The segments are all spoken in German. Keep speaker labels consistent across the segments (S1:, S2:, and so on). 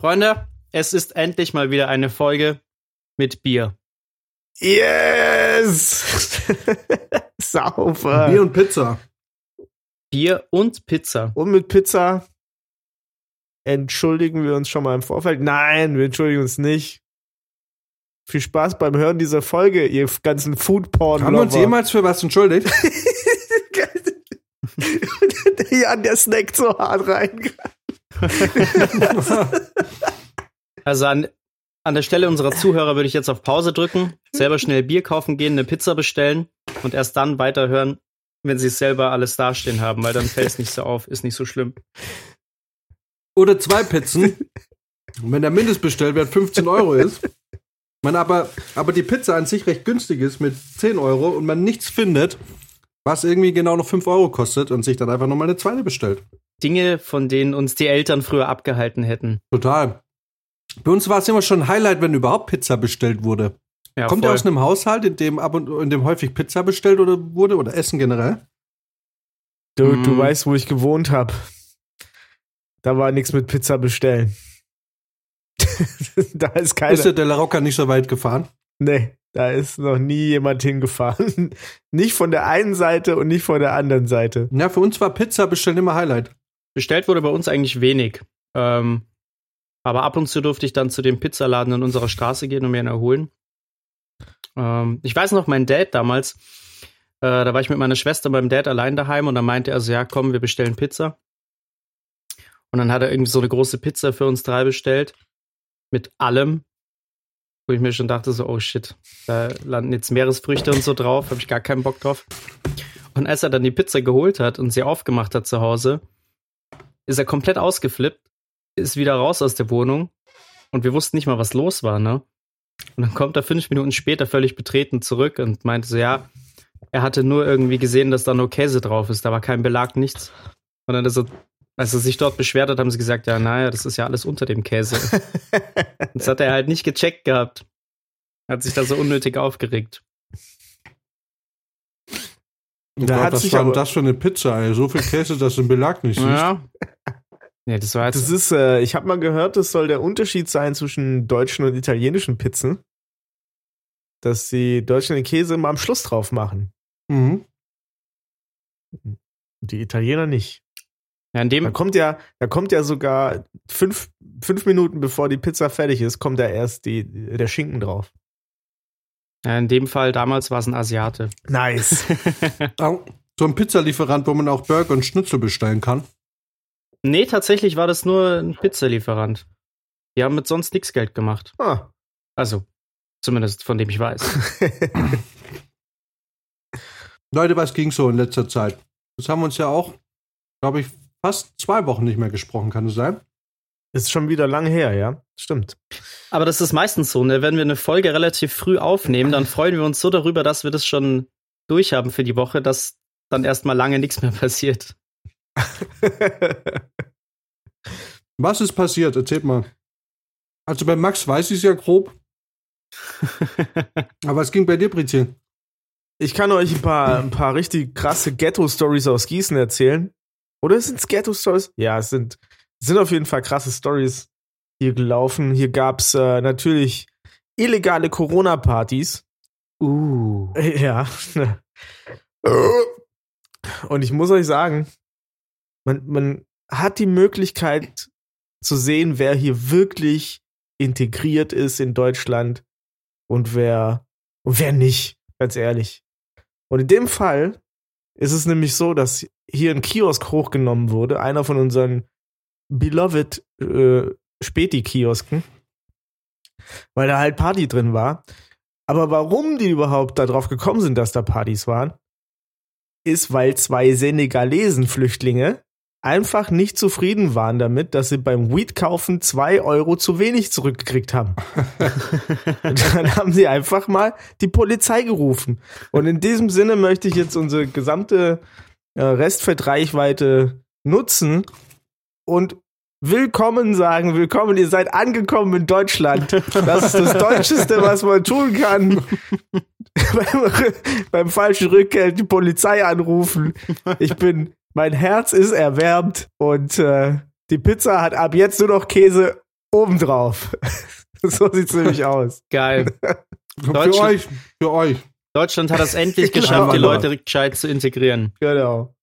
S1: Freunde, es ist endlich mal wieder eine Folge mit Bier.
S2: Yes! Sauber.
S3: Bier und Pizza.
S1: Bier und Pizza.
S2: Und mit Pizza entschuldigen wir uns schon mal im Vorfeld. Nein, wir entschuldigen uns nicht. Viel Spaß beim Hören dieser Folge, ihr ganzen food porn
S3: Haben wir uns jemals für was entschuldigt?
S2: Jan, der snackt so hart rein.
S1: Also an, an der Stelle unserer Zuhörer würde ich jetzt auf Pause drücken, selber schnell Bier kaufen gehen, eine Pizza bestellen und erst dann weiterhören, wenn sie es selber alles dastehen haben, weil dann fällt es nicht so auf, ist nicht so schlimm.
S3: Oder zwei Pizzen. Und wenn der Mindestbestellwert 15 Euro ist, man aber, aber die Pizza an sich recht günstig ist mit 10 Euro und man nichts findet, was irgendwie genau noch 5 Euro kostet und sich dann einfach nochmal eine zweite bestellt.
S1: Dinge, von denen uns die Eltern früher abgehalten hätten.
S3: Total. Bei uns war es immer schon ein Highlight, wenn überhaupt Pizza bestellt wurde.
S1: Ja,
S3: Kommt
S1: voll.
S3: ihr aus einem Haushalt, in dem ab und in dem häufig Pizza bestellt oder wurde oder Essen generell?
S2: Du, du
S1: Mm.
S2: weißt, wo ich gewohnt habe. Da war nichts mit Pizza bestellen. da ist
S3: Ist
S2: keiner.
S3: der Della Rocca nicht so weit gefahren?
S2: Nee, da ist noch nie jemand hingefahren. nicht von der einen Seite und nicht von der anderen Seite.
S3: Ja, für uns war Pizza bestellen immer Highlight.
S1: Bestellt wurde bei uns eigentlich wenig. Ähm, aber ab und zu durfte ich dann zu dem Pizzaladen in unserer Straße gehen und mir einen erholen. Ähm, ich weiß noch, mein Dad damals, äh, da war ich mit meiner Schwester beim Dad allein daheim und dann meinte er so, ja komm, wir bestellen Pizza. Und dann hat er irgendwie so eine große Pizza für uns drei bestellt. Mit allem. Wo ich mir schon dachte so, oh shit, da landen jetzt Meeresfrüchte und so drauf, habe ich gar keinen Bock drauf. Und als er dann die Pizza geholt hat und sie aufgemacht hat zu Hause, ist er komplett ausgeflippt, ist wieder raus aus der Wohnung und wir wussten nicht mal, was los war, ne? Und dann kommt er fünf Minuten später völlig betreten zurück und meinte so, ja, er hatte nur irgendwie gesehen, dass da nur Käse drauf ist, da war kein Belag, nichts. Und dann ist er, als er sich dort beschwert hat, haben sie gesagt, ja, naja, das ist ja alles unter dem Käse. das hat er halt nicht gecheckt gehabt. Hat sich da so unnötig aufgeregt.
S3: Oh
S2: Da
S3: Gott,
S2: hat
S3: was
S2: sich
S3: war
S2: aber-
S3: das für eine Pizza, ey? So viel Käse, dass du den Belag nicht siehst.
S1: Ja. Nee, das war jetzt.
S2: Das ist, äh, ich habe mal gehört, das soll der Unterschied sein zwischen deutschen und italienischen Pizzen. Dass die Deutschen den Käse immer am Schluss drauf machen.
S3: Mhm.
S2: Die Italiener nicht.
S1: ja, in
S2: Da
S1: dem,
S2: kommt ja, da kommt ja sogar fünf, fünf Minuten bevor die Pizza fertig ist, kommt da erst die, der Schinken drauf.
S1: ja, in dem Fall damals war es ein Asiate.
S2: Nice.
S3: So ein Pizzalieferant, wo man auch Burger und Schnitzel bestellen kann.
S1: Nee, tatsächlich war das nur ein Pizzalieferant. Die haben mit sonst nichts Geld gemacht.
S2: ah.
S1: Also, zumindest von dem ich weiß.
S3: Leute, was ging so in letzter Zeit? Das haben wir uns ja auch, glaube ich, fast zwei Wochen nicht mehr gesprochen, kann es sein?
S2: Ist schon wieder lang her, ja? Stimmt.
S1: Aber das ist meistens so, ne? Wenn wir eine Folge relativ früh aufnehmen, dann freuen wir uns so darüber, dass wir das schon durchhaben für die Woche, dass dann erstmal lange nichts mehr passiert.
S3: Was ist passiert? Erzählt mal. Also bei Max weiß ich es ja grob, aber was ging bei dir, Brizien?
S2: Ich kann euch ein paar, ein paar richtig krasse Ghetto-Stories aus Gießen erzählen. Oder sind es Ghetto-Stories? Ja, es sind, es sind auf jeden Fall krasse Stories hier gelaufen. Hier gab's äh, natürlich illegale Corona-Partys.
S1: Uh.
S2: Ja. Und ich muss euch sagen, man, man hat die Möglichkeit zu sehen, wer hier wirklich integriert ist in Deutschland und wer, und wer nicht, ganz ehrlich. Und in dem Fall ist es nämlich so, dass hier ein Kiosk hochgenommen wurde, einer von unseren beloved äh, Späti-Kiosken. weil da halt Party drin war. Aber warum die überhaupt darauf gekommen sind, dass da Partys waren, ist, weil zwei Senegalesen-Flüchtlinge einfach nicht zufrieden waren damit, dass sie beim Weed-Kaufen zwei Euro zu wenig zurückgekriegt haben. Dann haben sie einfach mal die Polizei gerufen. Und in diesem Sinne möchte ich jetzt unsere gesamte äh, Restfeldreichweite nutzen und willkommen sagen, willkommen, ihr seid angekommen in Deutschland. Das ist das Deutscheste, was man tun kann. beim, beim falschen Rückgeld die Polizei anrufen. Ich bin, mein Herz ist erwärmt und äh, die Pizza hat ab jetzt nur noch Käse obendrauf. so sieht's nämlich aus.
S1: Geil.
S3: Für euch, für euch.
S1: Deutschland hat es endlich
S2: Genau.
S1: geschafft, die Leute gescheit zu integrieren.
S2: Genau.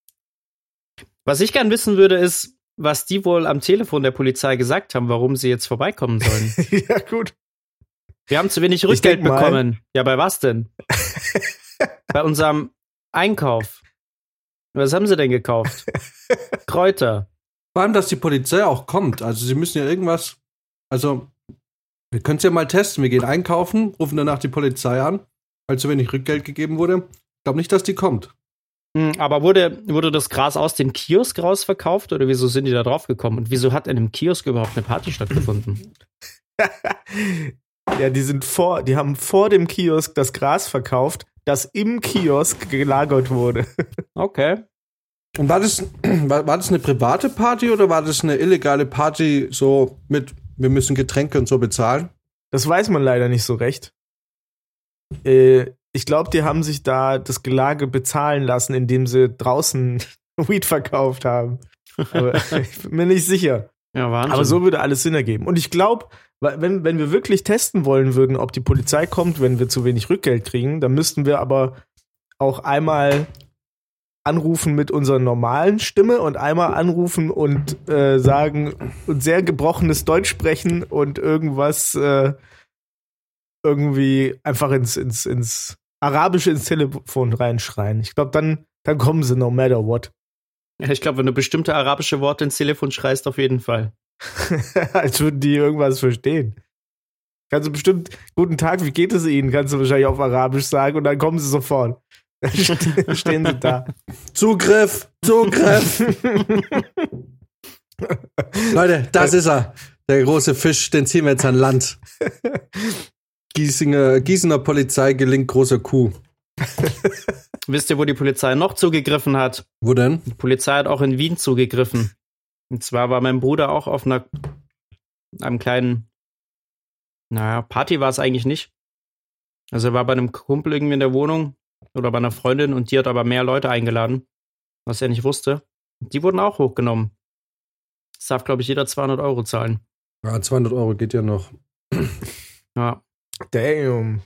S1: Was ich gern wissen würde, ist, was die wohl am Telefon der Polizei gesagt haben, warum sie jetzt vorbeikommen sollen.
S2: ja, gut.
S1: Wir haben zu wenig Rückgeld bekommen. Ja, bei was denn? bei unserem Einkauf. Was haben sie denn gekauft? Kräuter.
S3: Vor allem, dass die Polizei auch kommt. Also sie müssen ja irgendwas. Also, wir können es ja mal testen. Wir gehen einkaufen, rufen danach die Polizei an, weil zu wenig Rückgeld gegeben wurde. Ich glaube nicht, dass die kommt.
S1: Hm, Aber wurde, wurde das Gras aus dem Kiosk rausverkauft oder wieso sind die da drauf gekommen? Und wieso hat in einem Kiosk überhaupt eine Party stattgefunden?
S2: Ja, die sind vor, die haben vor dem Kiosk das Gras verkauft, das im Kiosk gelagert wurde.
S1: Okay.
S3: Und war das, war, war das eine private Party oder war das eine illegale Party so mit, wir müssen Getränke und so bezahlen?
S2: Das weiß man leider nicht so recht. Äh, ich glaube, die haben sich da das Gelage bezahlen lassen, indem sie draußen Weed verkauft haben. Aber ich bin mir nicht sicher.
S1: Ja, Wahnsinn.
S2: Aber so würde alles Sinn ergeben. Und ich glaube, wenn, wenn wir wirklich testen wollen würden, ob die Polizei kommt, wenn wir zu wenig Rückgeld kriegen, dann müssten wir aber auch einmal anrufen mit unserer normalen Stimme und einmal anrufen und äh, sagen und sehr gebrochenes Deutsch sprechen und irgendwas äh, irgendwie einfach ins, ins, ins Arabische ins Telefon reinschreien. Ich glaube, dann, dann kommen sie no matter what.
S1: Ich glaube, wenn du bestimmte arabische Worte ins Telefon schreist, auf jeden Fall.
S2: Als würden die irgendwas verstehen. Kannst du bestimmt, guten Tag, wie geht es Ihnen? Kannst du wahrscheinlich auf Arabisch sagen und dann kommen sie sofort. Dann stehen sie da.
S3: Zugriff! Zugriff! Leute, das ist er. Der große Fisch, den ziehen wir jetzt an Land. Gießinger, Gießener Polizei gelingt großer Kuh.
S1: Wisst ihr, wo die Polizei noch zugegriffen hat?
S3: Wo denn?
S1: Die Polizei hat auch in Wien zugegriffen. Und zwar war mein Bruder auch auf einer einem kleinen, naja, Party war es eigentlich nicht. Also er war bei einem Kumpel irgendwie in der Wohnung oder bei einer Freundin und die hat aber mehr Leute eingeladen, was er nicht wusste. Die wurden auch hochgenommen. Das darf, glaube ich, jeder 200 Euro zahlen.
S3: Ja, 200 Euro geht ja noch.
S1: Ja.
S2: Damn.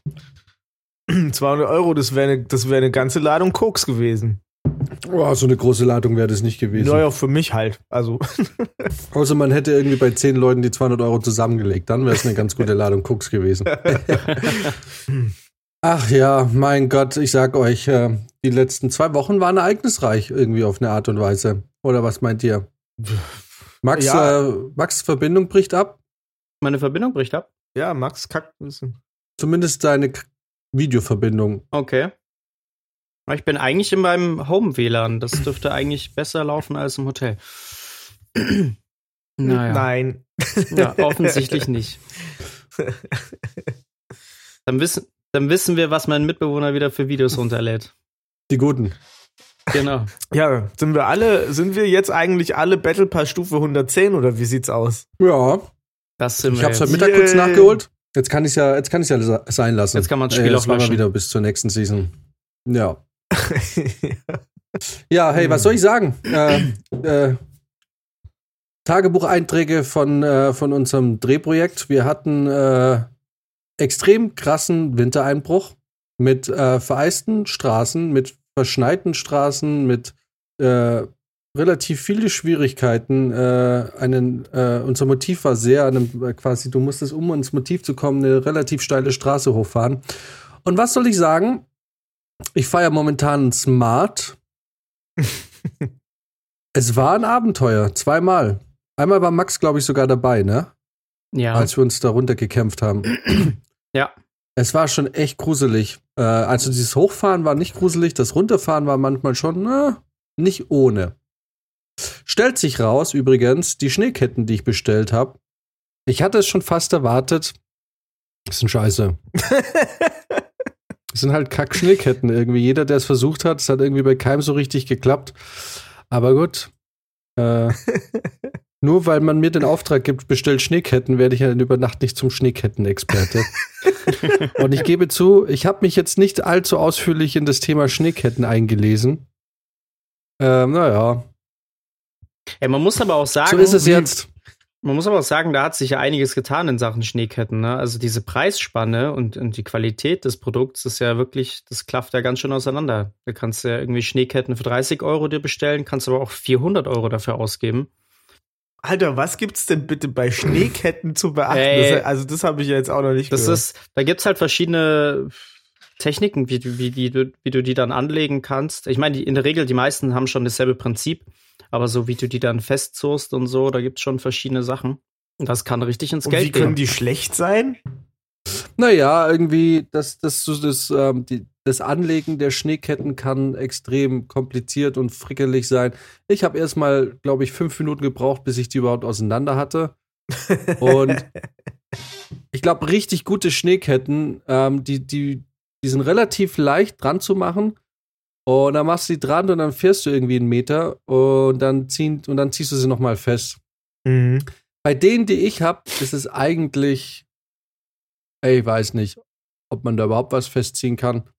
S2: 200 Euro, das wäre eine das wär eine ganze Ladung Koks gewesen.
S3: Oh, so eine große Ladung wäre das nicht gewesen.
S2: Naja, für mich halt. Also,
S3: Außer man hätte irgendwie bei 10 Leuten die 200 Euro zusammengelegt. Dann wäre es eine ganz gute Ladung Koks gewesen. Ach ja, mein Gott, ich sag euch, äh, die letzten zwei Wochen waren ereignisreich irgendwie auf eine Art und Weise. Oder was meint ihr? Max,
S2: Ja.
S3: äh, Max Verbindung bricht ab.
S1: Meine Verbindung bricht ab.
S2: ja, Max kackt ein bisschen.
S3: Zumindest seine K Videoverbindung.
S1: Okay. Ich bin eigentlich in meinem Home-WLAN. Das dürfte eigentlich besser laufen als im Hotel. naja.
S2: Nein.
S1: Ja, offensichtlich nicht. Dann wissen, dann wissen wir, was mein Mitbewohner wieder für Videos runterlädt.
S3: Die guten.
S1: Genau.
S2: Ja, sind wir alle, sind wir jetzt eigentlich alle Battle Pass Stufe 110 oder wie sieht's aus?
S3: Ja,
S1: Das sind
S3: ich
S1: wir
S3: hab's heute. Mittag kurz nachgeholt. Jetzt kann ich ja, jetzt kann ich ja sein lassen.
S1: Jetzt kann man das Spiel
S3: äh,
S1: auch löschen.
S3: wieder bis zur nächsten Season. Ja. Ja, hey, was soll ich sagen? Äh, äh, Tagebucheinträge von, äh, von unserem Drehprojekt. Wir hatten äh, extrem krassen Wintereinbruch mit äh, vereisten Straßen, mit verschneiten Straßen, mit äh, relativ viele Schwierigkeiten. Äh, einen, äh, unser Motiv war sehr einem, äh, quasi, du musstest, um ins Motiv zu kommen, eine relativ steile Straße hochfahren. Und was soll ich sagen? Ich feiere momentan Smart. es war ein Abenteuer, zweimal. Einmal war Max, glaube ich, sogar dabei, ne?
S1: Ja.
S3: als wir uns da runtergekämpft haben.
S1: Ja.
S3: Es war schon echt gruselig. Äh, also dieses Hochfahren war nicht gruselig, das Runterfahren war manchmal schon na, nicht ohne. Stellt sich raus, übrigens, die Schneeketten, die ich bestellt habe, ich hatte es schon fast erwartet. Das sind scheiße. Das sind halt Kack-Schneeketten irgendwie. Jeder, der es versucht hat, es hat irgendwie bei keinem so richtig geklappt. Aber gut. Äh, nur weil man mir den Auftrag gibt, bestellt Schneeketten, werde ich ja über Nacht nicht zum Schneeketten-Experte. Und ich gebe zu, ich habe mich jetzt nicht allzu ausführlich in das Thema Schneeketten eingelesen. Ähm, naja,
S1: Ja, man muss aber auch sagen,
S3: so ist es jetzt.
S1: Man muss aber auch sagen, da hat sich ja einiges getan in Sachen Schneeketten. Ne? Also diese Preisspanne und, und die Qualität des Produkts ist ja wirklich, das klafft ja ganz schön auseinander. Da kannst du ja irgendwie Schneeketten für 30 Euro dir bestellen, kannst aber auch 400 Euro dafür ausgeben.
S2: Alter, was gibt's denn bitte bei Schneeketten zu beachten?
S1: Ey.
S2: das, also das habe ich ja jetzt auch noch nicht
S1: Das
S2: gehört.
S1: ist, da gibt's halt verschiedene Techniken, wie, du- wie, die, wie du die dann anlegen kannst. Ich meine, in der Regel, die meisten haben schon dasselbe Prinzip, aber so wie du die dann festzurst und so, da gibt's schon verschiedene Sachen. Das kann richtig ins
S2: Und
S1: Geld
S2: wie können
S1: gehen.
S2: die schlecht sein?
S3: Naja, irgendwie, das, das, so das, ähm, die, das Anlegen der Schneeketten kann extrem kompliziert und frickelig sein. Ich habe erstmal, glaube ich, fünf Minuten gebraucht, bis ich die überhaupt auseinander hatte. Und ich glaube, richtig gute Schneeketten, ähm, die, die, die sind relativ leicht dran zu machen. Und dann machst du die dran und dann fährst du irgendwie einen Meter und dann, ziehen, und dann ziehst du sie nochmal fest.
S2: Mhm.
S3: Bei denen, die ich habe, ist es eigentlich, ey, ich weiß nicht, ob man da überhaupt was festziehen kann.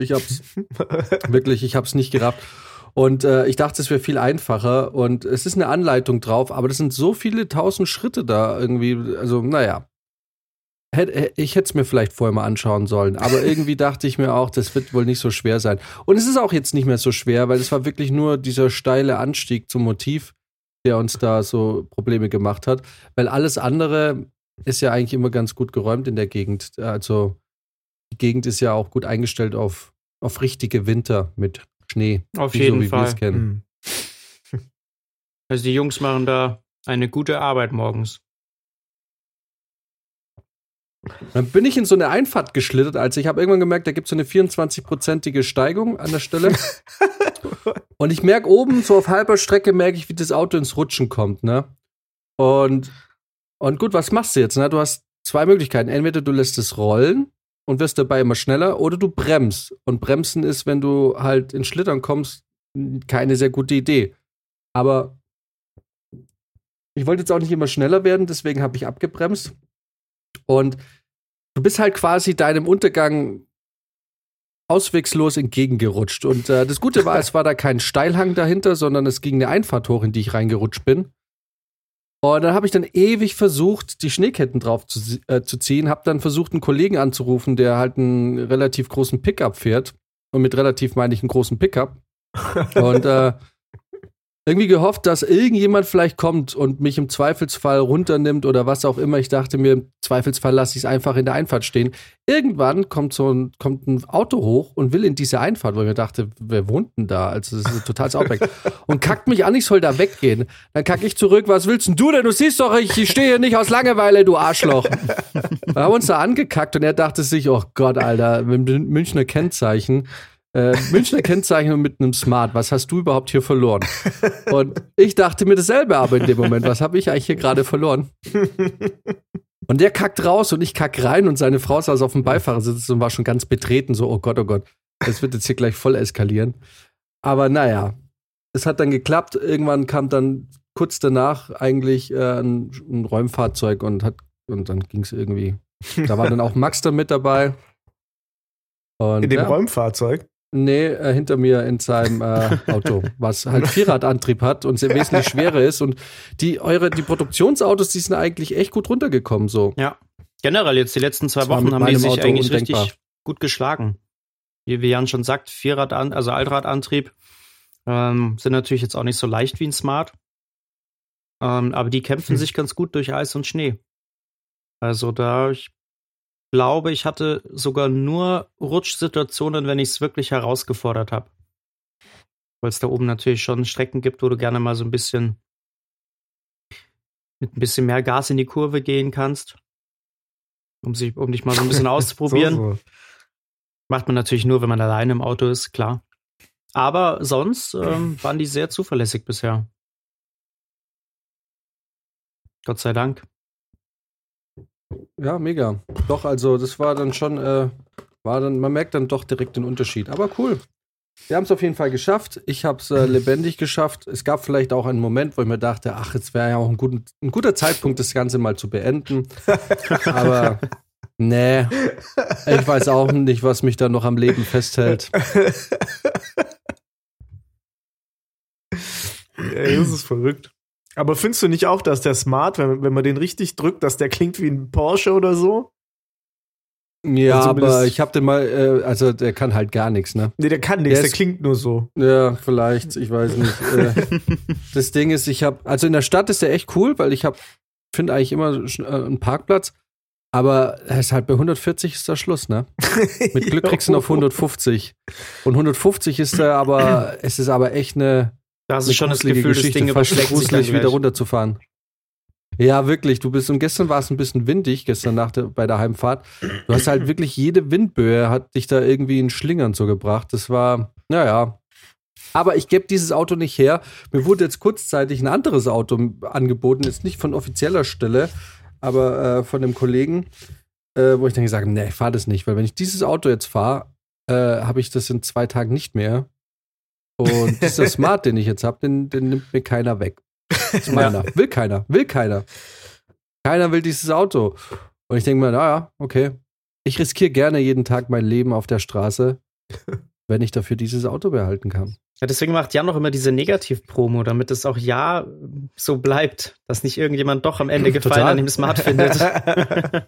S3: Ich hab's wirklich, ich hab's nicht gerafft. Und äh, ich dachte, es wäre viel einfacher. Und es ist eine Anleitung drauf, aber das sind so viele tausend Schritte da irgendwie. Also, naja. Hä- Ich hätte es mir vielleicht vorher mal anschauen sollen. Aber irgendwie dachte ich mir auch, das wird wohl nicht so schwer sein. Und es ist auch jetzt nicht mehr so schwer, weil es war wirklich nur dieser steile Anstieg zum Motiv, der uns da so Probleme gemacht hat. Weil alles andere ist ja eigentlich immer ganz gut geräumt in der Gegend. Also die Gegend ist ja auch gut eingestellt auf, auf richtige Winter mit Schnee.
S1: Auf
S3: wie
S1: jeden
S3: so, wie
S1: Fall.
S3: kennen.
S2: Mhm.
S1: Also die Jungs machen da eine gute Arbeit morgens.
S3: Dann bin ich in so eine Einfahrt geschlittert, als ich habe irgendwann gemerkt, da gibt es so eine 24-prozentige Steigung an der Stelle. und ich merke oben, so auf halber Strecke, merke ich, wie das Auto ins Rutschen kommt, ne? Und, und gut, was machst du jetzt? Ne? Du hast zwei Möglichkeiten. Entweder du lässt es rollen und wirst dabei immer schneller, oder du bremst. Und bremsen ist, wenn du halt ins Schlittern kommst, keine sehr gute Idee. Aber ich wollte jetzt auch nicht immer schneller werden, deswegen habe ich abgebremst. Und du bist halt quasi deinem Untergang auswegslos entgegengerutscht. Und äh, das Gute war, es war da kein Steilhang dahinter, sondern es ging eine Einfahrt hoch, in die ich reingerutscht bin. Und dann habe ich dann ewig versucht, die Schneeketten drauf zu, äh, zu ziehen, habe dann versucht, einen Kollegen anzurufen, der halt einen relativ großen Pickup fährt. Und mit relativ meine ich einen großen Pickup. Und äh, irgendwie gehofft, dass irgendjemand vielleicht kommt und mich im Zweifelsfall runternimmt oder was auch immer. Ich dachte mir, im Zweifelsfall lasse ich es einfach in der Einfahrt stehen. Irgendwann kommt so ein, kommt ein Auto hoch und will in diese Einfahrt, weil ich mir dachte, wer wohnt denn da? Also das ist total Outback. und kackt mich an, ich soll da weggehen. Dann kacke ich zurück, was willst denn du denn? Du siehst doch, ich stehe hier nicht aus Langeweile, du Arschloch. Dann haben wir uns da angekackt und er dachte sich, oh Gott, Alter, mit dem Münchner Kennzeichen. Äh, Münchner Kennzeichen mit einem Smart. Was hast du überhaupt hier verloren? Und ich dachte mir dasselbe aber in dem Moment. Was habe ich eigentlich hier gerade verloren? Und der kackt raus und ich kack rein und seine Frau saß auf dem Beifahrersitz und war schon ganz betreten, so, oh Gott, oh Gott, das wird jetzt hier gleich voll eskalieren. Aber naja, es hat dann geklappt. Irgendwann kam dann kurz danach eigentlich äh, ein, ein Räumfahrzeug und hat und dann ging es irgendwie. Da war dann auch Max dann mit dabei. Und,
S2: In dem
S3: ja.
S2: Räumfahrzeug.
S3: Nee, äh, hinter mir in seinem äh, Auto, was halt Vierradantrieb hat und sehr wesentlich schwerer ist. Und die, eure, die Produktionsautos, die sind eigentlich echt gut runtergekommen, so.
S1: Ja. Generell jetzt die letzten zwei
S3: Das
S1: Wochen haben die sich
S3: Auto
S1: eigentlich
S3: undenkbar.
S1: richtig gut geschlagen. Wie, wie Jan schon sagt, Vierrad, also Allradantrieb ähm, sind natürlich jetzt auch nicht so leicht wie ein Smart. Ähm, aber die kämpfen
S2: Hm.
S1: sich ganz gut durch Eis und Schnee. Also da, ich glaube, ich hatte sogar nur Rutschsituationen, wenn ich es wirklich herausgefordert habe. Weil es da oben natürlich schon Strecken gibt, wo du gerne mal so ein bisschen mit ein bisschen mehr Gas in die Kurve gehen kannst. Um, sich, um dich mal so ein bisschen auszuprobieren.
S2: So, so.
S1: Macht man natürlich nur, wenn man alleine im Auto ist, klar. Aber sonst ähm, waren die sehr zuverlässig bisher. Gott sei Dank.
S3: Ja, mega. Doch, also das war dann schon, äh, war dann, man merkt dann doch direkt den Unterschied. Aber cool. Wir haben es auf jeden Fall geschafft. Ich habe es äh, lebendig geschafft. Es gab vielleicht auch einen Moment, wo ich mir dachte, ach, jetzt wäre ja auch ein, guten, ein guter Zeitpunkt, das Ganze mal zu beenden. Aber nee, ich weiß auch nicht, was mich da noch am Leben festhält.
S2: Ey, das ist verrückt. Aber findest du nicht auch, dass der Smart, wenn, wenn man den richtig drückt, dass der klingt wie ein Porsche oder so?
S3: Ja,
S2: Also
S3: aber ich habe den mal, äh, also der kann halt gar nichts, ne?
S2: Nee, der kann nichts,
S3: Der
S2: der klingt nur so.
S3: Ja, vielleicht, ich weiß nicht. äh, das Ding ist, ich habe, also in der Stadt ist der echt cool, weil ich habe, finde eigentlich immer äh, einen Parkplatz, aber er ist halt bei 140 ist da Schluss, ne? Mit Glück kriegst du ihn auf 150. Und 150 ist er aber, es ist aber echt eine,
S1: Da hast du schon das Gefühl, das
S3: Geschichte,
S1: Ding
S3: fast
S1: überschlägt sich
S3: gruselig wieder
S1: gleich.
S3: runterzufahren. Ja, wirklich. Du bist und gestern war es ein bisschen windig, gestern nach der, bei der Heimfahrt. Du hast halt wirklich jede Windböe hat dich da irgendwie in Schlingern so gebracht. Das war, naja. Aber ich gebe dieses Auto nicht her. Mir wurde jetzt kurzzeitig ein anderes Auto angeboten, jetzt nicht von offizieller Stelle, aber äh, von einem Kollegen, äh, wo ich dann gesagt habe, nee, ich fahre das nicht, weil wenn ich dieses Auto jetzt fahre, äh, habe ich das in zwei Tagen nicht mehr. Und dieser Smart, den ich jetzt habe, den, den nimmt mir keiner weg. Das ist meiner. Will keiner. Will keiner. Keiner will dieses Auto. Und ich denke mir, naja, okay. Ich riskiere gerne jeden Tag mein Leben auf der Straße, wenn ich dafür dieses Auto behalten kann.
S1: Ja, deswegen macht Jan noch immer diese Negativ-Promo, damit es auch ja so bleibt, dass nicht irgendjemand doch am Ende Gefallen
S3: Total.
S1: an dem Smart findet.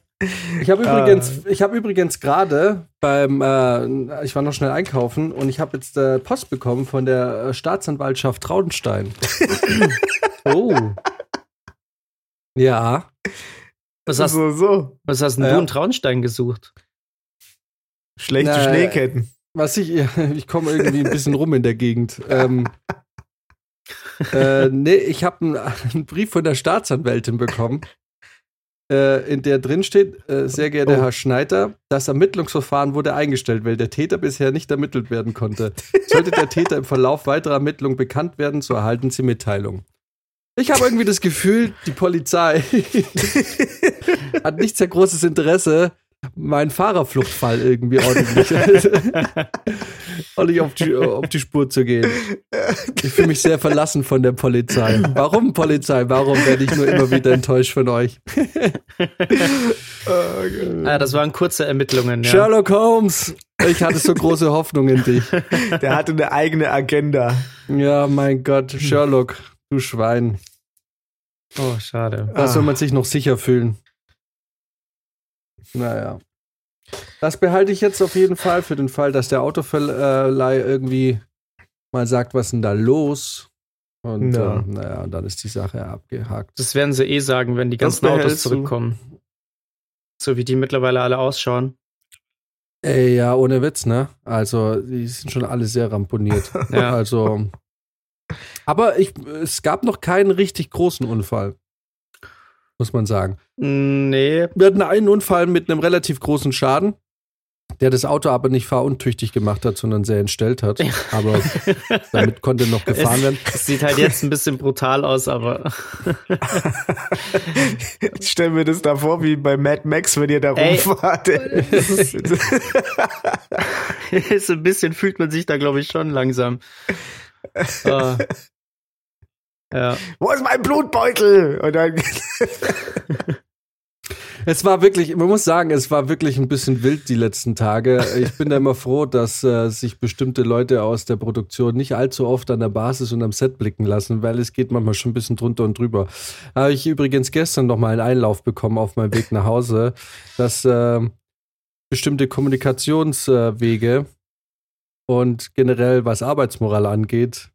S3: Ich habe
S2: Ah.
S3: übrigens, ich habe übrigens gerade beim, äh, ich war noch schnell einkaufen und ich habe jetzt äh, Post bekommen von der äh, Staatsanwaltschaft Traunstein.
S1: oh,
S3: Ja.
S1: was hast,
S2: so, so.
S1: was hast denn
S3: Ja.
S1: du in Traunstein gesucht?
S2: Schlechte
S3: Na,
S2: Schneeketten.
S3: Was ich, ich komme irgendwie ein bisschen rum in der Gegend. Ähm, äh, nee, ich habe einen, einen Brief von der Staatsanwältin bekommen, äh, in der drin steht, äh, sehr geehrter
S2: Oh.
S3: Herr Schneider, das Ermittlungsverfahren wurde eingestellt, weil der Täter bisher nicht ermittelt werden konnte. Sollte der Täter im Verlauf weiterer Ermittlungen bekannt werden, so erhalten Sie Mitteilung. Ich habe irgendwie das Gefühl, die Polizei hat nicht sehr großes Interesse, meinen Fahrerfluchtfall irgendwie ordentlich, ordentlich auf, die, auf die Spur zu gehen. Ich fühle mich sehr verlassen von der Polizei. Warum Polizei? Warum werde ich nur immer wieder enttäuscht von euch?
S1: Ah, das waren kurze Ermittlungen. Ja.
S3: Sherlock Holmes, ich hatte so große Hoffnung in dich.
S2: Der hatte eine eigene Agenda.
S3: Ja, mein Gott, Sherlock, du Schwein.
S1: Oh, schade.
S3: Da
S2: Ah.
S3: soll man sich noch sicher fühlen. Naja. Das behalte ich jetzt auf jeden Fall für den Fall, dass der Autoverleih irgendwie mal sagt, was ist denn da los? Und
S2: Ja.
S3: äh, naja, und dann ist die Sache abgehakt.
S1: Das werden sie eh sagen, wenn die ganzen Autos
S2: behältst du.
S1: zurückkommen. So wie die mittlerweile alle ausschauen.
S3: Ey, ja, ohne Witz, ne? Also, die sind schon alle sehr ramponiert.
S1: Ja.
S3: Also. Aber ich, es gab noch keinen richtig großen Unfall. Muss man sagen.
S1: Nee,
S3: Wir hatten einen Unfall mit einem relativ großen Schaden, der das Auto aber nicht fahruntüchtig gemacht hat, sondern sehr entstellt hat. Aber damit konnte noch gefahren werden.
S1: es sieht halt jetzt ein bisschen brutal aus, aber
S2: Ich stell mir das da vor, wie bei Mad Max, wenn ihr da
S1: Ey.
S2: rumfahrt.
S1: so ein bisschen fühlt man sich da, glaube ich, schon langsam. Ah. Ja.
S2: Wo ist mein Blutbeutel? Und dann
S3: Es war wirklich, man muss sagen, es war wirklich ein bisschen wild die letzten Tage. Ich bin da immer froh, dass äh, sich bestimmte Leute aus der Produktion nicht allzu oft an der Basis und am Set blicken lassen, weil es geht manchmal schon ein bisschen drunter und drüber. Habe ich übrigens gestern noch mal einen Einlauf bekommen auf meinem Weg nach Hause, dass äh, bestimmte Kommunikationswege und generell was Arbeitsmoral angeht,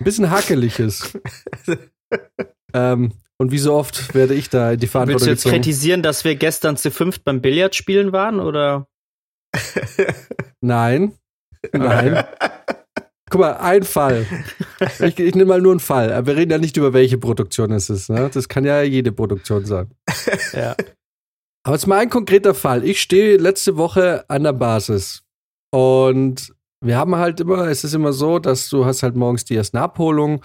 S3: ein bisschen hakelig ist. ähm, und wie so oft werde ich da in die
S1: Willst
S3: Verantwortung
S1: du jetzt
S3: gezogen.
S1: kritisieren, dass wir gestern zu fünft beim Billardspielen waren, oder?
S3: Nein. Nein. guck mal, ein Fall. Ich, ich nehme mal nur einen Fall. Aber wir reden ja nicht über welche Produktion es ist. Ne? Das kann ja jede Produktion sein.
S1: Ja.
S3: Aber jetzt mal ein konkreter Fall. Ich stehe letzte Woche an der Basis und wir haben halt immer, es ist immer so, dass du hast halt morgens die erste Abholung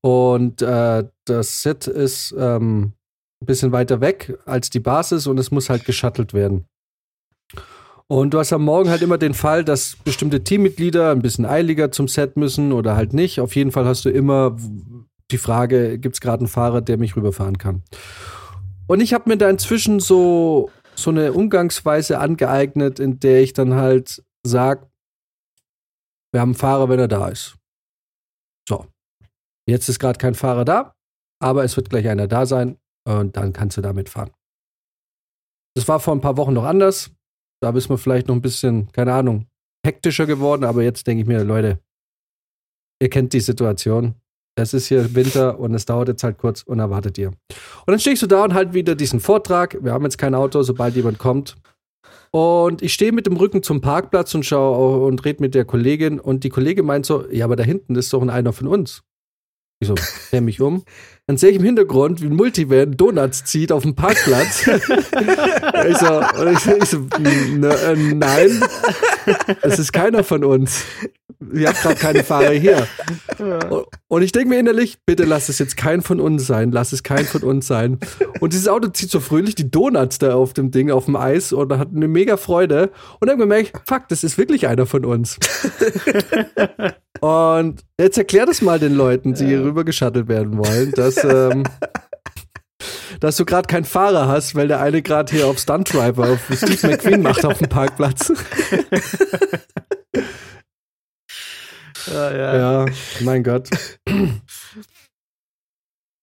S3: und äh, das Set ist ähm, ein bisschen weiter weg als die Basis und es muss halt geschuttelt werden. Und du hast am Morgen halt immer den Fall, dass bestimmte Teammitglieder ein bisschen eiliger zum Set müssen oder halt nicht. Auf jeden Fall hast du immer die Frage, gibt es gerade einen Fahrer, der mich rüberfahren kann? Und ich habe mir da inzwischen so, so eine Umgangsweise angeeignet, in der ich dann halt sage, wir haben einen Fahrer, wenn er da ist. So. Jetzt ist gerade kein Fahrer da, aber es wird gleich einer da sein und dann kannst du damit fahren. Das war vor ein paar Wochen noch anders. Da bist man vielleicht noch ein bisschen, keine Ahnung, hektischer geworden, aber jetzt denke ich mir, Leute, ihr kennt die Situation. Es ist hier Winter und es dauert jetzt halt kurz und erwartet ihr. Und dann stehst du da und halt wieder diesen Vortrag. Wir haben jetzt kein Auto, sobald jemand kommt. Und ich stehe mit dem Rücken zum Parkplatz und schaue und rede mit der Kollegin und die Kollegin meint so, ja, aber da hinten ist doch einer von uns. Ich so, dreh mich um. Dann sehe ich im Hintergrund, wie ein Multivan Donuts zieht auf dem Parkplatz. ich so, ich, ich so ne, äh, nein, es ist keiner von uns. Wir haben gerade keine Fahrer hier. Und, und ich denke mir innerlich, bitte lass es jetzt kein von uns sein, lass es kein von uns sein. Und dieses Auto zieht so fröhlich die Donuts da auf dem Ding, auf dem Eis und hat eine mega Freude. Und dann merke ich, fuck, das ist wirklich einer von uns. Und jetzt erklär das mal den Leuten, die hier rüber geschattelt werden wollen, dass, ähm, dass du gerade keinen Fahrer hast, weil der eine gerade hier auf Stunt Driver auf Steve McQueen macht auf dem Parkplatz.
S1: Ja, ja.
S3: ja, mein Gott.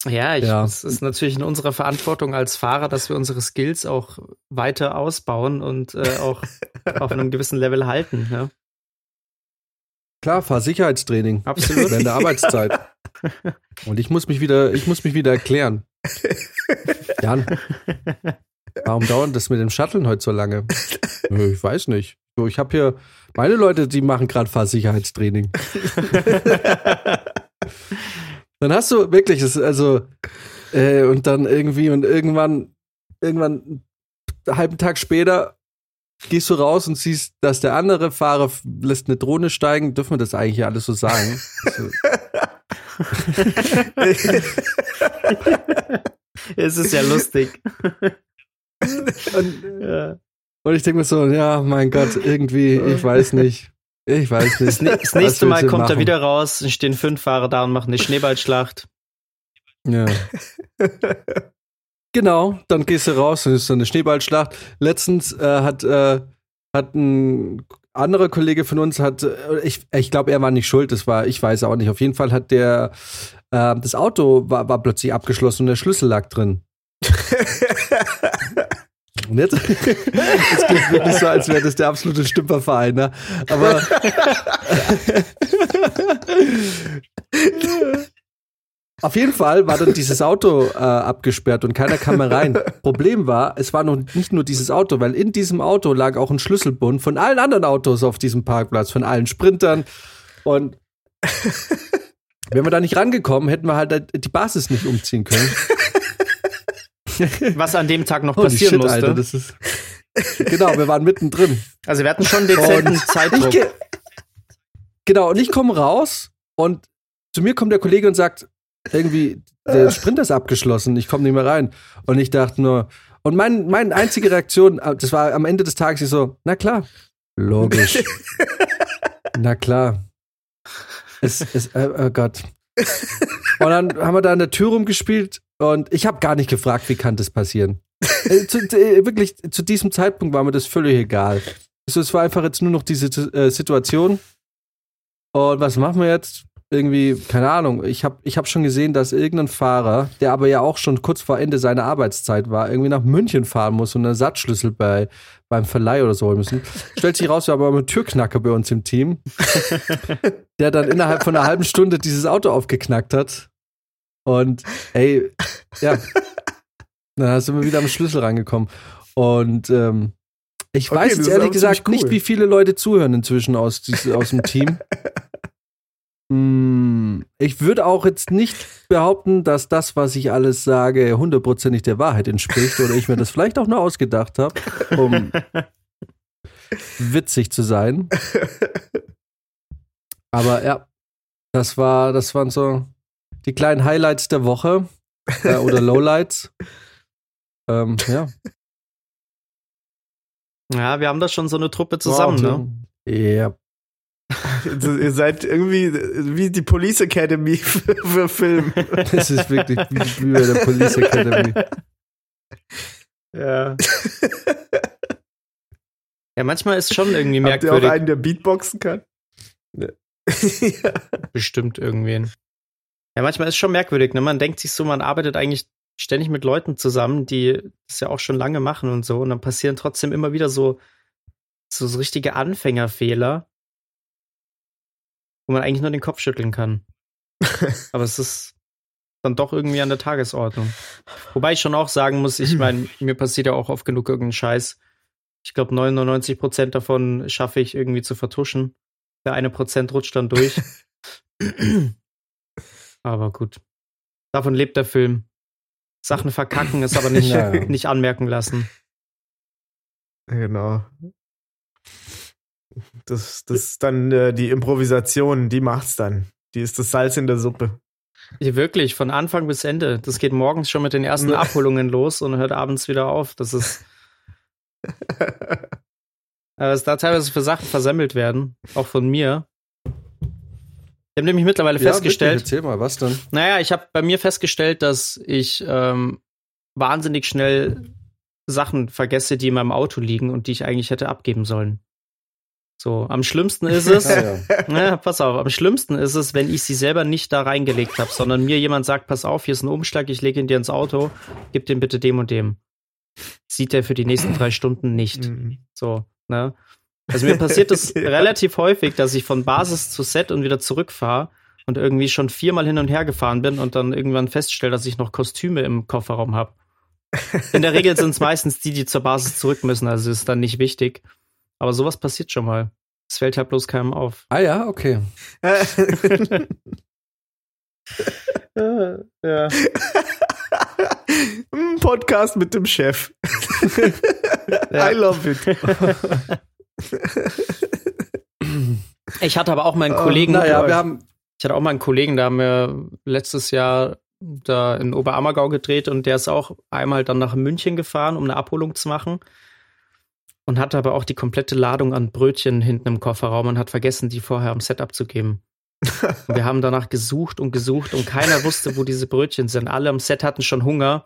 S1: Ja, ich,
S3: Ja.
S1: es ist natürlich in unserer Verantwortung als Fahrer, dass wir unsere Skills auch weiter ausbauen und äh, auch auf einem gewissen Level halten. Ja?
S3: Klar, Fahrsicherheitstraining.
S1: Absolut.
S3: Während der Arbeitszeit. Und ich muss mich wieder, ich muss mich wieder erklären. Jan, warum dauert das mit dem Shuttlen heute so lange? Nö, Ich weiß nicht. So, ich habe hier meine Leute, die machen gerade Fahrsicherheitstraining. dann hast du wirklich, also äh, und dann irgendwie und irgendwann, irgendwann einen halben Tag später gehst du raus und siehst, dass der andere Fahrer lässt eine Drohne steigen. Dürfen wir das eigentlich hier alles so sagen? Also,
S1: es ist ja lustig.
S3: und,
S1: Ja.
S3: Und ich denke mir so, ja, mein Gott, irgendwie, ich weiß nicht. Ich weiß nicht.
S1: Das, nächste Mal kommt er
S3: machen?
S1: wieder raus, stehen fünf Fahrer da und machen eine Schneeballschlacht.
S3: Ja. genau, dann gehst du raus und ist so eine Schneeballschlacht. Letztens äh, hat, äh, hat ein anderer Kollege von uns hat, äh, ich, ich glaube, er war nicht schuld, das war, ich weiß auch nicht. Auf jeden Fall hat der, äh, das Auto war, war plötzlich abgeschlossen und der Schlüssel lag drin. Und jetzt, es klingt wirklich so, als wäre das der absolute Stümperverein, ne? Aber Auf jeden Fall war dann dieses Auto äh, abgesperrt und keiner kam mehr rein. Problem war, es war noch nicht nur dieses Auto, weil in diesem Auto lag auch ein Schlüsselbund von allen anderen Autos auf diesem Parkplatz, von allen Sprintern. Und wären wir da nicht rangekommen, hätten wir halt die Basis nicht umziehen können.
S1: Was an dem Tag noch
S3: Holy
S1: passieren
S3: shit,
S1: musste.
S3: Alter, das ist. Genau, wir waren mittendrin.
S1: also wir hatten schon dezenten
S3: Und
S1: Zeitdruck.
S3: Geh- genau, und ich komme raus und zu mir kommt der Kollege und sagt, irgendwie, der Sprint ist abgeschlossen, ich komme nicht mehr rein. Und ich dachte nur, und mein, meine einzige Reaktion, äh, das war am Ende des Tages ich so, na klar, logisch. na klar. Es, es, äh, oh Gott. Und dann haben wir da an der Tür rumgespielt und ich habe gar nicht gefragt, wie kann das passieren. Äh, zu, äh, wirklich, zu diesem Zeitpunkt war mir das völlig egal. Also, es war einfach jetzt nur noch diese äh, Situation. Und was machen wir jetzt? Irgendwie, keine Ahnung. Ich habe ich hab schon gesehen, dass irgendein Fahrer, der aber ja auch schon kurz vor Ende seiner Arbeitszeit war, irgendwie nach München fahren muss und einen Ersatzschlüssel bei, beim Verleih oder so holen müssen. Stellt sich raus, wir haben einen Türknacker bei uns im Team, der dann innerhalb von einer halben Stunde dieses Auto aufgeknackt hat. Und ey, ja. Dann sind wir wieder am Schlüssel rangekommen. Und ähm, ich
S2: Okay,
S3: weiß jetzt ehrlich gesagt
S2: cool.
S3: nicht, wie viele Leute zuhören inzwischen aus, aus dem Team. Mm, Ich würde auch jetzt nicht behaupten, dass das, was ich alles sage, hundertprozentig der Wahrheit entspricht oder ich mir das vielleicht auch nur ausgedacht habe, um witzig zu sein. Aber ja, das war, das waren so die kleinen Highlights der Woche äh, oder Lowlights. ähm, ja.
S1: Ja, wir haben da schon so eine Truppe zusammen, ne?
S3: Ja.
S2: Ihr seid irgendwie wie die Police Academy für, für Film.
S3: Das ist wirklich wie, wie bei der Police Academy.
S1: Ja. ja, manchmal ist schon irgendwie
S2: Habt ihr auch
S1: merkwürdig.
S2: einen, der Beatboxen kann? ja.
S1: Bestimmt irgendwen. Ja, manchmal ist schon merkwürdig, ne? Man denkt sich so, man arbeitet eigentlich ständig mit Leuten zusammen, die das ja auch schon lange machen und so. Und dann passieren trotzdem immer wieder so, so, so richtige Anfängerfehler, wo man eigentlich nur den Kopf schütteln kann. Aber es ist dann doch irgendwie an der Tagesordnung. Wobei ich schon auch sagen muss, ich meine, mir passiert ja auch oft genug irgendein Scheiß. Ich glaube, 99 Prozent davon schaffe ich irgendwie zu vertuschen. Der eine Prozent rutscht dann durch. Aber gut. Davon lebt der Film. Sachen verkacken ist aber nicht,
S3: Ja.
S1: nicht anmerken lassen.
S2: Genau. Das, das ist dann äh, die Improvisation, die macht's dann. Die ist das Salz in der Suppe.
S1: Ja, wirklich, von Anfang bis Ende. Das geht morgens schon mit den ersten. Abholungen los und hört abends wieder auf. Das ist. Aber was da teilweise für Sachen versemmelt werden, auch von mir. Ich habe nämlich mittlerweile festgestellt,
S3: Ja, wirklich, erzähl mal, was denn?
S1: Naja, ich habe bei mir festgestellt, dass ich ähm, wahnsinnig schnell Sachen vergesse, die in meinem Auto liegen und die ich eigentlich hätte abgeben sollen. So, am schlimmsten ist es,
S3: Ah, ja.
S1: ja, pass auf, am schlimmsten ist es, wenn ich sie selber nicht da reingelegt habe, sondern mir jemand sagt, pass auf, hier ist ein Umschlag, ich lege ihn dir ins Auto, gib den bitte dem und dem. Sieht er für die nächsten drei Stunden nicht.
S2: Mhm.
S1: So, ne? Also mir passiert es
S2: Ja.
S1: relativ häufig, dass ich von Basis zu Set und wieder zurückfahre und irgendwie schon viermal hin und her gefahren bin und dann irgendwann feststelle, dass ich noch Kostüme im Kofferraum habe. In der Regel sind es meistens die, die zur Basis zurück müssen, also ist dann nicht wichtig. Aber sowas passiert schon mal. Es fällt halt bloß keinem auf.
S3: ah ja, okay.
S1: ja.
S2: Ein Podcast mit dem Chef.
S1: Ja.
S2: I love it.
S1: Ich hatte aber auch meinen
S2: Oh,
S1: Kollegen,
S3: Naja, wir haben.
S1: ich hatte auch mal einen Kollegen, da haben wir letztes Jahr da in Oberammergau gedreht und der ist auch einmal dann nach München gefahren, um eine Abholung zu machen. Und hatte aber auch die komplette Ladung an Brötchen hinten im Kofferraum und hat vergessen, die vorher am Set abzugeben. Wir haben danach gesucht und gesucht und keiner wusste, wo diese Brötchen sind. Alle am Set hatten schon Hunger.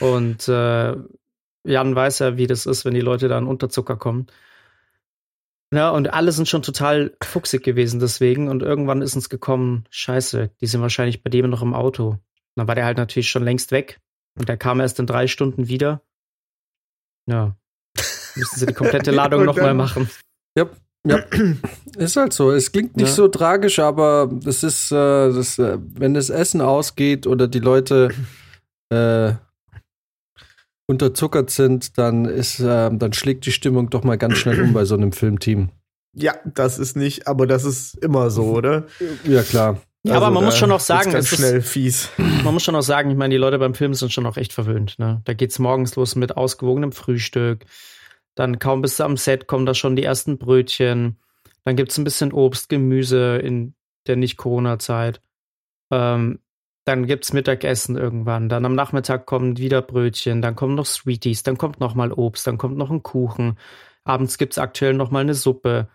S1: Und äh, Jan weiß ja, wie das ist, wenn die Leute da an Unterzucker kommen. Ja, und alle sind schon total fuchsig gewesen deswegen. Und irgendwann ist uns gekommen, scheiße, die sind wahrscheinlich bei dem noch im Auto. Und dann war der halt natürlich schon längst weg. Und der kam erst in drei Stunden wieder. Ja. Müssen sie die komplette Ladung nochmal machen.
S3: Ja, ist halt so. Es klingt nicht
S1: Ja.
S3: so tragisch, aber das ist, äh, das, äh, wenn das Essen ausgeht oder die Leute äh, unterzuckert sind, dann ist, äh, dann schlägt die Stimmung doch mal ganz schnell um bei so einem Filmteam.
S2: Ja, das ist nicht, aber das ist immer so, oder?
S3: Ja, klar.
S1: Ja, aber man muss schon auch sagen, es ist-
S2: schnell fies.
S1: Man muss schon auch sagen, ich meine, die Leute beim Film sind schon auch echt verwöhnt. Ne? Da geht's morgens los mit ausgewogenem Frühstück. Dann kaum bist du am Set, kommen da schon die ersten Brötchen. Dann gibt's ein bisschen Obst, Gemüse in der Nicht-Corona-Zeit. Ähm, dann gibt's Mittagessen irgendwann. Dann am Nachmittag kommen wieder Brötchen. Dann kommen noch Sweeties. Dann kommt noch mal Obst. Dann kommt noch ein Kuchen. Abends gibt's aktuell noch mal eine Suppe.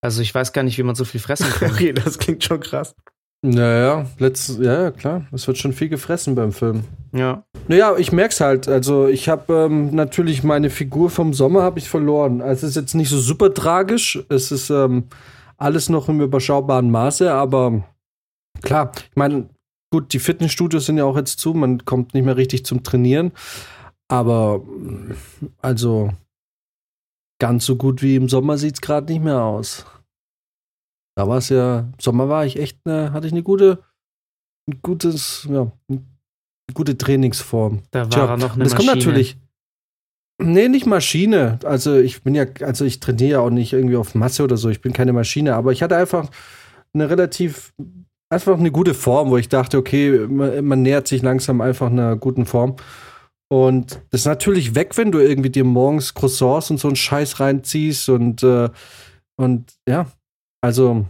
S1: Also ich weiß gar nicht, wie man so viel fressen kann.
S2: Okay, das klingt schon krass.
S3: Naja, letzt, ja, ja, klar. Es wird schon viel gefressen beim Film.
S1: ja.
S3: Naja, ich merk's halt. Also ich habe ähm, natürlich meine Figur vom Sommer habe ich verloren. Also es ist jetzt nicht so super tragisch. Es ist ähm, alles noch im überschaubaren Maße, aber klar, ich meine, gut, die Fitnessstudios sind ja auch jetzt zu, man kommt nicht mehr richtig zum Trainieren. Aber also ganz so gut wie im Sommer sieht's gerade nicht mehr aus. Da war es ja, im Sommer war ich echt, ne, hatte ich eine gute, ein gutes, ja, eine gute Trainingsform.
S1: Da war
S3: Tja,
S1: er noch eine
S3: das kommt
S1: Maschine.
S3: natürlich. Nee, nicht Maschine. Also ich bin ja, also ich trainiere ja auch nicht irgendwie auf Masse oder so. Ich bin keine Maschine, aber ich hatte einfach eine relativ, einfach eine gute Form, wo ich dachte, okay, man, man nähert sich langsam einfach einer guten Form. Und das ist natürlich weg, wenn du irgendwie dir morgens Croissants und so einen Scheiß reinziehst und, äh, und ja, also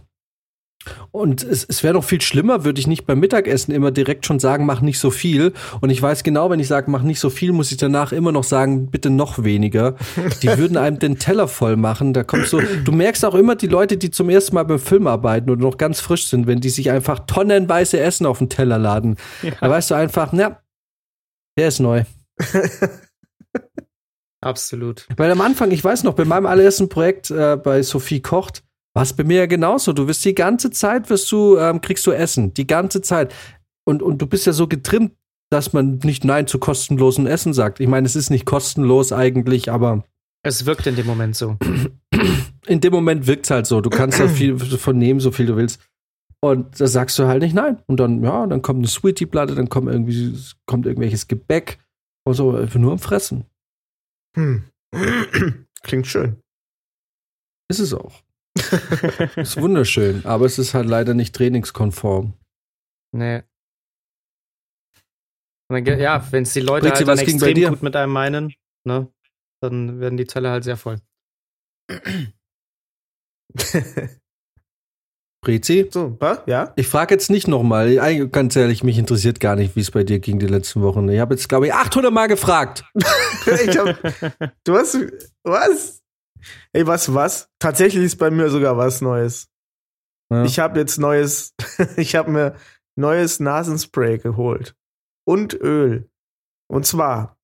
S3: und es, es wäre noch viel schlimmer, würde ich nicht beim Mittagessen immer direkt schon sagen, mach nicht so viel. Und ich weiß genau, wenn ich sage, mach nicht so viel, muss ich danach immer noch sagen, bitte noch weniger. Die würden einem den Teller voll machen. Da kommst du, du merkst auch immer die Leute, die zum ersten Mal beim Film arbeiten oder noch ganz frisch sind, wenn die sich einfach tonnenweise Essen auf den Teller laden. Ja. Da weißt du einfach, na, der ist neu.
S1: Absolut.
S3: Weil am Anfang, ich weiß noch, bei meinem allerersten Projekt äh, bei Sophie Kocht, war es bei mir ja genauso. Du wirst die ganze Zeit, wirst du, ähm, kriegst du Essen. Die ganze Zeit. Und, und du bist ja so getrimmt, dass man nicht Nein zu kostenlosem Essen sagt. Ich meine, es ist nicht kostenlos eigentlich, aber.
S1: Es wirkt in dem Moment so.
S3: In dem Moment wirkt es halt so. Du kannst da viel von nehmen, so viel du willst. Und da sagst du halt nicht nein. Und dann, ja, dann kommt eine Sweetie-Platte, dann kommt irgendwie, kommt irgendwelches Gebäck und so, nur am Fressen.
S2: Hm. Klingt schön.
S3: Ist es auch. ist wunderschön, aber es ist halt leider nicht trainingskonform.
S1: Nee. Ja, wenn es die Leute Britzi, halt dann extrem gut mit einem meinen, ne, dann werden die Teller halt sehr voll.
S3: Brezi?
S2: So, was? Ja?
S3: Ich frage jetzt nicht nochmal. Ganz ehrlich, mich interessiert gar nicht, wie es bei dir ging die letzten Wochen. Ich habe jetzt, glaube ich, 800 Mal gefragt.
S2: hab, du hast, was? Ey, was, was? Tatsächlich ist bei mir sogar was Neues. Ja. Ich habe jetzt neues, ich habe mir neues Nasenspray geholt. Und Öl. Und zwar,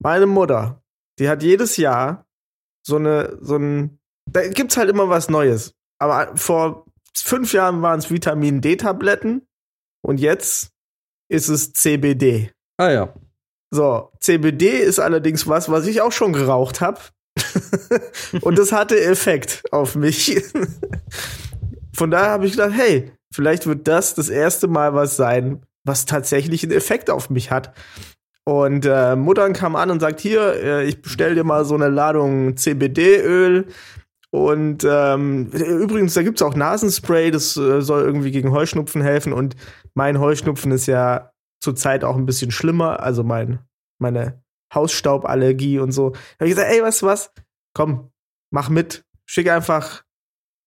S2: meine Mutter, die hat jedes Jahr so eine, so ein, da gibt's halt immer was Neues. Aber vor fünf Jahren waren es Vitamin D-Tabletten und jetzt ist es CBD.
S3: Ah ja.
S2: So, CBD ist allerdings was, was ich auch schon geraucht habe. und das hatte Effekt auf mich. Von daher habe ich gedacht, hey, vielleicht wird das das erste Mal was sein, was tatsächlich einen Effekt auf mich hat. Und äh, Muttern kam an und sagt, hier, äh, ich bestell dir mal so eine Ladung CBD-Öl. Und ähm, übrigens, da gibt's auch Nasenspray, das äh, soll irgendwie gegen Heuschnupfen helfen. Und mein Heuschnupfen ist ja zurzeit auch ein bisschen schlimmer. Also mein, meine Hausstauballergie und so. Da habe ich gesagt, ey, was, was? Komm, mach mit. Schick einfach,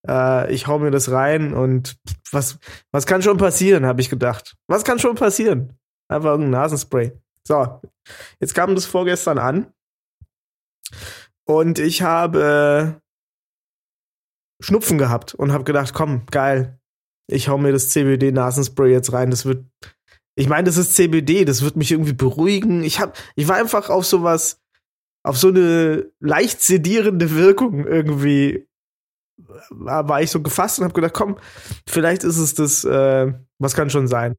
S2: äh, ich hau mir das rein und was, was kann schon passieren, habe ich gedacht. Was kann schon passieren? Einfach irgendein Nasenspray. So, jetzt kam das vorgestern an. Und ich habe äh, Schnupfen gehabt und habe gedacht, komm, geil. Ich hau mir das CBD-Nasenspray jetzt rein. Das wird ich meine, das ist CBD, das wird mich irgendwie beruhigen. Ich hab, ich war einfach auf sowas, auf so eine leicht sedierende Wirkung irgendwie war ich so gefasst und habe gedacht, komm, vielleicht ist es das, äh, was kann schon sein.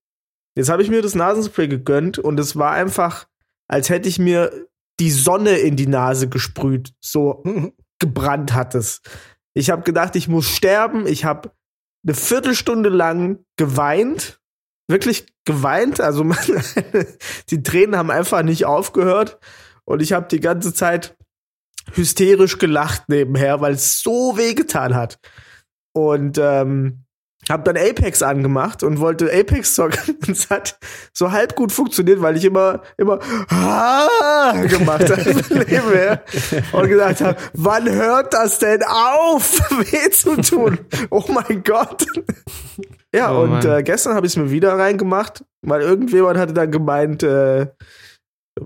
S2: Jetzt habe ich mir das Nasenspray gegönnt und es war einfach, als hätte ich mir die Sonne in die Nase gesprüht, so gebrannt hat es. Ich habe gedacht, ich muss sterben. Ich habe eine Viertelstunde lang geweint wirklich geweint. Also man, die Tränen haben einfach nicht aufgehört. Und ich habe die ganze Zeit hysterisch gelacht nebenher, weil es so wehgetan hat. Und ähm, habe dann Apex angemacht und wollte Apex zocken. Und es hat so halb gut funktioniert, weil ich immer, immer ah, gemacht habe und gesagt habe, wann hört das denn auf, weh zu tun? Oh mein Gott. Ja, oh, und äh, gestern habe ich es mir wieder reingemacht, weil irgendjemand hatte dann gemeint, äh,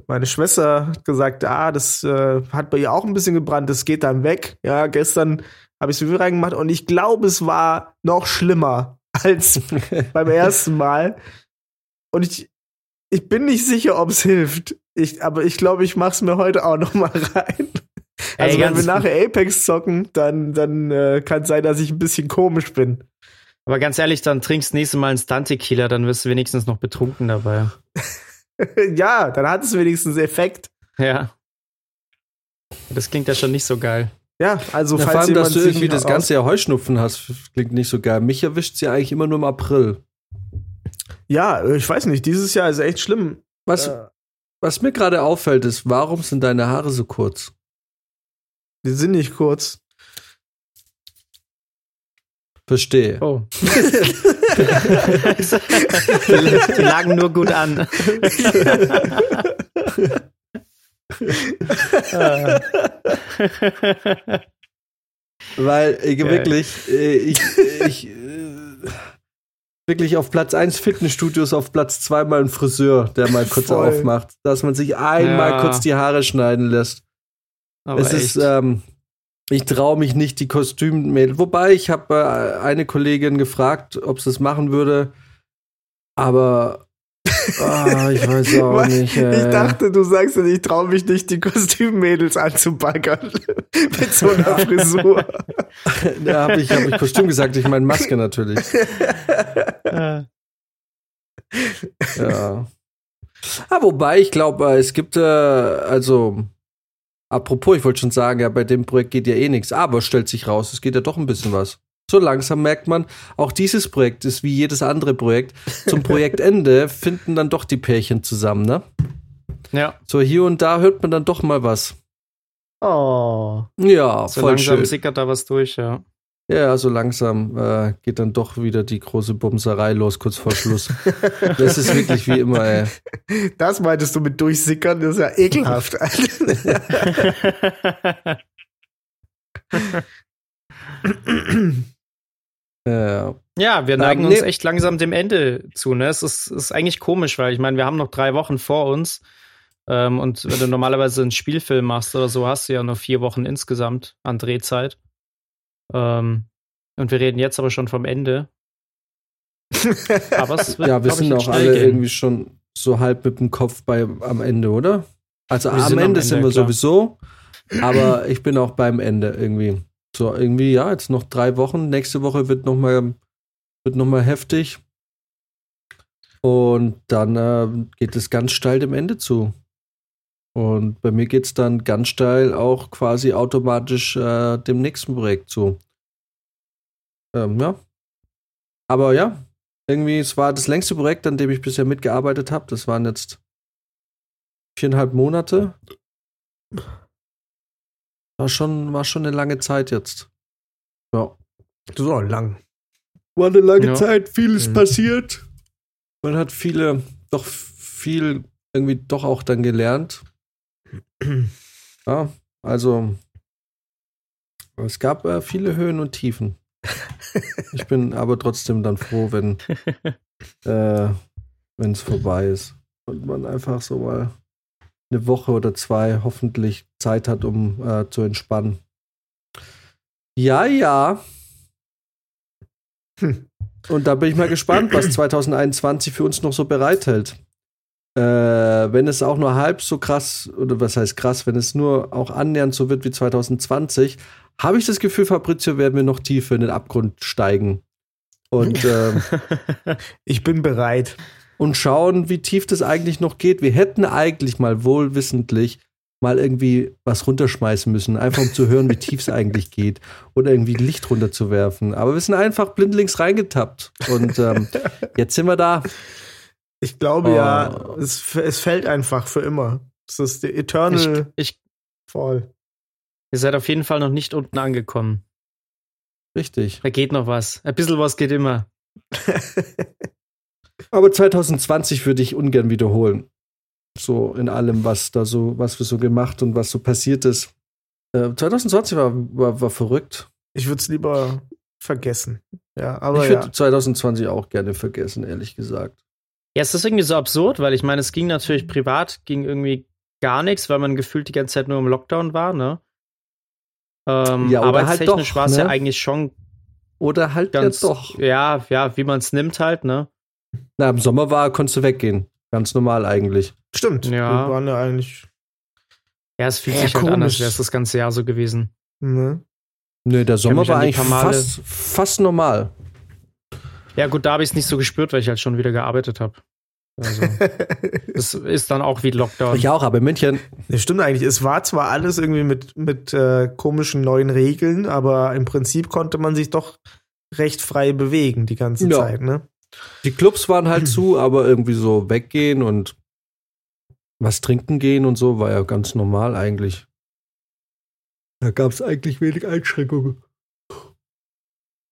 S2: meine Schwester hat gesagt, ah, das äh, hat bei ihr auch ein bisschen gebrannt, das geht dann weg. Ja, gestern habe ich es mir wieder reingemacht und ich glaube, es war noch schlimmer als beim ersten Mal. Und ich, ich bin nicht sicher, ob es hilft. Ich, aber ich glaube, ich mache es mir heute auch noch mal rein. Also Ey, wenn wir nachher Apex zocken, dann, dann äh, kann es sein, dass ich ein bisschen komisch bin.
S1: Aber ganz ehrlich, dann trinkst nächstes Mal einen Stunt-Tequila, dann wirst du wenigstens noch betrunken dabei.
S2: ja, dann hat es wenigstens Effekt.
S1: Ja. Das klingt ja schon nicht so geil.
S2: Ja, also
S3: ja, falls vor allem, dass du irgendwie das ganze Jahr Heuschnupfen hast, klingt nicht so geil. Mich erwischt sie eigentlich immer nur im April.
S2: Ja, ich weiß nicht, dieses Jahr ist echt schlimm.
S3: Was, äh, was mir gerade auffällt, ist, warum sind deine Haare so kurz?
S2: Die sind nicht kurz.
S3: Verstehe.
S1: Oh. die, die lagen nur gut an.
S3: Weil äh,
S1: Geil.
S3: wirklich, äh, ich, ich äh, wirklich auf Platz 1 Fitnessstudios, auf Platz 2 mal ein Friseur, der mal kurz
S2: Voll.
S3: aufmacht, dass man sich einmal
S1: Ja.
S3: kurz die Haare schneiden lässt.
S1: Aber
S3: es ist,
S1: echt.
S3: ähm, ich traue mich nicht, die Kostümmädel. Wobei, ich habe äh, eine Kollegin gefragt, ob sie es machen würde. Aber ah, ich weiß auch nicht. Äh,
S2: Ich dachte, du sagst, ich traue mich nicht, die Kostümmädels anzubaggern. Mit so einer Frisur.
S3: da habe ich, hab ich Kostüm gesagt, ich meine Maske natürlich. Ja. Ah, wobei, ich glaube, äh, es gibt, äh, also, apropos, ich wollte schon sagen, ja, bei dem Projekt geht ja eh nichts, aber stellt sich raus, es geht ja doch ein bisschen was. So langsam merkt man, auch dieses Projekt ist wie jedes andere Projekt. Zum Projektende finden dann doch die Pärchen zusammen, ne?
S1: Ja,
S3: So hier und da hört man dann doch mal was.
S2: Oh.
S3: Ja,
S1: so
S3: voll
S1: langsam
S3: schön.
S1: sickert da was durch, ja.
S3: Ja, so langsam äh, geht dann doch wieder die große Bumserei los, kurz vor Schluss. das ist wirklich wie immer, ey.
S2: Das meintest du mit durchsickern, das ist ja ekelhaft.
S3: Ja.
S1: Ja, wir
S3: Ähm,
S1: neigen
S3: nee.
S1: uns echt langsam dem Ende zu. Ne? Es ist, ist eigentlich komisch, weil ich meine, wir haben noch drei Wochen vor uns. Ähm, und wenn du normalerweise einen Spielfilm machst oder so, hast du ja nur vier Wochen insgesamt an Drehzeit. Ähm, und wir reden jetzt aber schon vom Ende. Aber es wird,
S3: Ja, wir sind auch alle
S1: gehen.
S3: irgendwie schon so halb mit dem Kopf bei, am Ende, oder? Also am Ende,
S1: am Ende,
S3: sind wir
S1: klar.
S3: sowieso, aber ich bin auch beim Ende irgendwie. So irgendwie, ja, jetzt noch drei Wochen. Nächste Woche wird noch mal, wird noch mal heftig. Und dann äh, geht es ganz steil dem Ende zu. Und bei mir geht es dann ganz steil auch quasi automatisch äh, dem nächsten Projekt zu. Ähm, ja. Aber ja, irgendwie, es war das längste Projekt, an dem ich bisher mitgearbeitet habe. Das waren jetzt viereinhalb Monate. War schon, war schon eine lange Zeit jetzt. Ja.
S2: so lang.
S3: War eine lange
S1: Ja.
S3: Zeit, vieles
S2: Mhm.
S3: passiert. Man hat viele, doch viel irgendwie doch auch dann gelernt. Ja, also es gab äh, viele Höhen und Tiefen. Ich bin aber trotzdem dann froh, wenn äh, es vorbei ist und man einfach so mal eine Woche oder zwei hoffentlich Zeit hat, um äh, zu entspannen. Ja, ja.
S2: Hm.
S3: Und da bin ich mal gespannt, was 2021 für uns noch so bereithält. Äh, wenn es auch nur halb so krass, oder was heißt krass, wenn es nur auch annähernd so wird wie 2020, habe ich das Gefühl, Fabrizio, werden wir noch tiefer in den Abgrund steigen. Und, ähm,
S2: Ich bin bereit.
S3: und schauen, wie tief das eigentlich noch geht. Wir hätten eigentlich mal wohlwissentlich mal irgendwie was runterschmeißen müssen, einfach um zu hören, wie tief es eigentlich geht oder irgendwie Licht runterzuwerfen. Aber wir sind einfach blindlings reingetappt und ähm, jetzt sind wir da.
S2: Ich glaube
S3: Oh.
S2: ja, es, es fällt einfach für immer. Es ist der
S1: ich,
S2: Eternal
S1: ich,
S2: Fall.
S1: ihr seid auf jeden Fall noch nicht unten angekommen.
S3: Richtig.
S1: Da geht noch was. Ein bisschen was geht immer.
S3: Aber 2020 würde ich ungern wiederholen. So in allem, was da so, was wir so gemacht und was so passiert ist. Äh, 2020 war, war, war verrückt.
S2: Ich würde es lieber vergessen. Ja, aber
S3: ich würde
S2: ja.
S3: 2020 auch gerne vergessen, ehrlich gesagt.
S1: Ja, es ist irgendwie so absurd, weil ich meine, es ging natürlich privat, ging irgendwie gar nichts, weil man gefühlt die ganze Zeit nur im Lockdown war, ne? Ähm,
S3: Ja, oder halt
S1: arbeitstechnisch
S3: doch,
S1: war es ja
S3: ne?
S1: eigentlich schon
S3: Oder halt
S1: ganz,
S3: ja doch.
S1: ja, ja, wie man es nimmt halt, ne?
S3: Na, im Sommer war, konntest du weggehen. Ganz normal eigentlich.
S2: Stimmt.
S1: Ja.
S2: Wir waren ja eigentlich.
S1: Ja, es fühlt
S2: Ja,
S1: sich halt an, als
S2: komisch.
S1: wäre es das ganze Jahr so gewesen.
S2: Ne?
S3: Nö, der Sommer war eigentlich fast, fast normal.
S1: Ja, gut, da habe ich es nicht so gespürt, weil ich halt schon wieder gearbeitet habe. Also, das ist dann auch wie Lockdown.
S3: Ich auch, aber in München.
S2: Das stimmt eigentlich. Es war zwar alles irgendwie mit, mit äh, komischen neuen Regeln, aber im Prinzip konnte man sich doch recht frei bewegen die ganze
S3: Ja.
S2: Zeit, ne?
S3: Die Clubs waren halt zu, aber irgendwie so weggehen und was trinken gehen und so war ja ganz normal eigentlich. Da gab es eigentlich wenig Einschränkungen.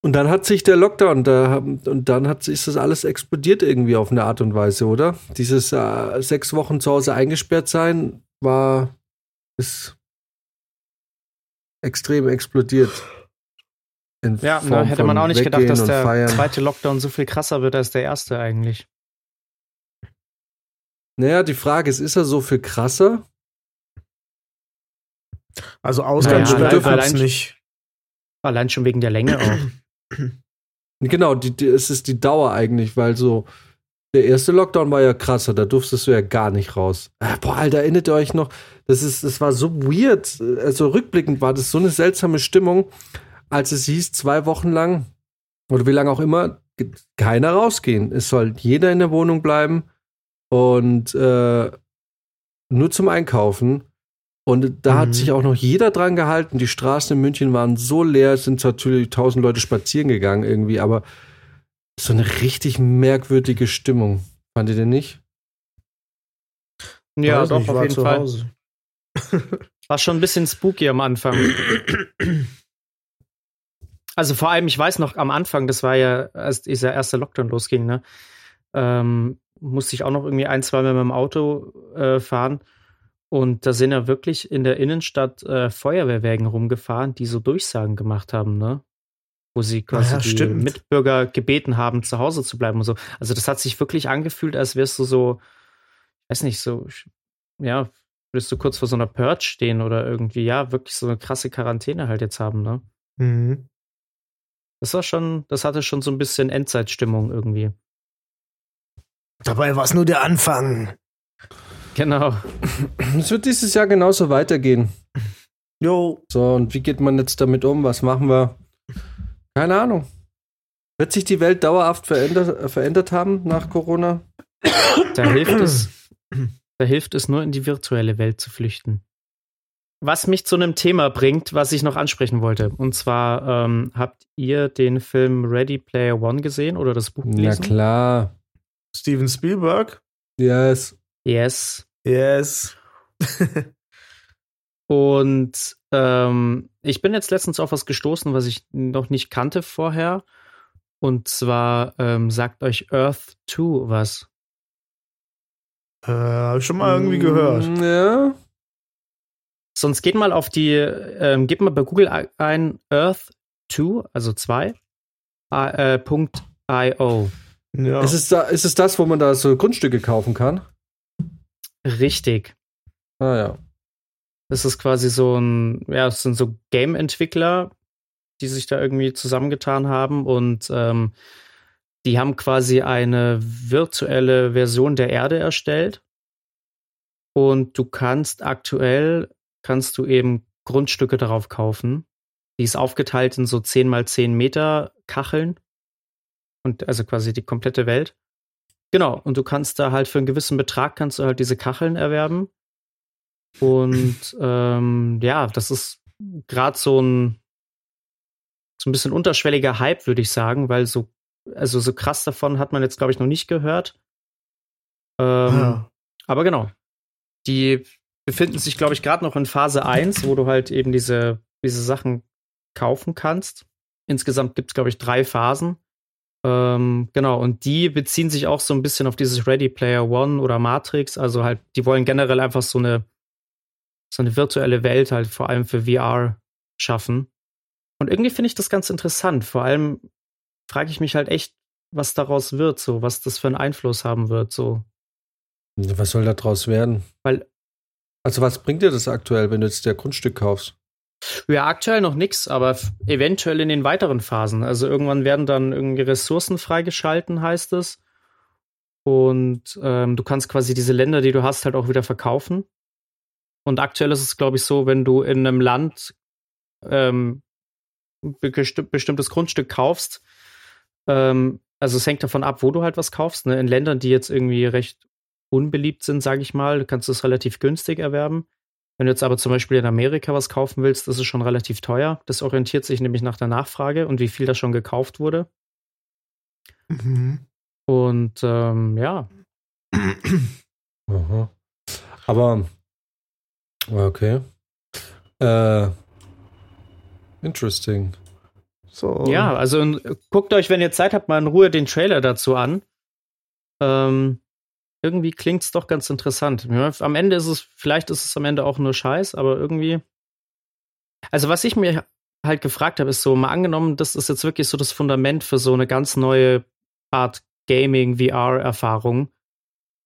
S3: Und dann hat sich der Lockdown, da, und dann hat ist das alles explodiert irgendwie auf eine Art und Weise, oder? Dieses äh, sechs Wochen zu Hause eingesperrt sein war, ist extrem explodiert. In
S1: Ja,
S3: Form
S1: ne, hätte man auch nicht gedacht, dass der
S3: Feiern.
S1: zweite Lockdown so viel krasser wird als der erste eigentlich.
S3: Naja, die Frage ist, ist er so viel krasser?
S2: Also Ausgangssperre
S1: Naja,
S2: dürfen
S1: allein-
S2: nicht.
S1: Allein schon wegen der Länge auch.
S3: Genau, die, die, es ist die Dauer eigentlich, weil so der erste Lockdown war ja krasser, da durftest du ja gar nicht raus. Äh, boah, Alter, erinnert ihr euch noch? Das ist, das war so weird. Also rückblickend war das so eine seltsame Stimmung, als es hieß, zwei Wochen lang oder wie lange auch immer, keiner rausgehen. Es soll jeder in der Wohnung bleiben und äh, nur zum Einkaufen. Und da
S2: Mhm.
S3: hat sich auch noch jeder dran gehalten. Die Straßen in München waren so leer, es sind zwar natürlich tausend Leute spazieren gegangen irgendwie, aber so eine richtig merkwürdige Stimmung. Fand ihr denn nicht?
S1: Ja,
S2: Weiß
S1: doch,
S2: nicht,
S1: auf
S2: war
S1: jeden
S2: zu
S1: Fall.
S2: Hause.
S1: War schon ein bisschen spooky am Anfang. Also vor allem, ich weiß noch, am Anfang, das war ja, als dieser erste Lockdown losging, ne, ähm, musste ich auch noch irgendwie ein, zwei Mal mit dem Auto äh, fahren. Und da sind ja wirklich in der Innenstadt äh, Feuerwehrwägen rumgefahren, die so Durchsagen gemacht haben, ne? Wo sie quasi
S2: ja,
S1: die. Mitbürger gebeten haben, zu Hause zu bleiben und so. Also das hat sich wirklich angefühlt, als wärst du so, ich weiß nicht, so, ja, würdest du kurz vor so einer Purge stehen oder irgendwie, ja, wirklich so eine krasse Quarantäne halt jetzt haben, ne?
S2: Mhm.
S1: Das war schon, das hatte schon so ein bisschen Endzeitstimmung irgendwie.
S2: Dabei war es nur der Anfang.
S1: Genau.
S3: Es wird dieses Jahr genauso weitergehen.
S2: Jo.
S3: So, und wie geht man jetzt damit um? Was machen wir? Keine Ahnung. Wird sich die Welt dauerhaft verändert, verändert haben nach Corona?
S1: Da hilft es, da hilft es nur in die virtuelle Welt zu flüchten. Was mich zu einem Thema bringt, was ich noch ansprechen wollte. Und zwar ähm, habt ihr den Film Ready Player One gesehen oder das Buch
S3: Na
S1: gelesen?
S3: klar.
S2: Steven Spielberg.
S3: Yes.
S1: Yes.
S2: Yes.
S1: Und ähm, ich bin jetzt letztens auf was gestoßen, was ich noch nicht kannte vorher. Und zwar ähm, sagt euch Earth 2 was.
S2: Äh, hab ich schon mal irgendwie gehört.
S3: Mm, Ja.
S1: Sonst geht mal auf die, ähm, gebt mal bei Google ein Earth 2, also 2, äh, Punkt .io.
S2: Ja.
S3: Ist, es da, ist es das, wo man da so Grundstücke kaufen kann?
S1: Richtig.
S3: Ah ja.
S1: Das ist quasi so ein, ja, es sind so Game-Entwickler, die sich da irgendwie zusammengetan haben und ähm, die haben quasi eine virtuelle Version der Erde erstellt. Und du kannst aktuell, kannst du eben Grundstücke darauf kaufen. Die ist aufgeteilt in so 10 mal 10 Meter Kacheln. Und also quasi die komplette Welt. Genau. Und du kannst da halt für einen gewissen Betrag kannst du halt diese Kacheln erwerben. Und ähm, ja, das ist gerade so ein so ein bisschen unterschwelliger Hype, würde ich sagen, weil so, also so krass davon hat man jetzt, glaube ich, noch nicht gehört. Ähm,
S2: Ja.
S1: Aber genau. Die befinden sich, glaube ich, gerade noch in Phase 1, wo du halt eben diese, diese Sachen kaufen kannst. Insgesamt gibt es, glaube ich, drei Phasen. Ähm, genau, und die beziehen sich auch so ein bisschen auf dieses Ready Player One oder Matrix. Also halt, die wollen generell einfach so eine, so eine virtuelle Welt halt vor allem für VR schaffen. Und irgendwie finde ich das ganz interessant. Vor allem frage ich mich halt echt, was daraus wird, so, was das für einen Einfluss haben wird, so.
S3: Was soll da draus werden?
S1: Weil
S3: Also was bringt dir das aktuell, wenn du jetzt der Grundstück kaufst?
S1: Ja, aktuell noch nichts, aber eventuell in den weiteren Phasen. Also irgendwann werden dann irgendwie Ressourcen freigeschalten, heißt es. Und ähm, du kannst quasi diese Länder, die du hast, halt auch wieder verkaufen. Und aktuell ist es, glaube ich, so, wenn du in einem Land ähm, be- gesti- bestimmtes Grundstück kaufst, ähm, also es hängt davon ab, wo du halt was kaufst. Ne? In Ländern, die jetzt irgendwie recht unbeliebt sind, sage ich mal, kannst du es relativ günstig erwerben. Wenn du jetzt aber zum Beispiel in Amerika was kaufen willst, das ist schon relativ teuer. Das orientiert sich nämlich nach der Nachfrage und wie viel da schon gekauft wurde.
S2: Mhm.
S1: Und ähm, ja,
S3: Aha. Aber okay. Äh, interesting.
S2: So.
S1: Ja, also guckt euch, wenn ihr Zeit habt, mal in Ruhe den Trailer dazu an. Ähm, irgendwie klingt's doch ganz interessant. Am Ende ist es, vielleicht ist es am Ende auch nur Scheiß, aber irgendwie. Also, was ich mir halt gefragt habe, ist so, mal angenommen, das ist jetzt wirklich so das Fundament für so eine ganz neue Art Gaming, VR-Erfahrung.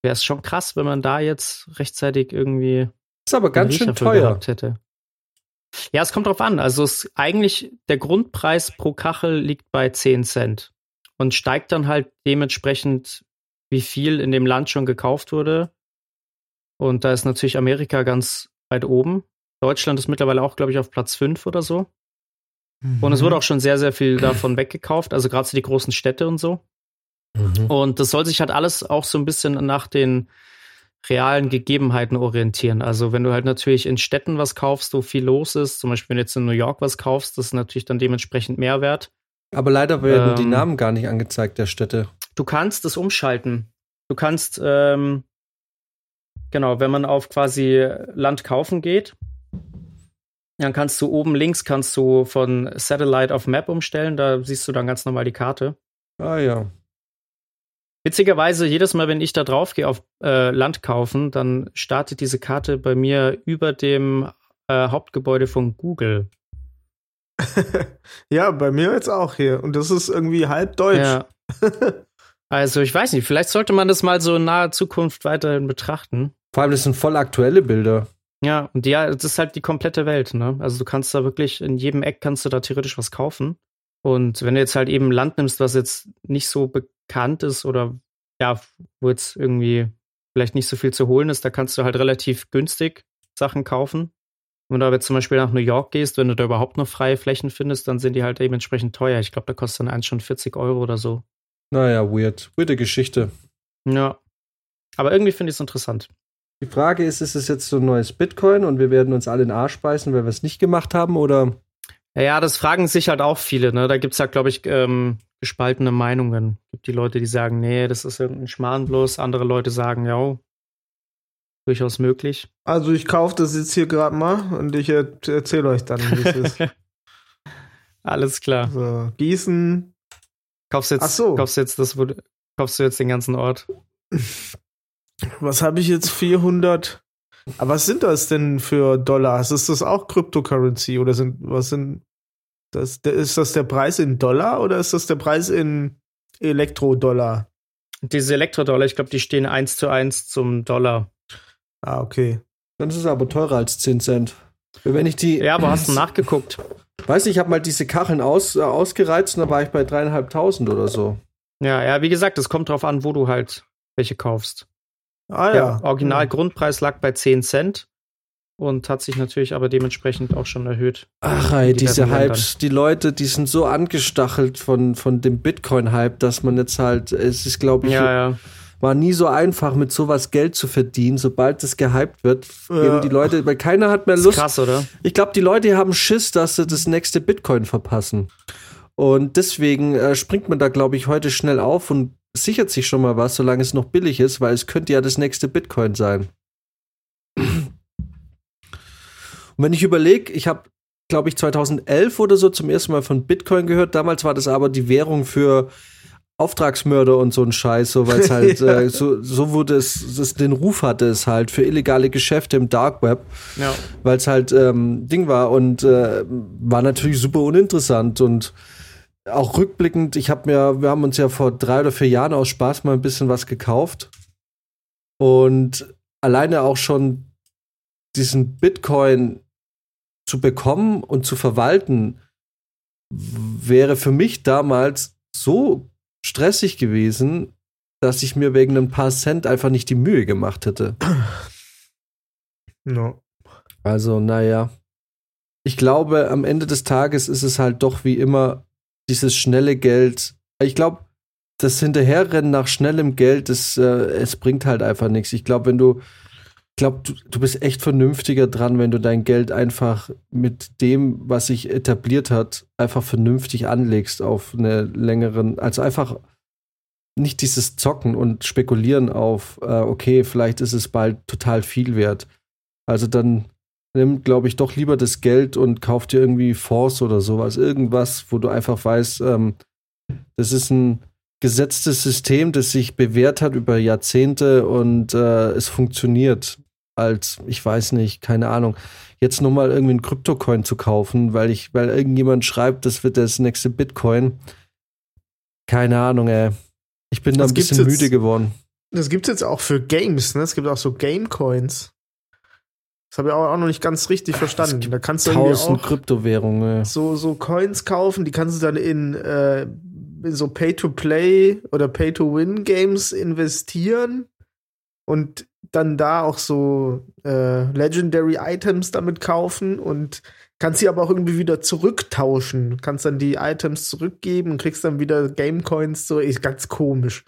S1: Wäre es schon krass, wenn man da jetzt rechtzeitig irgendwie
S3: Ist aber ganz schön teuer.
S1: hätte. Ja, es kommt drauf an. Also es eigentlich der Grundpreis pro Kachel liegt bei 10 Cent und steigt dann halt dementsprechend, wie viel in dem Land schon gekauft wurde. Und da ist natürlich Amerika ganz weit oben. Deutschland ist mittlerweile auch, glaube ich, auf Platz 5 oder so. Und es wurde auch schon sehr, sehr viel davon weggekauft, also gerade so die großen Städte und so.
S3: Mhm.
S1: Und das soll sich halt alles auch so ein bisschen nach den realen Gegebenheiten orientieren. Also wenn du halt natürlich in Städten was kaufst, wo viel los ist, zum Beispiel wenn du jetzt in New York was kaufst, das ist natürlich dann dementsprechend Mehrwert.
S3: Aber leider werden die
S1: Ähm.
S3: Namen gar nicht angezeigt der Städte.
S1: Du kannst es umschalten. Du kannst, ähm, genau, wenn man auf quasi Land kaufen geht, dann kannst du oben links kannst du von Satellite auf Map umstellen, da siehst du dann ganz normal die Karte.
S3: Ah ja.
S1: Witzigerweise, jedes Mal, wenn ich da drauf gehe auf äh, Land kaufen, dann startet diese Karte bei mir über dem äh, Hauptgebäude von Google.
S2: ja, bei mir jetzt auch hier. Und das ist irgendwie halb deutsch.
S1: Ja. Also ich weiß nicht, vielleicht sollte man das mal so in naher Zukunft weiterhin betrachten.
S3: Vor allem, das sind voll aktuelle Bilder.
S1: Ja, und ja, das ist halt die komplette Welt, ne? Also du kannst da wirklich in jedem Eck kannst du da theoretisch was kaufen. Und wenn du jetzt halt eben Land nimmst, was jetzt nicht so bekannt ist oder ja, wo jetzt irgendwie vielleicht nicht so viel zu holen ist, da kannst du halt relativ günstig Sachen kaufen. Wenn du aber jetzt zum Beispiel nach New York gehst, wenn du da überhaupt noch freie Flächen findest, dann sind die halt dementsprechend teuer. Ich glaube, da kostet dann eins schon 40 Euro oder so.
S3: Naja, weird. Weirde Geschichte.
S1: Ja. Aber irgendwie finde ich es interessant.
S3: Die Frage ist, ist es jetzt so ein neues Bitcoin und wir werden uns alle in den Arsch beißen, weil wir es nicht gemacht haben? Oder
S1: Ja, das fragen sich halt auch viele. Ne? Da gibt's ja, glaube ich, ähm, gespaltene Meinungen. Gibt die Leute, die sagen, nee, das ist irgendein Schmarrn bloß. Andere Leute sagen, ja, durchaus möglich.
S2: Also ich kaufe das jetzt hier gerade mal und ich er erzähle euch dann, wie es ist.
S1: Alles klar.
S2: So, Gießen.
S1: Kaufst jetzt,
S2: Ach so.
S1: kaufst jetzt das, wo du- kaufst du jetzt den ganzen Ort.
S2: Was habe ich jetzt? 400. Aber was sind das denn für Dollars? Ist das auch Cryptocurrency oder sind, was sind das? Ist das der Preis in Dollar oder ist das der Preis in Elektrodollar?
S1: Diese Elektrodollar, ich glaube, die stehen eins zu eins zum Dollar.
S2: Ah, okay.
S3: dann ist es aber teurer als 10 Cent. Wenn ich die,
S1: Ja, aber hast du nachgeguckt?
S3: Weiß nicht, ich habe mal diese Kacheln aus, äh, ausgereizt und da war ich bei dreieinhalbtausend oder so.
S1: Ja, ja, wie gesagt, es kommt drauf an, wo du halt welche kaufst.
S2: Ah
S1: Der
S2: ja.
S1: Original-Grundpreis lag bei 10 Cent und hat sich natürlich aber dementsprechend auch schon erhöht.
S3: Ach, ey,
S1: Die
S3: diese
S1: Ländern.
S3: Hypes, die Leute, die sind so angestachelt von, von dem Bitcoin-Hype, dass man jetzt halt, es ist, glaube ich,
S1: Ja, ja.
S3: War nie so einfach, mit sowas Geld zu verdienen. Sobald es gehypt wird,
S2: Ja.
S3: geben die Leute, weil keiner hat mehr Lust.
S1: krass, oder?
S3: Ich glaube, die Leute haben Schiss, dass sie das nächste Bitcoin verpassen. Und deswegen äh, springt man da, glaube ich, heute schnell auf und sichert sich schon mal was, solange es noch billig ist, weil es könnte ja das nächste Bitcoin sein. Und wenn ich überlege, ich habe, glaube ich, 2011 oder so zum ersten Mal von Bitcoin gehört. Damals war das aber die Währung für Auftragsmörder und so ein Scheiß, so weil es halt
S2: Ja.
S3: äh, so, so wurde es, es den Ruf hatte es halt für illegale Geschäfte im Dark Web
S1: Ja.
S3: weil es halt ähm, Ding war und äh, war natürlich super uninteressant und auch rückblickend, ich habe mir, wir haben uns ja vor drei oder vier Jahren aus Spaß mal ein bisschen was gekauft und alleine auch schon diesen Bitcoin zu bekommen und zu verwalten wäre für mich damals so stressig gewesen, dass ich mir wegen ein paar Cent einfach nicht die Mühe gemacht hätte.
S2: No.
S3: Also, naja. Ich glaube, am Ende des Tages ist es halt doch wie immer dieses schnelle Geld. Ich glaube, das Hinterherrennen nach schnellem Geld, das, äh, es bringt halt einfach nichts. Ich glaube, wenn du, glaube, du, du bist echt vernünftiger dran, wenn du dein Geld einfach mit dem, was sich etabliert hat, einfach vernünftig anlegst auf eine längeren, also einfach nicht dieses Zocken und Spekulieren auf, äh, okay, vielleicht ist es bald total viel wert. Also dann nimm, glaube ich, doch lieber das Geld und kauf dir irgendwie Force oder sowas. Irgendwas, wo du einfach weißt, ähm, das ist ein gesetztes System, das sich bewährt hat über Jahrzehnte und äh, es funktioniert. Als, ich weiß nicht, keine Ahnung, jetzt nochmal irgendwie einen Kryptocoin zu kaufen, weil ich, weil irgendjemand schreibt, das wird das nächste Bitcoin. Keine Ahnung, ey. Ich bin da
S2: Was
S3: ein bisschen
S2: jetzt?
S3: müde geworden.
S2: Das gibt's jetzt auch für Games, ne? Es gibt auch so Game-Coins. Das habe ich auch noch nicht ganz richtig verstanden. Da kannst du
S3: Tausend
S2: auch
S3: Kryptowährungen.
S2: so, so Coins kaufen, die kannst du dann in, äh, in so Pay-to-Play oder Pay-to-Win-Games investieren und dann da auch so äh, Legendary Items damit kaufen und kannst sie aber auch irgendwie wieder zurücktauschen. Du kannst dann die Items zurückgeben und kriegst dann wieder Game Coins, so ist ganz komisch.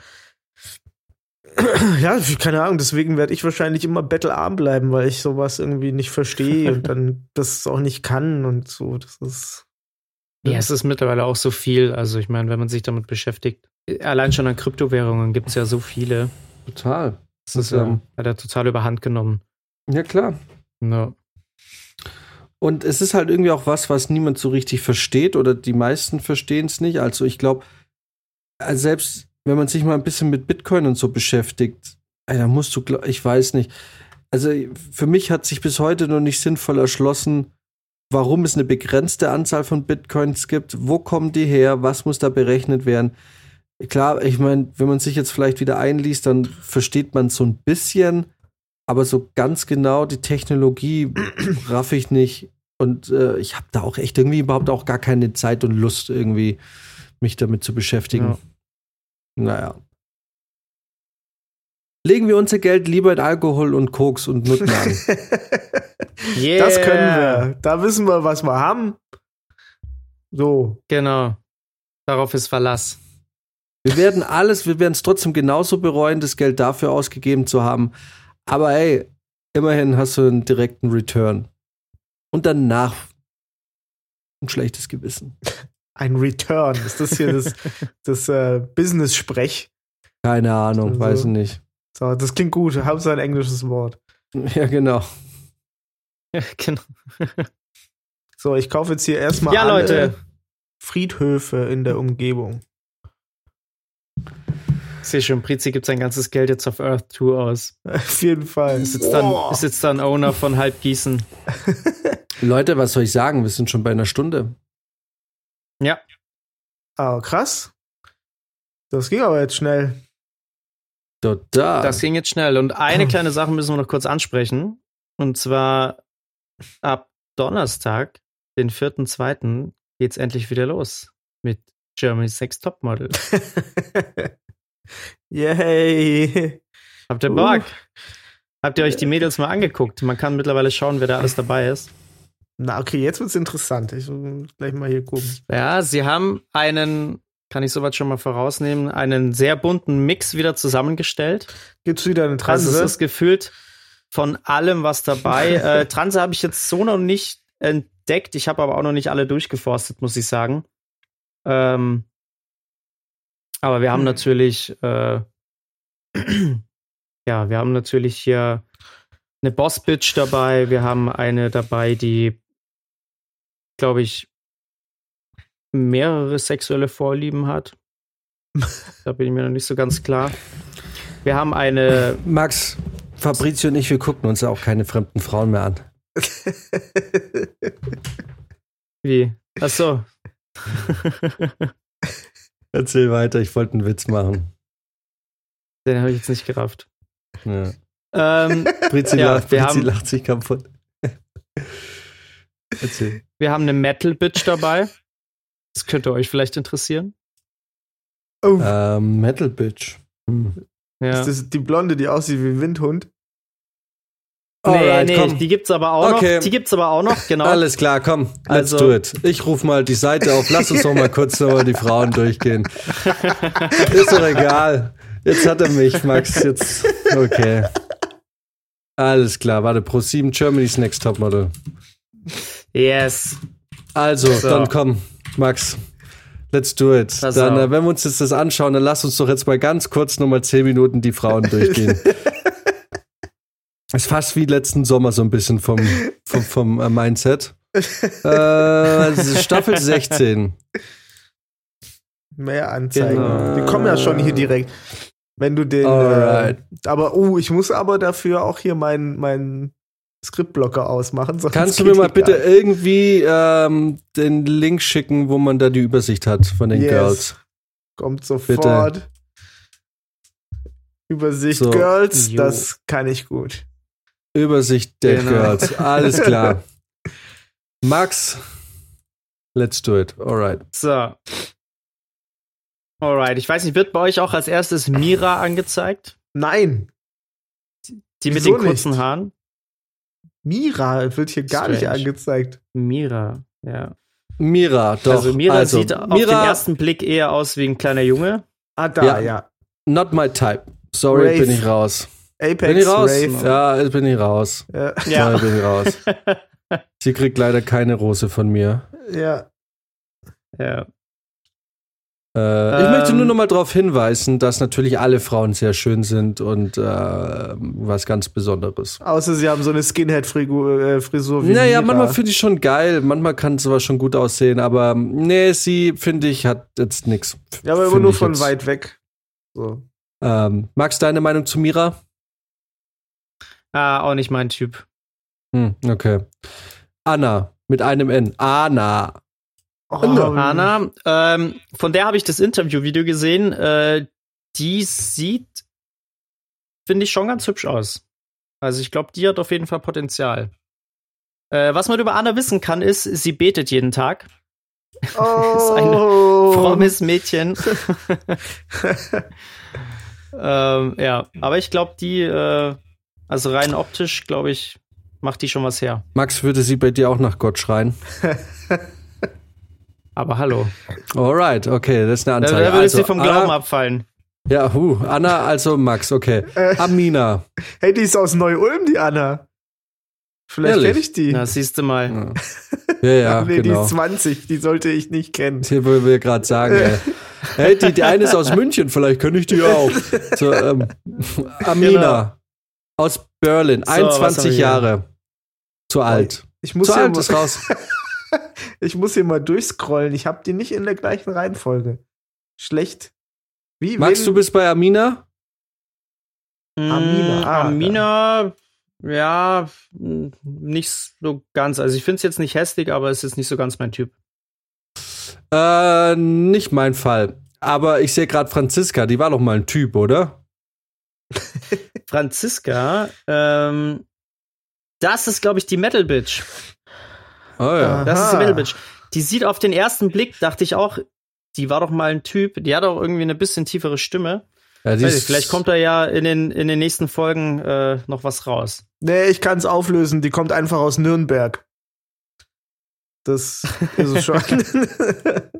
S2: Ja, keine Ahnung, deswegen werde ich wahrscheinlich immer bettelarm bleiben, weil ich sowas irgendwie nicht verstehe und dann das auch nicht kann und so. Das ist.
S1: Ja, es ist mittlerweile auch so viel. Also ich meine, wenn man sich damit beschäftigt, allein schon an Kryptowährungen gibt es ja so viele.
S3: Total.
S1: Das ist ja, hat er total überhand genommen.
S3: Ja, klar.
S1: Ja.
S3: Und es ist halt irgendwie auch was, was niemand so richtig versteht oder die meisten verstehen es nicht. Also ich glaube, selbst wenn man sich mal ein bisschen mit Bitcoin und so beschäftigt, da musst du, ich weiß nicht. Also für mich hat sich bis heute noch nicht sinnvoll erschlossen, warum es eine begrenzte Anzahl von Bitcoins gibt, wo kommen die her, was muss da berechnet werden. Klar, ich meine, wenn man sich jetzt vielleicht wieder einliest, dann versteht man so ein bisschen, aber so ganz genau die Technologie raff ich nicht. Und äh, ich habe da auch echt irgendwie überhaupt auch gar keine Zeit und Lust, irgendwie mich damit zu beschäftigen.
S1: Ja.
S3: Naja. Legen wir unser Geld lieber in Alkohol und Koks und Nutten an.
S1: Yeah.
S2: Das können wir. Da wissen wir, was wir haben. So.
S1: Genau. Darauf ist Verlass.
S3: Wir werden alles, wir werden es trotzdem genauso bereuen, das Geld dafür ausgegeben zu haben. Aber ey, immerhin hast du einen direkten Return. Und danach ein schlechtes Gewissen.
S2: Ein Return. Ist das hier das, das äh, Business-Sprech?
S3: Keine Ahnung,
S2: Also-
S3: weiß ich nicht.
S2: So, das klingt gut. Hauptsache ein englisches Wort.
S3: Ja, genau.
S1: Ja, genau.
S2: So, ich kaufe jetzt hier erstmal
S1: Ja,
S2: alle
S1: Leute.
S2: Friedhöfe in der Umgebung.
S1: Ich sehe schon, Prizi gibt sein ganzes Geld jetzt auf Earth 2 aus.
S2: Auf jeden Fall.
S1: Ist jetzt, dann, ist jetzt dann Owner von Halbgießen.
S3: Leute, was soll ich sagen? Wir sind schon bei einer Stunde.
S1: Ja.
S2: Ah, krass. Das ging aber jetzt schnell.
S3: Total.
S1: Das ging jetzt schnell. Und eine kleine Sache müssen wir noch kurz ansprechen. Und zwar ab Donnerstag, den 4.2., geht's endlich wieder los mit Germany's Sex Topmodel.
S2: Yay.
S1: Habt ihr
S2: Uh.
S1: Bock? Habt ihr euch die Mädels mal angeguckt? Man kann mittlerweile schauen, wer da alles dabei ist.
S2: Na, okay, jetzt wird's interessant. Ich will gleich mal hier gucken.
S1: Ja, sie haben einen, kann ich soweit schon mal vorausnehmen, einen sehr bunten Mix wieder zusammengestellt.
S2: Gibt's wieder eine
S1: Also
S2: Transe?
S1: es ist gefühlt von allem was dabei. äh, Transe habe ich jetzt so noch nicht entdeckt. Ich habe aber auch noch nicht alle durchgeforstet, muss ich sagen. Ähm, aber wir haben
S2: Hm.
S1: natürlich, äh, ja, wir haben natürlich hier eine Boss-Bitch dabei. Wir haben eine dabei, die, glaube ich, mehrere sexuelle Vorlieben hat. da bin ich mir noch nicht so ganz klar. Wir haben eine
S3: Max, Fabrizio und ich, wir gucken uns auch keine fremden Frauen mehr an.
S1: Wie? Ach so.
S3: Erzähl weiter, ich wollte einen Witz machen.
S1: Den habe ich jetzt nicht gerafft.
S3: Ja.
S1: Ähm,
S3: Fabrizio,
S1: Ja,
S3: lacht,
S1: wir
S3: Fabrizio
S1: haben-
S3: lacht sich kaputt. Erzähl.
S1: wir haben eine Metal-Bitch dabei. Das könnte euch vielleicht interessieren.
S2: oh,
S3: Ähm, Metal Bitch. Hm.
S1: Ja.
S2: ist das die Blonde, die aussieht wie ein Windhund?
S1: Nee,
S3: Alright,
S1: nee,
S3: komm.
S1: die gibt's aber auch
S3: Okay.
S1: noch. Die gibt's aber auch noch, genau.
S3: Alles klar, komm, let's
S1: Also-
S3: do it. Ich ruf mal die Seite auf, lass uns doch mal kurz über die Frauen durchgehen. Ist doch egal. Jetzt hat er mich, Max. Jetzt, okay. Alles klar, warte, Pro 7 Germany's Next Topmodel.
S1: Yes.
S3: Also,
S1: So.
S3: dann komm, Max. Let's do it.
S1: Pass
S3: dann,
S1: auf.
S3: äh, wenn wir uns jetzt das anschauen, dann lass uns doch jetzt mal ganz kurz nochmal 10 Minuten die Frauen durchgehen. Ist fast wie letzten Sommer so ein bisschen vom, vom, vom äh, Mindset. äh, Staffel 16.
S2: Mehr Anzeigen.
S1: Genau.
S2: Die kommen ja schon hier direkt. Wenn du den. Äh, aber, uh, ich muss aber dafür auch hier meinen mein Skriptblocker ausmachen.
S3: Kannst du mir mal bitte
S2: gar-
S3: irgendwie ähm, den Link schicken, wo man da die Übersicht hat von den
S2: Yes.
S3: Girls?
S2: Kommt sofort. Übersicht
S3: So.
S2: Girls,
S1: Jo.
S2: das kann ich gut.
S3: Übersicht der
S1: Genau.
S3: Girls. Alles klar. Max, let's do it. Alright.
S1: So. Alright, ich weiß nicht, wird bei euch auch als erstes Mira angezeigt?
S2: Nein,
S1: Die mit
S2: Wieso
S1: den kurzen
S2: nicht?
S1: Haaren?
S2: Mira wird hier gar nicht
S1: Strange.
S2: angezeigt.
S1: Mira, ja.
S3: Mira, doch.
S1: also Mira sieht auf den
S3: Mira,
S1: ersten Blick eher aus wie ein kleiner Junge.
S2: Ah, da,
S3: Ja.
S2: ja.
S3: not my type. Sorry,
S2: Rafe.
S3: bin ich raus.
S2: Apex
S3: Bin ich raus?
S2: Rave.
S3: Ja, jetzt bin ich raus.
S2: Ja.
S3: Ja. bin ich raus. Sie kriegt leider keine Rose von mir.
S2: ja.
S1: ja.
S3: Äh, ich
S1: Ähm.
S3: möchte nur noch mal darauf hinweisen, dass natürlich alle Frauen sehr schön sind und äh, was ganz Besonderes.
S2: Außer sie haben so eine Skinhead-Frisur äh,
S3: Naja,
S2: Mira.
S3: manchmal finde ich schon geil, manchmal kann es aber schon gut aussehen, aber nee, sie, finde ich, hat jetzt nichts.
S2: Ja, aber immer nur
S3: ich
S2: von
S3: jetzt.
S2: weit weg. So.
S3: Ähm, Max, deine Meinung zu Mira?
S1: Ah, auch nicht mein Typ.
S3: Hm, okay. Anna, mit einem N. Anna.
S2: Oh,
S1: Anna, ähm, von der habe ich das Interview-Video gesehen. Äh, die sieht, finde ich, schon ganz hübsch aus. Also ich glaube, die hat auf jeden Fall Potenzial. Äh, was man über Anna wissen kann, ist, sie betet jeden Tag.
S2: Oh.
S1: eine Frommes Mädchen. ähm, ja, aber ich glaube, die, äh, also rein optisch, glaube ich, macht die schon was her.
S3: Max, würde sie bei dir auch nach Gott schreien?
S1: Aber hallo.
S3: Alright, okay, das ist eine
S1: Da,
S3: Anzeige.
S1: da würde
S3: also,
S1: sie vom Glauben
S3: Anna,
S1: abfallen.
S3: Ja, huh, Anna, also Max, okay.
S2: Äh.
S3: Amina.
S2: Hey, die ist aus Neu-Ulm, die Anna. Vielleicht kenne ich die.
S1: Na, siehst du mal.
S3: Ja, ja,
S2: Ach nee, die
S3: genau.
S2: ist 20, die sollte ich nicht kennen.
S3: Hier wollen wir gerade sagen, ey. Hey, die, die eine ist aus München, vielleicht könnte ich die auch. So, ähm, Amina. Aus Berlin.
S1: So, was haben wir
S3: 21
S1: hier?
S3: Jahre. Zu alt.
S2: Ich muss,
S3: Zu
S2: hier
S3: alt
S2: mal,
S3: ist raus.
S2: ich muss hier mal durchscrollen. Ich habe die nicht in der gleichen Reihenfolge. Schlecht. Wie?
S3: Max,
S2: wen-
S3: du bist bei Amina?
S2: Amina,
S1: Mm,
S2: ah,
S1: Amina, ja, mm, nicht so ganz. Also ich finde es jetzt nicht hässlich, aber es ist nicht so ganz mein Typ.
S3: Äh, nicht mein Fall. Aber ich sehe gerade Franziska, die war doch mal ein Typ, oder?
S1: Franziska, ähm, das ist, glaube ich, die Metal Bitch.
S3: Oh ja.
S1: Das ist die
S2: Aha.
S1: Metal Bitch. Die sieht auf den ersten Blick, dachte ich auch, die war doch mal ein Typ. Die hat auch irgendwie eine bisschen tiefere Stimme.
S3: ja die
S1: Weiß
S3: ist-
S1: ich, vielleicht kommt da ja in den, in den nächsten Folgen äh, noch was raus.
S2: Nee, ich kann es auflösen. Die kommt einfach aus Nürnberg. Das ist es schon.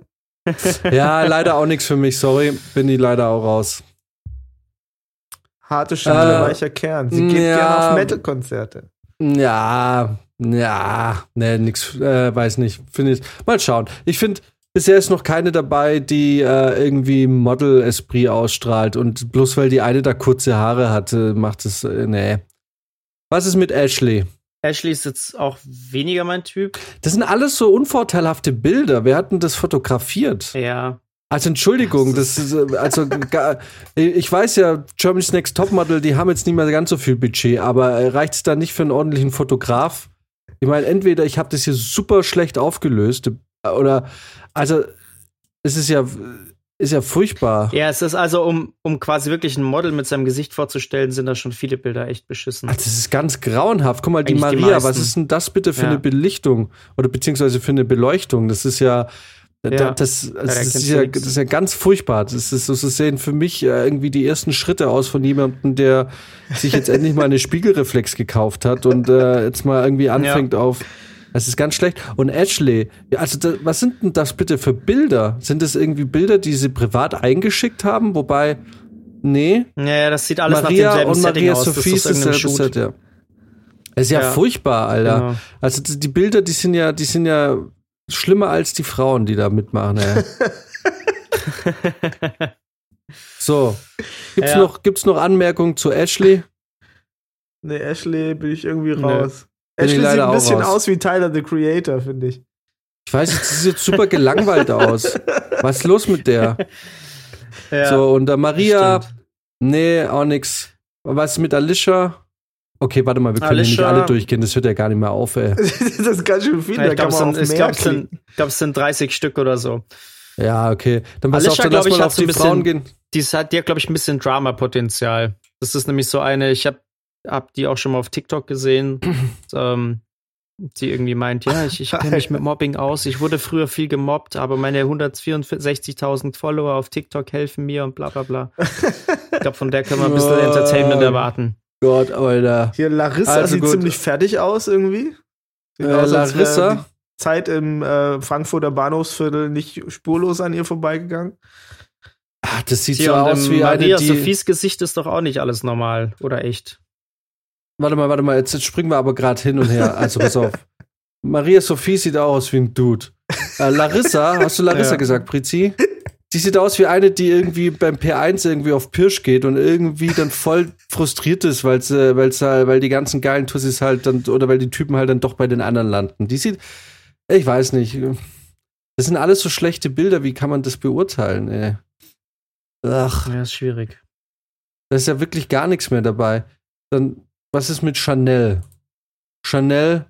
S3: Ja, leider auch nichts für mich, sorry. Bin die leider auch raus.
S2: Harte Schale,
S3: Äh,
S2: weicher Kern. Sie geht
S3: ja.
S2: gerne auf Metal-Konzerte.
S3: Ja, ja, ne, nix, äh, weiß nicht. Finde ich. Mal schauen. Ich finde, bisher ist noch keine dabei, die äh, irgendwie Model-Esprit ausstrahlt. Und bloß weil die eine da kurze Haare hatte, macht es, äh, nee. Was ist mit Ashley?
S1: Ashley ist jetzt auch weniger mein Typ.
S3: Das sind alles so unvorteilhafte Bilder. Wer hat denn das fotografiert?
S1: Ja.
S3: Also Entschuldigung, das ist äh, also gar, ich weiß ja, Germany's Next Topmodel, die haben jetzt nicht mehr ganz so viel Budget, aber reicht es da nicht für einen ordentlichen Fotograf? Ich meine, entweder ich habe das hier super schlecht aufgelöst oder also es ist ja ist ja furchtbar.
S1: Ja, es ist also, um, um quasi wirklich ein Model mit seinem Gesicht vorzustellen, sind da schon viele Bilder echt beschissen.
S3: Also, das ist ganz grauenhaft. Guck mal, die
S1: Eigentlich die
S3: Maria, was
S1: meisten.
S3: ist denn das bitte für
S1: Ja.
S3: eine Belichtung oder beziehungsweise für eine Beleuchtung? Das ist ja,
S1: Ja.
S3: das,
S1: da
S3: das, ist ja das ist ja ganz furchtbar. Das ist, das sehen für mich äh, irgendwie die ersten Schritte aus von jemandem, der sich jetzt endlich mal eine Spiegelreflex gekauft hat und äh, jetzt mal irgendwie anfängt auf. Das ist ganz schlecht. Und Ashley, ja, also da, was sind denn das bitte für Bilder? Sind das irgendwie Bilder, die sie privat eingeschickt haben? Wobei, nee.
S1: Ja, das sieht alles
S3: Maria
S1: nach demselben
S3: und
S1: Setting
S3: Maria
S1: aus.
S3: Sophie
S1: ist
S3: ist
S1: aus
S3: dasselbe
S1: Shoot.
S3: Set, ja. Das ist ja,
S1: Ja.
S3: furchtbar, Alter.
S1: Genau.
S3: Also die Bilder, die sind ja, die sind ja schlimmer als die Frauen, die da mitmachen. Ey. so, gibt's
S1: Ja.
S3: noch, gibt's noch Anmerkungen zu Ashley?
S2: Nee, Ashley bin ich irgendwie raus.
S3: Ich
S2: Ashley sieht ein bisschen aus wie Tyler the Creator, finde ich.
S3: Ich weiß, nicht, sie sieht super gelangweilt aus. Was ist los mit der?
S1: Ja,
S3: so, und äh, Maria,
S1: stimmt.
S3: nee, auch nix. Was ist mit Alicia? Okay, warte mal, wir können hier nicht
S1: Alicia-
S3: alle durchgehen, das hört ja gar nicht mehr auf, ey.
S2: das ist ganz schön viel,
S1: Ja,
S2: da
S1: ich
S2: kann
S1: glaube, es
S2: man
S1: sind,
S2: auf
S1: ich
S2: mehr
S1: glaub, es sind,
S2: klicken.
S1: ich glaub, es sind 30 Stück oder so.
S3: Ja, okay. Dann pass
S1: Alicia,
S3: auf, dann lass
S1: ich,
S3: mal auf die Frauen
S1: bisschen-
S3: gehen.
S1: Die ist- hat, die hat, glaube ich, ein bisschen Drama-Potenzial. Das ist nämlich so eine, ich habe hab die auch schon mal auf TikTok gesehen, ähm, die irgendwie meint, ja, ich, ich kenne mich mit Mobbing aus. Ich wurde früher viel gemobbt, aber meine 164.000 Follower auf TikTok helfen mir und bla bla bla. Ich glaube, von der können wir ein bisschen. Entertainment erwarten.
S3: Gott, Alter.
S2: Hier, Larissa
S3: Also
S2: sieht
S3: gut.
S2: ziemlich fertig aus irgendwie. Sieht
S3: Äh,
S2: aus,
S3: Larissa?
S2: Zeit im äh, Frankfurter Bahnhofsviertel nicht spurlos an ihr vorbeigegangen.
S3: Ah, das sieht
S1: Hier,
S3: so aus wie eine,
S1: Maria
S3: die...
S1: Sophies Gesicht ist doch auch nicht alles normal oder echt.
S3: Warte mal, warte mal, jetzt, jetzt springen wir aber gerade hin und her. Also pass auf. Maria Sophie sieht auch aus wie ein Dude. Äh, Larissa, hast du Larissa
S1: Ja.
S3: gesagt, Prizi? Die sieht aus wie eine, die irgendwie beim P1 irgendwie auf Pirsch geht und irgendwie dann voll frustriert ist, weil sie, weil sie, weil die ganzen geilen Tussis halt dann, oder weil die Typen halt dann doch bei den anderen landen. Die sieht, ich weiß nicht. Das sind alles so schlechte Bilder, wie kann man das beurteilen, ey? Ach.
S1: Ja, ist schwierig.
S3: Da ist ja wirklich gar nichts mehr dabei. Dann, was ist mit Chanel? Chanel?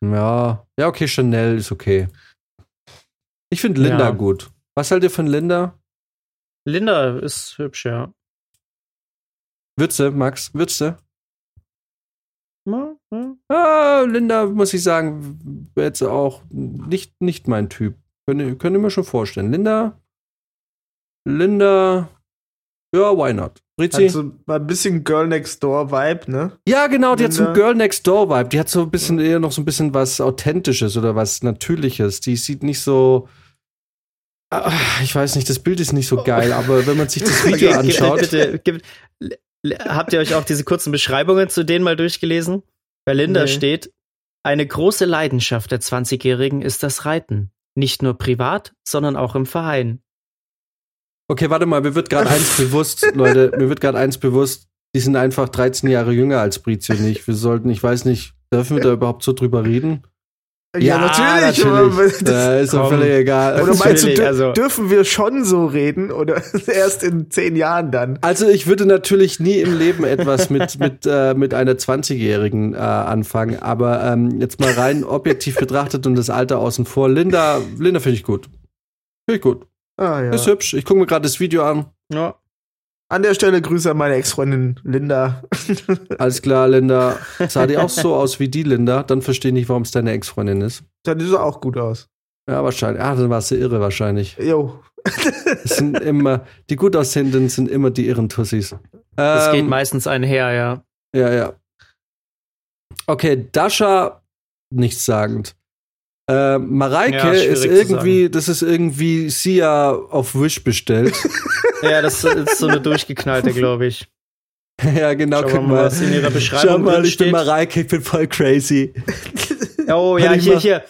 S3: Ja, ja, okay, Chanel ist okay. Ich finde Linda
S1: Ja.
S3: gut. Was haltet ihr von Linda?
S1: Linda ist hübsch, ja.
S3: Würze, Max, Würze?
S1: Ja, ja.
S3: Ah, Linda, muss ich sagen, wäre jetzt auch nicht, nicht mein Typ. Könnt ihr, könnt ihr mir schon vorstellen. Linda? Linda? Ja, why not? Rizzi?
S2: Hat so ein bisschen Girl Next Door Vibe, ne?
S3: Ja, genau, die hat so ein
S2: Linda.
S3: Girl Next Door Vibe. Die hat so ein bisschen eher noch so ein bisschen was Authentisches oder was Natürliches. Die sieht nicht so. Ah, Ich weiß nicht, das Bild ist nicht so geil, aber wenn man sich das Video anschaut.
S1: Bitte, l- habt ihr euch auch diese kurzen Beschreibungen zu denen mal durchgelesen? Bei Linda
S2: Nee.
S1: steht, eine große Leidenschaft der 20-Jährigen ist das Reiten. Nicht nur privat, sondern auch im Verein.
S3: Okay, warte mal, mir wird gerade eins bewusst, Leute, mir wird gerade eins bewusst, die sind einfach 13 Jahre jünger als Brizio und ich. Wir sollten, ich weiß nicht, dürfen wir da überhaupt so drüber reden?
S2: Natürlich. aber das-
S3: Da ist doch völlig egal.
S2: Oder meinst du,
S1: Natürlich, also-
S2: dürfen wir schon so reden? Oder erst in zehn Jahren dann?
S3: Also ich würde natürlich nie im Leben etwas mit, mit, äh, mit einer 20-Jährigen äh, anfangen, aber ähm, jetzt mal rein objektiv betrachtet und das Alter außen vor. Linda, Linda finde ich gut. Finde ich gut.
S2: Ah, ja.
S3: Ist hübsch. Ich gucke mir gerade das Video an.
S1: Ja.
S2: An der Stelle Grüße an meine Ex-Freundin Linda.
S3: Alles klar, Linda. Sah die auch so aus wie die Linda? Dann verstehe ich nicht, warum es deine Ex-Freundin ist.
S2: Dann sieht sie auch gut aus.
S3: Ja, wahrscheinlich. Ah, dann war sie irre wahrscheinlich.
S2: Jo.
S3: Es sind immer, die gut aussehenden sind immer die irren Tussis.
S1: Das
S3: Ähm,
S1: geht meistens einher, ja.
S3: Ja, ja. Okay, Dasha, nichtssagend. Äh, Mareike
S1: Ja,
S3: ist irgendwie, das ist irgendwie Sia auf Wish bestellt.
S1: Ja, das ist so eine durchgeknallte, glaube ich.
S3: ja, genau, guck
S1: wir mal, was in ihrer Beschreibung
S3: Schau mal, ich bin
S1: steht.
S3: Mareike, ich bin voll crazy.
S1: Oh ja, hier, hier.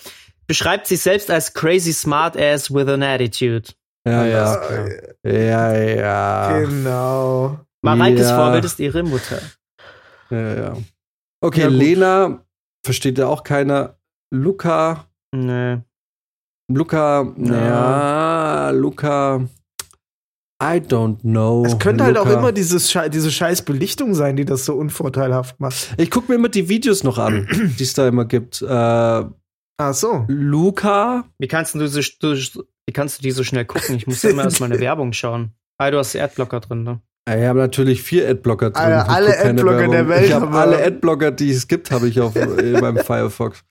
S1: Beschreibt sich selbst als crazy smart ass with an attitude.
S3: Ja, ja. Ja, ja.
S2: Genau.
S1: Mareikes
S3: Ja.
S1: Vorbild ist ihre Mutter.
S3: ja, ja. Okay. Lena, versteht ja auch keiner. Luca,
S1: Nee.
S3: Luca, ja, Luca, I don't know.
S2: Es könnte halt auch
S3: Luca.
S2: immer dieses diese scheiß Belichtung sein, die das so unvorteilhaft macht.
S3: Ich gucke mir immer die Videos noch an, die es da immer gibt. Äh,
S2: Ach so.
S3: Luca,
S1: Wie kannst du, so, du, wie kannst du die so schnell gucken? Ich muss immer erstmal eine Werbung schauen. Ah, du hast Adblocker drin, ne?
S3: Ich habe natürlich vier Adblocker drin.
S2: Alter, alle Adblocker der Welt
S3: Ich habe alle. Adblocker, die es gibt, habe ich auf in meinem Firefox.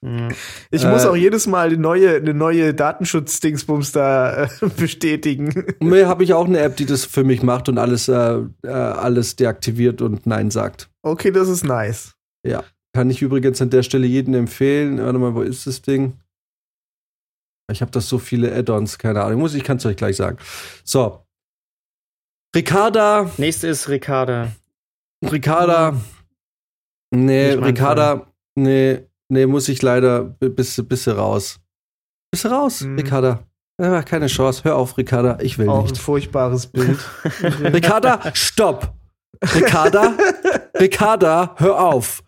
S2: Ich
S3: Äh,
S2: muss auch jedes Mal eine neue, eine neue Datenschutz-Dingsbums da äh, bestätigen.
S3: Mir habe ich auch eine App, die das für mich macht und alles, äh, äh, alles deaktiviert und Nein sagt.
S2: Okay, das ist nice.
S3: Ja. Kann ich übrigens an der Stelle jedem empfehlen. Warte mal, wo ist das Ding? Ich habe das so viele Add-ons, keine Ahnung. Muss ich kann es euch gleich sagen. So. Ricarda,
S1: Nächste ist Ricarda.
S3: Ricarda. Nee, Ricarda, nee, nee, muss ich leider b- bis, bis raus. Bist du raus,
S2: Mhm.
S3: Ricarda? Ja, keine Chance. Hör auf, Ricarda. Ich will
S2: Auch ein
S3: nicht.
S2: furchtbares Bild.
S3: Ricarda, stopp! Ricarda, Ricarda, hör auf.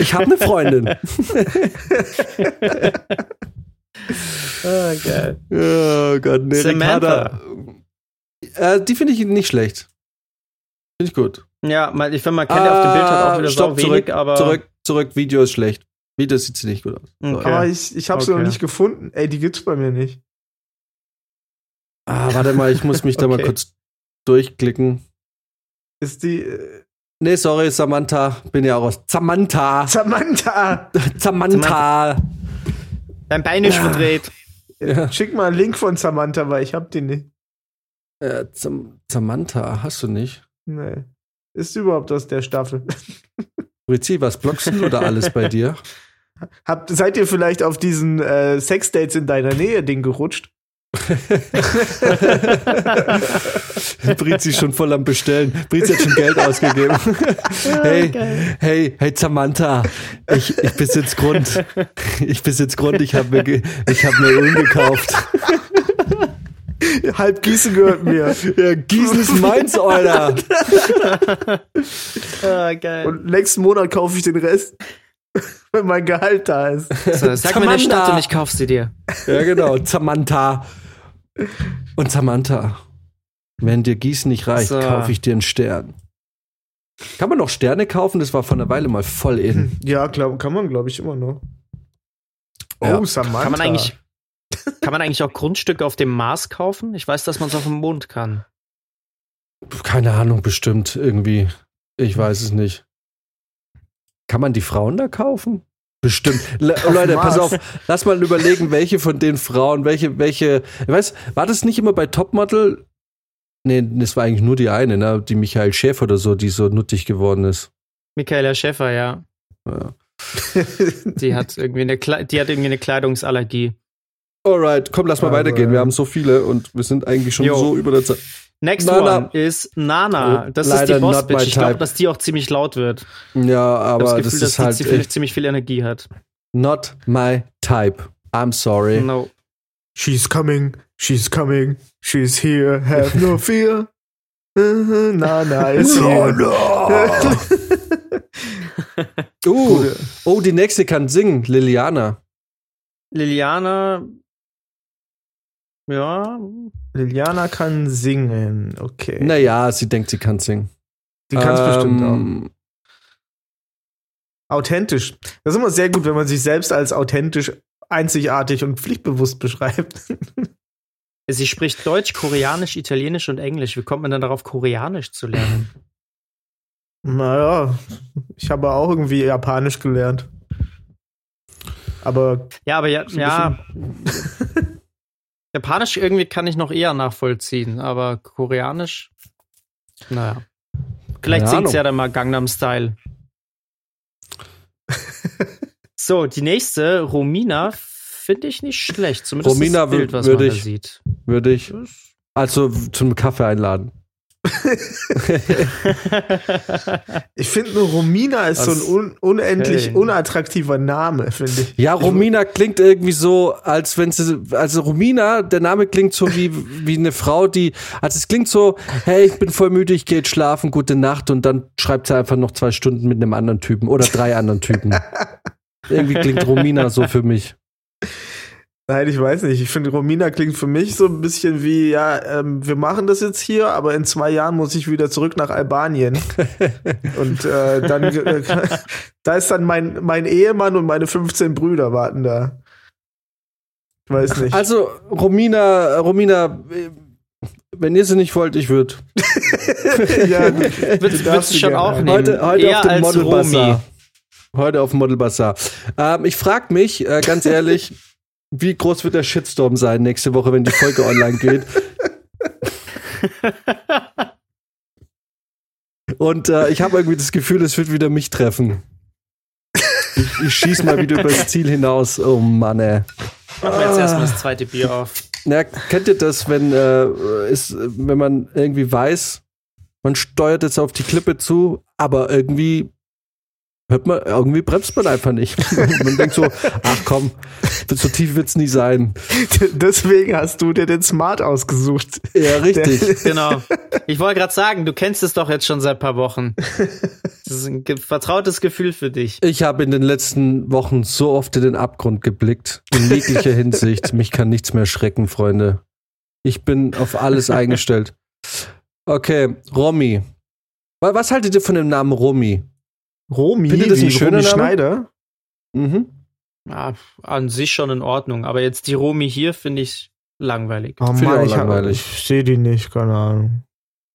S3: Ich habe eine Freundin.
S1: Ah, geil.
S3: Oh Gott, nee,
S1: Samantha.
S3: Ricarda. Äh, die finde ich nicht schlecht. Finde ich gut.
S1: Ja, mal- ich finde, man kennt ja auf dem Bild halt auch wieder
S3: Ah, stopp,
S1: so wenig,
S3: zurück,
S1: aber.
S3: zurück, zurück, Video ist schlecht. Video sieht sie nicht gut aus.
S1: Okay.
S2: Aber ich, ich habe sie
S1: Okay.
S2: noch nicht gefunden. Ey, die gibt's bei mir nicht.
S3: Ah, warte mal, ich muss mich da mal
S1: Okay.
S3: kurz durchklicken.
S2: Ist die äh,
S3: Nee, sorry, Samantha. Bin ja auch aus. Samantha.
S2: Samantha?
S3: Samantha.
S1: Dein Bein ist
S3: Ja.
S1: verdreht.
S3: Ja.
S2: Schick mal einen Link von Samantha, weil ich hab die nicht.
S3: Äh, Sam Samantha, hast du nicht?
S2: Nee. Ist überhaupt aus der Staffel?
S3: Rizzi, was blockst du oder alles bei dir?
S2: Habt, seid ihr vielleicht auf diesen äh, Sexdates in deiner Nähe Ding gerutscht?
S3: Brizi schon voll am Bestellen. Brizi hat schon Geld ausgegeben. hey, hey, hey Samantha, ich, ich besitz Grund. Ich besitz Grund, ich habe mir, ich hab mir Öl gekauft.
S2: Halb Gießen gehört mir.
S3: Ja, Gießen ist meins, Alter.
S1: Ah, geil.
S2: Und nächsten Monat kaufe ich den Rest, wenn mein Gehalt da ist.
S1: so, sag mir eine Stadt und ich kauf sie dir.
S3: Ja, genau, Samantha. Und Samantha, wenn dir Gießen nicht reicht,
S1: So.
S3: kaufe ich dir einen Stern. Kann man noch Sterne kaufen? Das war vor einer Weile mal voll in.
S2: Ja, glaub, kann man, glaube ich, immer noch.
S3: Ja.
S2: Oh, Samantha.
S1: Kann man eigentlich, kann man eigentlich auch Grundstücke auf dem Mars kaufen? Ich weiß, dass man es auf dem Mond kann.
S3: Keine Ahnung, bestimmt irgendwie. Ich weiß es nicht. Kann man die Frauen da kaufen? Bestimmt. Le Leute, pass
S2: Mars.
S3: auf, lass mal überlegen, welche von den Frauen, welche, welche, weiß, war das nicht immer bei Topmodel? Nee, das war eigentlich nur die eine, ne? Die Michael Schäfer oder so, die so nuttig geworden ist.
S1: Michaela Schäfer, ja.
S3: Ja.
S1: Die hat irgendwie eine, Kle die hat irgendwie eine Kleidungsallergie.
S3: Alright, komm, lass mal
S2: Aber-
S3: weitergehen. Wir haben so viele und wir sind eigentlich schon
S1: Jo.
S3: so über der Zeit.
S1: Next
S3: Nana.
S1: one ist Nana.
S3: Oh,
S1: Das ist
S3: leider
S1: die
S3: not
S1: Boss-Bitch. Ich glaube, dass die auch ziemlich laut wird. Ich
S3: Ja, aber
S1: das
S3: das,
S1: Gefühl, dass
S3: ist
S1: die
S3: halt
S1: ziemlich, ziemlich viel Energie hat.
S3: not my type. I'm sorry.
S1: No.
S2: She's coming, she's coming, she's here, have no fear. Mhm, Na, na, ist hier.
S3: Uh, oh, die nächste kann singen, Liliana.
S1: Liliana. Ja.
S2: Liliana kann singen, okay.
S3: Naja, sie denkt, sie kann singen.
S2: Die kann es bestimmt auch.
S3: Ähm,
S2: Authentisch. Das ist immer sehr gut, wenn man sich selbst als authentisch, einzigartig und pflichtbewusst beschreibt.
S1: Sie spricht Deutsch, Koreanisch, Italienisch und Englisch. Wie kommt man denn darauf, Koreanisch zu lernen?
S2: naja, ich habe auch irgendwie Japanisch gelernt. Aber
S1: Ja, aber ja, ja. Japanisch irgendwie kann ich noch eher nachvollziehen, aber Koreanisch, naja. Vielleicht singt sie ja dann mal Gangnam Style. so, die nächste, Romina, finde ich nicht schlecht. Zumindest
S3: Romina
S1: das Bild, was man da
S3: ich-
S1: sieht.
S3: Würde ich also zum Kaffee einladen.
S2: Ich finde nur Romina ist so ein un unendlich
S1: Okay.
S2: unattraktiver Name, finde ich.
S3: Ja, Romina klingt irgendwie so, als wenn sie, also Romina, der Name klingt so wie, wie eine Frau, die, also es klingt so, hey, ich bin voll müde, ich gehe jetzt schlafen, gute Nacht und dann schreibt sie einfach noch zwei Stunden mit einem anderen Typen oder drei anderen Typen. irgendwie klingt Romina so für mich.
S2: Nein, ich weiß nicht. Ich finde, Romina klingt für mich so ein bisschen wie, ja, ähm, wir machen das jetzt hier, aber in zwei Jahren muss ich wieder zurück nach Albanien. und äh, dann, äh, da ist dann mein, mein Ehemann und meine 15 Brüder warten da. Ich weiß nicht.
S3: Also, Romina, Romina, wenn ihr sie nicht wollt, ich würde.
S2: ja, du,
S1: du schon auch nehmen?
S3: Heute, heute
S1: eher
S3: auf dem Model. Bazaar. Heute auf dem Model Bazaar. Ähm, ich frage mich, äh, ganz ehrlich, wie groß wird der Shitstorm sein nächste Woche, wenn die Folge online geht? Und äh, ich habe irgendwie das Gefühl, es wird wieder mich treffen. Ich, ich schieß mal wieder übers Ziel hinaus. Oh Mann, ey.
S1: Machen wir jetzt erstmal das zweite Bier auf.
S3: Na, kennt ihr das, wenn, äh, ist, wenn man irgendwie weiß, man steuert jetzt auf die Klippe zu, aber irgendwie hört man, irgendwie bremst man einfach nicht. man denkt so, ach komm, so tief wird's nie sein.
S2: Deswegen hast du dir den Smart ausgesucht.
S3: Ja, richtig.
S1: Genau. Ich wollte gerade sagen, du kennst es doch jetzt schon seit paar Wochen. Das ist ein ge- vertrautes Gefühl für dich.
S3: Ich habe in den letzten Wochen so oft in den Abgrund geblickt, in jeglicher Hinsicht. Mich kann nichts mehr schrecken, Freunde. Ich bin auf alles eingestellt. Okay, Romy. Wa- Was haltet ihr von dem Namen Romy?
S2: Romy,
S3: Findet das
S2: wie
S3: ein schöner
S2: Romy? Schneider?
S3: Mhm.
S1: Ja, an sich schon in Ordnung, aber jetzt die Romy hier finde ich langweilig.
S2: Oh
S3: Finde ich
S2: Mann,
S3: auch
S2: ich,
S3: langweilig.
S2: ich sehe die nicht, keine Ahnung.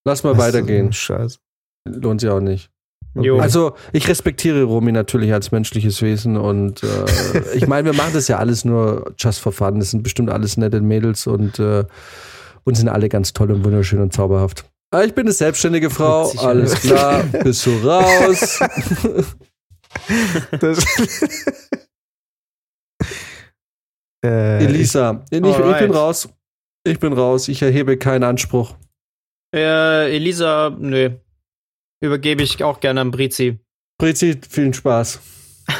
S3: Lass mal
S2: Das
S3: weitergehen.
S2: ein Scheiß.
S3: Lohnt sich auch nicht.
S1: Jo.
S3: Also, ich respektiere Romy natürlich als menschliches Wesen und äh, ich meine, wir machen das ja alles nur just for fun. Das sind bestimmt alles nette Mädels und, äh, und sind alle ganz toll und wunderschön und zauberhaft. Ah, Ich bin eine selbstständige Frau, alles klar, bist du raus.
S2: Das äh,
S3: Elisa, ich, ich bin raus. Ich bin raus, ich erhebe keinen Anspruch.
S1: Äh, Elisa, nö. Übergebe ich auch gerne an Brizi.
S3: Brizi, vielen Spaß.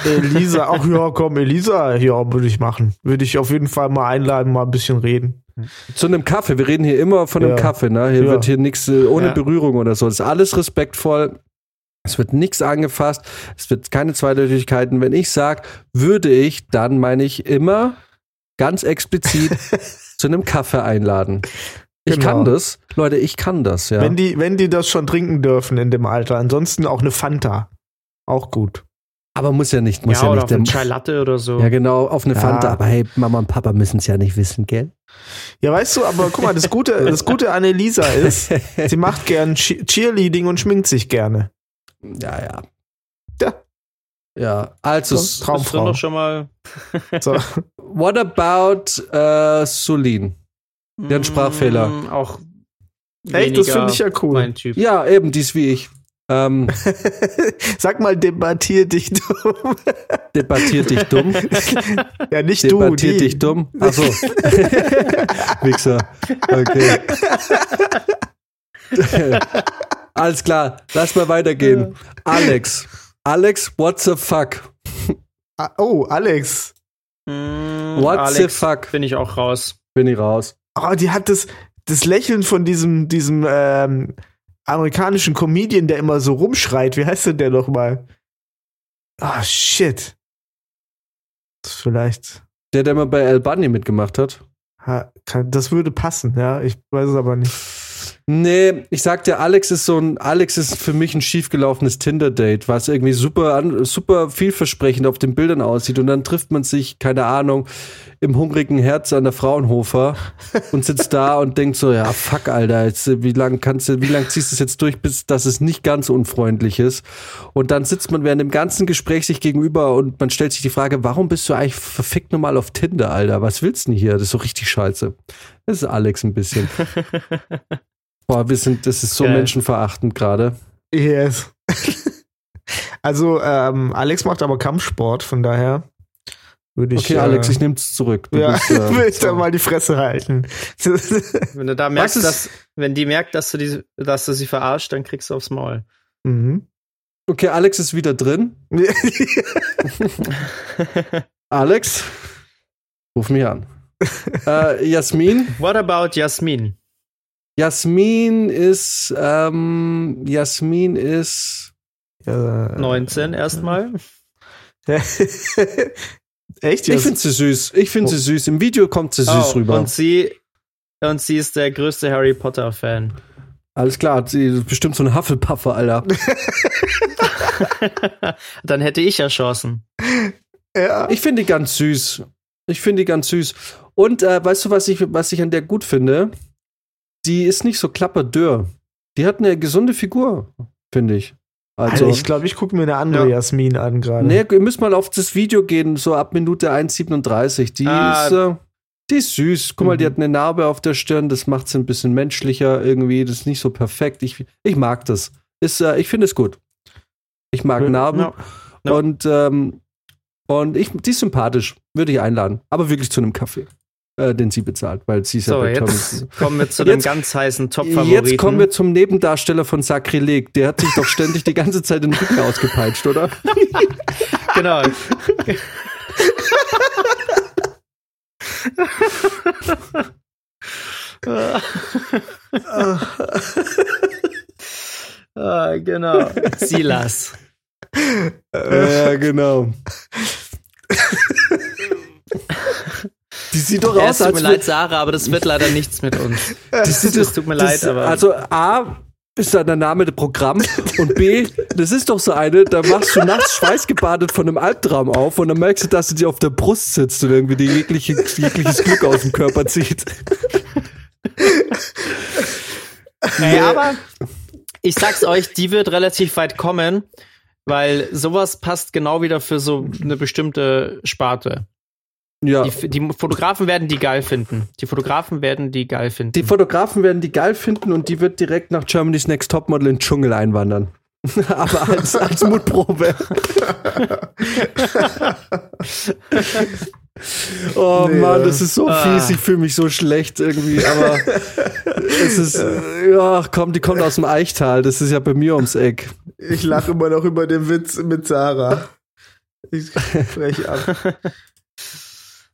S2: Elisa, ach ja, komm, Elisa, ja, würde ich machen. Würde ich auf jeden Fall mal einladen, mal ein bisschen reden.
S3: Zu einem Kaffee. Wir reden hier immer von einem
S2: Ja.
S3: Kaffee, ne? Hier
S2: Ja.
S3: wird hier nichts äh, ohne
S1: Ja.
S3: Berührung oder so. Das ist alles respektvoll. Es wird nichts angefasst. Es wird keine Zweideutigkeiten. Wenn ich sage, würde ich, dann meine ich immer ganz explizit zu einem Kaffee einladen. Ich
S2: Genau.
S3: kann das. Leute, ich kann das, ja.
S2: Wenn, die, wenn die das schon trinken dürfen in dem Alter. Ansonsten auch eine Fanta. Auch gut.
S3: Aber muss ja nicht, muss
S1: ja,
S3: ja,
S1: oder
S3: nicht
S1: auf
S3: der,
S1: einen Chai Latte oder so.
S3: Ja, genau, auf eine
S2: Ja.
S3: Fanta. Aber hey, Mama und Papa müssen es ja nicht wissen, gell?
S2: Ja, weißt du, aber guck mal, das Gute, das Gute an Elisa ist, sie macht gern Che- Cheerleading und schminkt sich gerne.
S3: Ja, ja.
S2: Ja.
S3: Ja, also,
S2: So, Traumfrau.
S1: doch schon mal.
S2: So.
S3: what about äh, Sulin? Die hat einen Sprachfehler.
S1: Mm, Auch.
S2: Echt, das finde ich ja cool.
S1: Mein Typ.
S3: Ja, eben, die ist wie ich. Ähm,
S2: Sag mal, debattier dich dumm.
S3: debattiert dich dumm.
S2: ja, nicht
S3: Debattiert
S2: du, die.
S3: dich dumm. Achso. Wichser. Okay. Alles klar, lass mal weitergehen. Alex. Alex, what the fuck?
S2: Ah, oh, Alex.
S1: Mm,
S3: What the
S1: Alex,
S3: fuck?
S1: Bin ich auch raus.
S3: Bin ich raus.
S2: Oh, die hat das, das Lächeln von diesem, diesem ähm, amerikanischen Comedian, der immer so rumschreit. Wie heißt denn der noch mal? Ah, shit. Das ist vielleicht.
S3: Der, der mal bei Al Bunny mitgemacht hat.
S2: ha, Kann, das würde passen, ja. Ich weiß es aber nicht.
S3: Nee, ich sag dir, Alex ist so ein, Alex ist für mich ein schiefgelaufenes Tinder-Date, was irgendwie super, super vielversprechend auf den Bildern aussieht. Und dann trifft man sich, keine Ahnung, im hungrigen Herz an der Fraunhofer und sitzt da und denkt so, ja, fuck, Alter, jetzt, wie lang kannst du, wie lang ziehst du es jetzt durch, bis dass es nicht ganz unfreundlich ist? Und dann sitzt man während dem ganzen Gespräch sich gegenüber und man stellt sich die Frage, warum bist du eigentlich verfickt nochmal auf Tinder, Alter? Was willst du denn hier? Das ist so richtig scheiße. Das ist Alex ein bisschen. Boah, wir sind, das ist so
S1: Geil.
S3: menschenverachtend gerade.
S2: Yes. also, ähm, Alex macht aber Kampfsport, von daher würde ich.
S3: Okay, Alex,
S2: äh,
S3: ich nehm's zurück. Du
S2: ja,
S3: bist, äh,
S2: will ich da mal die Fresse halten.
S1: Wenn du da merkst, dass, wenn die merkt, dass du, die, dass du sie verarscht, dann kriegst du aufs Maul.
S2: mhm.
S3: okay, Alex ist wieder drin. Alex, ruf mich an. äh, Jasmin.
S1: What about Jasmin?
S3: Jasmin ist, ähm, Jasmin ist,
S2: ja,
S1: 19 erstmal.
S2: Echt?
S3: ich finde sie süß. Ich finde sie süß. Im Video kommt sie süß
S1: Oh,
S3: rüber.
S1: Und sie, und sie ist der größte Harry Potter Fan.
S3: Alles klar, sie ist bestimmt so ein Hufflepuffer, Alter.
S1: dann hätte ich ja Chancen.
S2: ja.
S3: Ich finde die ganz süß. Ich finde die ganz süß. Und äh, weißt du, was ich, was ich an der gut finde? Die ist nicht so klapperdürr. Die hat eine gesunde Figur, finde ich. Also,
S2: Also, ich glaube, ich gucke mir eine andere
S1: Ja.
S2: Jasmin an gerade.
S3: nee, ihr müsst mal auf das Video gehen, so ab Minute 1,37. Die
S1: Ah.
S3: ist, äh, die ist süß. Guck mal, die
S2: Mhm.
S3: hat eine Narbe auf der Stirn, das macht sie ein bisschen menschlicher irgendwie. Das ist nicht so perfekt. Ich, ich mag das. Ist, äh, ich finde es gut. Ich mag
S2: Ja,
S3: Narben.
S1: ja. Ja.
S3: Und, ähm, und ich, die ist sympathisch. Würde ich einladen. Aber wirklich zu einem Kaffee. Äh, den sie bezahlt, weil sie ist ja
S1: So,
S3: bei Tommy.
S1: jetzt kommen wir zu dem
S3: Jetzt-
S1: ganz heißen Top-Favoriten.
S3: Jetzt kommen wir zum Nebendarsteller von Sakrileg. Der hat sich doch ständig die ganze Zeit den Rücken ausgepeitscht, oder?
S1: Genau. ah, genau. Silas.
S3: Ja, genau. Die sieht doch
S1: Ja,
S3: aus,
S1: es tut mir leid, Sarah, aber das wird leider nichts mit uns.
S3: Das
S1: Es
S3: doch-
S1: tut mir
S3: das-
S1: leid, aber-
S3: Also A ist da der Name des Programm und B, das ist doch so eine, da machst du nachts schweißgebadet von einem Albtraum auf und dann merkst du, dass sie dir auf der Brust sitzt und irgendwie die jegliche, jegliches Glück aus dem Körper zieht.
S1: Ey, aber ich sag's euch, die wird relativ weit kommen, weil sowas passt genau wieder für so eine bestimmte Sparte.
S3: Ja.
S1: Die, die Fotografen werden die geil finden. Die Fotografen werden die geil finden.
S3: Die Fotografen werden die geil finden und die wird direkt nach Germany's Next Topmodel in den Dschungel einwandern. Aber als, als Mutprobe. oh
S2: Nee,
S3: Mann, das ist so
S1: Ah.
S3: fies. Ich fühle mich so schlecht irgendwie. Aber es ist, ja, komm, die kommt aus dem Eichtal. Das ist ja bei mir ums Eck.
S2: Ich lache immer noch über den Witz mit Sarah. Ich spreche ab.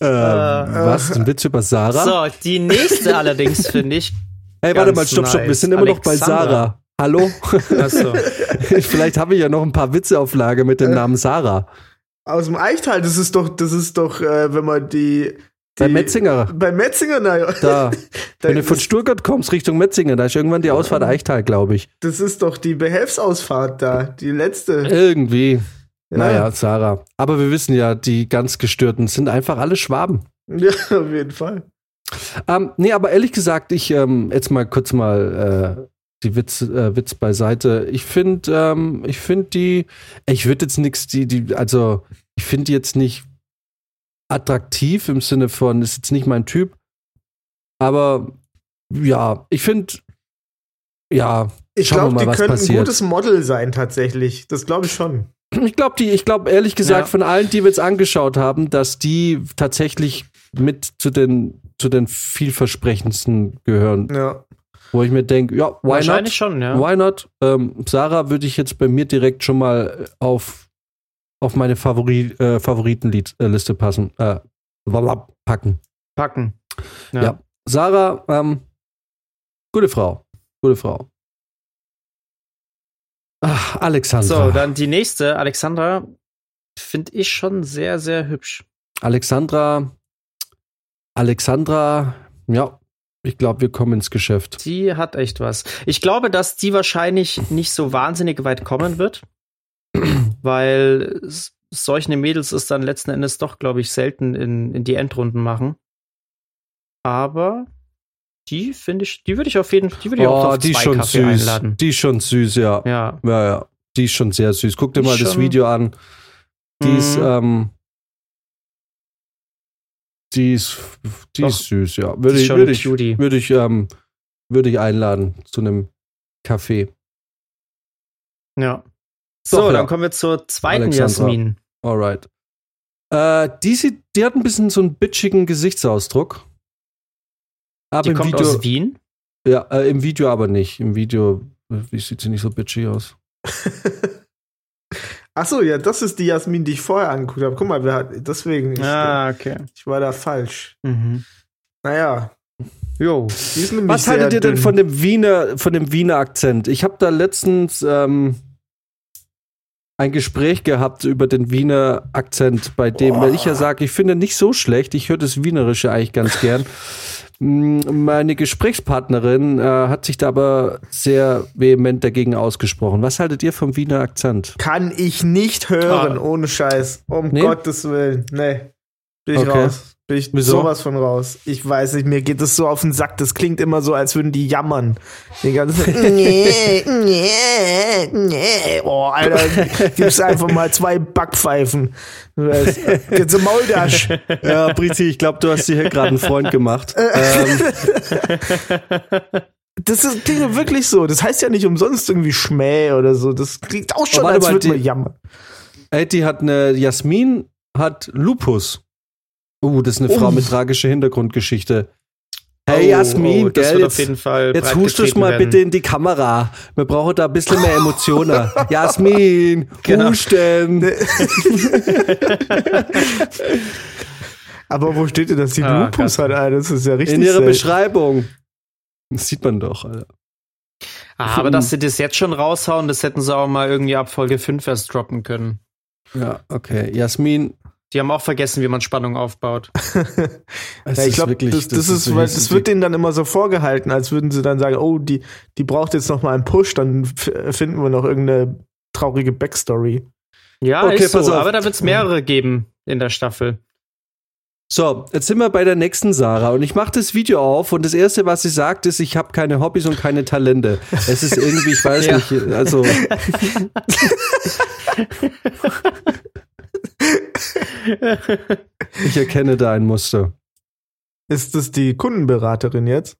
S3: Ähm, was? Ein Witz über Sarah?
S1: So, die nächste allerdings finde ich.
S3: hey, warte mal, stopp, stopp. Wir
S1: nice.
S3: sind immer noch bei. Sarah. Hallo?
S1: Achso.
S3: Vielleicht habe ich ja noch ein paar Witze auf Lager mit dem Namen Sarah.
S2: Aus dem Eichtal, das ist doch, das ist doch, äh, wenn man die. die
S3: Bei Metzinger.
S2: Bei Metzinger, naja.
S3: Da.
S2: Da-
S3: Wenn du von Stuttgart kommst Richtung Metzinger, da ist irgendwann die Ausfahrt Eichtal, glaube ich.
S2: das ist doch die Behelfsausfahrt da, die letzte.
S3: Irgendwie.
S2: Ja.
S3: Naja, Sarah. Aber wir wissen ja, die ganz Gestörten sind einfach alle Schwaben.
S2: Ja, auf jeden Fall.
S3: Ähm, nee, aber ehrlich gesagt, ich ähm, jetzt mal kurz mal äh, die Witz, äh, Witz beiseite. Ich finde, ähm, ich finde die, ich würde jetzt nichts, die, die, also ich finde die jetzt nicht attraktiv im Sinne von, ist jetzt nicht mein Typ. Aber ja, ich finde, ja,
S2: Ich glaube, die
S3: was
S2: könnten ein
S3: passiert.
S2: gutes Model sein, tatsächlich. Das glaube ich schon.
S3: Ich glaube, die, ich glaube ehrlich gesagt
S1: Ja.
S3: von allen, die wir jetzt angeschaut haben, dass die tatsächlich mit zu den zu den vielversprechendsten gehören,
S2: Ja.
S3: wo ich mir denke, ja, why
S1: Wahrscheinlich
S3: not?
S1: schon, ja.
S3: Why not? Ähm, Sarah würde ich jetzt bei mir direkt schon mal auf auf meine Favori äh, Favoritenliste passen, äh, packen.
S1: Packen.
S3: Ja. Sarah, ähm, gute Frau, gute Frau. Ach, Alexandra.
S1: So, dann die nächste, Alexandra, finde ich schon sehr, sehr hübsch.
S3: Alexandra, Alexandra, ja, ich glaube, wir kommen ins Geschäft.
S1: Die hat echt was. Ich glaube, dass die wahrscheinlich nicht so wahnsinnig weit kommen wird, weil solche Mädels es dann letzten Endes doch, glaube ich, selten in, in die Endrunden machen. Aber die finde ich, die würde ich auf jeden Fall, die würde ich auch auf
S3: Oh, die
S1: zwei
S3: schon
S1: Kaffee
S3: süß.
S1: einladen.
S3: Die ist schon süß, ja.
S1: Ja.
S3: Ja, ja. Die ist schon sehr süß. Guck dir
S1: Die
S3: mal das Video an. Die ist,
S1: Mhm.
S3: ähm, die ist, die
S1: Doch.
S3: ist süß, ja. Würde ich, würde ich, würde ich, ähm, würde ich einladen zu einem Kaffee.
S1: Ja. So,
S3: Doch, ja.
S1: dann kommen wir zur zweiten
S3: Alexandra.
S1: Jasmin.
S3: Alright. Äh, die, sieht, die hat ein bisschen so einen bitchigen Gesichtsausdruck. Aber
S1: Die
S3: im
S1: kommt
S3: Video,
S1: aus Wien.
S3: Ja, äh, im Video aber nicht. Im Video äh, wie sieht sie nicht so bitchy aus.
S2: Ach so, ja, das ist die Jasmin, die ich vorher angeguckt habe. Guck mal, wer hat, deswegen, ich,
S1: Ah, okay.
S2: ich war da falsch.
S1: Mhm.
S2: Naja,
S1: Jo.
S2: die
S3: Was haltet ihr denn
S2: dünn.
S3: von dem Wiener, von dem Wiener Akzent? Ich habe da letztens ähm, ein Gespräch gehabt über den Wiener Akzent, bei dem weil ich ja sage, ich finde nicht so schlecht. Ich höre das Wienerische eigentlich ganz gern. Mm, Meine Gesprächspartnerin äh, hat sich da aber sehr vehement dagegen ausgesprochen. Was haltet ihr vom Wiener Akzent?
S2: Kann ich nicht hören,
S1: Ah.
S2: ohne Scheiß. Um
S3: Nee?
S2: Gottes Willen. Nee. Bin ich
S3: Okay.
S2: raus. Bin ich
S3: Wieso?
S2: sowas von raus. Ich weiß nicht, mir geht das so auf den Sack. Das klingt immer so, als würden die jammern. Die ganze Zeit. nee, nee, nee. Oh, Alter, gib's einfach mal zwei Backpfeifen. Jetzt im Mauldasch.
S3: Ja, Brizi, ich glaube, du hast dir hier gerade einen Freund gemacht. ähm,
S2: Das ist, klingt wirklich so. Das heißt ja nicht umsonst irgendwie Schmäh oder so. Das klingt auch schon, als würde man jammern.
S3: ey, die hat eine, Jasmin hat Lupus. Oh, das ist eine Frau
S2: Oh.
S3: mit tragischer Hintergrundgeschichte. Hey
S1: Oh,
S3: Jasmin,
S1: oh,
S3: gell, jetzt,
S1: jeden Fall
S3: jetzt hust du mal
S1: werden.
S3: bitte in die Kamera. Wir brauchen da ein bisschen mehr Emotionen. Jasmin,
S1: Genau.
S3: husten.
S2: Aber wo steht denn, dass die
S1: Ah,
S2: Lupus hat? Alter? Das ist ja richtig
S3: In ihrer
S2: selten.
S3: Beschreibung. Das sieht man doch, Alter.
S1: Ah, aber dass sie das jetzt schon raushauen, das hätten sie auch mal irgendwie ab Folge 5 erst droppen können.
S3: Ja, okay. Jasmin,
S1: Die haben auch vergessen, wie man Spannung aufbaut.
S3: es
S2: Ja, ich glaube,
S3: wirklich-
S2: das, das, ist, weil das wird denen dann immer so vorgehalten, als würden sie dann sagen, oh, die, die braucht jetzt noch mal einen Push, dann finden wir noch irgendeine traurige Backstory.
S1: Ja,
S3: Okay,
S1: ist so,
S3: pass auf.
S1: aber da wird es mehrere geben in der Staffel.
S3: So, jetzt sind wir bei der nächsten Sarah und ich mache das Video auf und das erste, was sie sagt, ist, ich habe keine Hobbys und keine Talente. Es ist irgendwie, ich weiß
S1: Ja.
S3: nicht, also ich erkenne da ein Muster.
S2: Ist das die Kundenberaterin jetzt?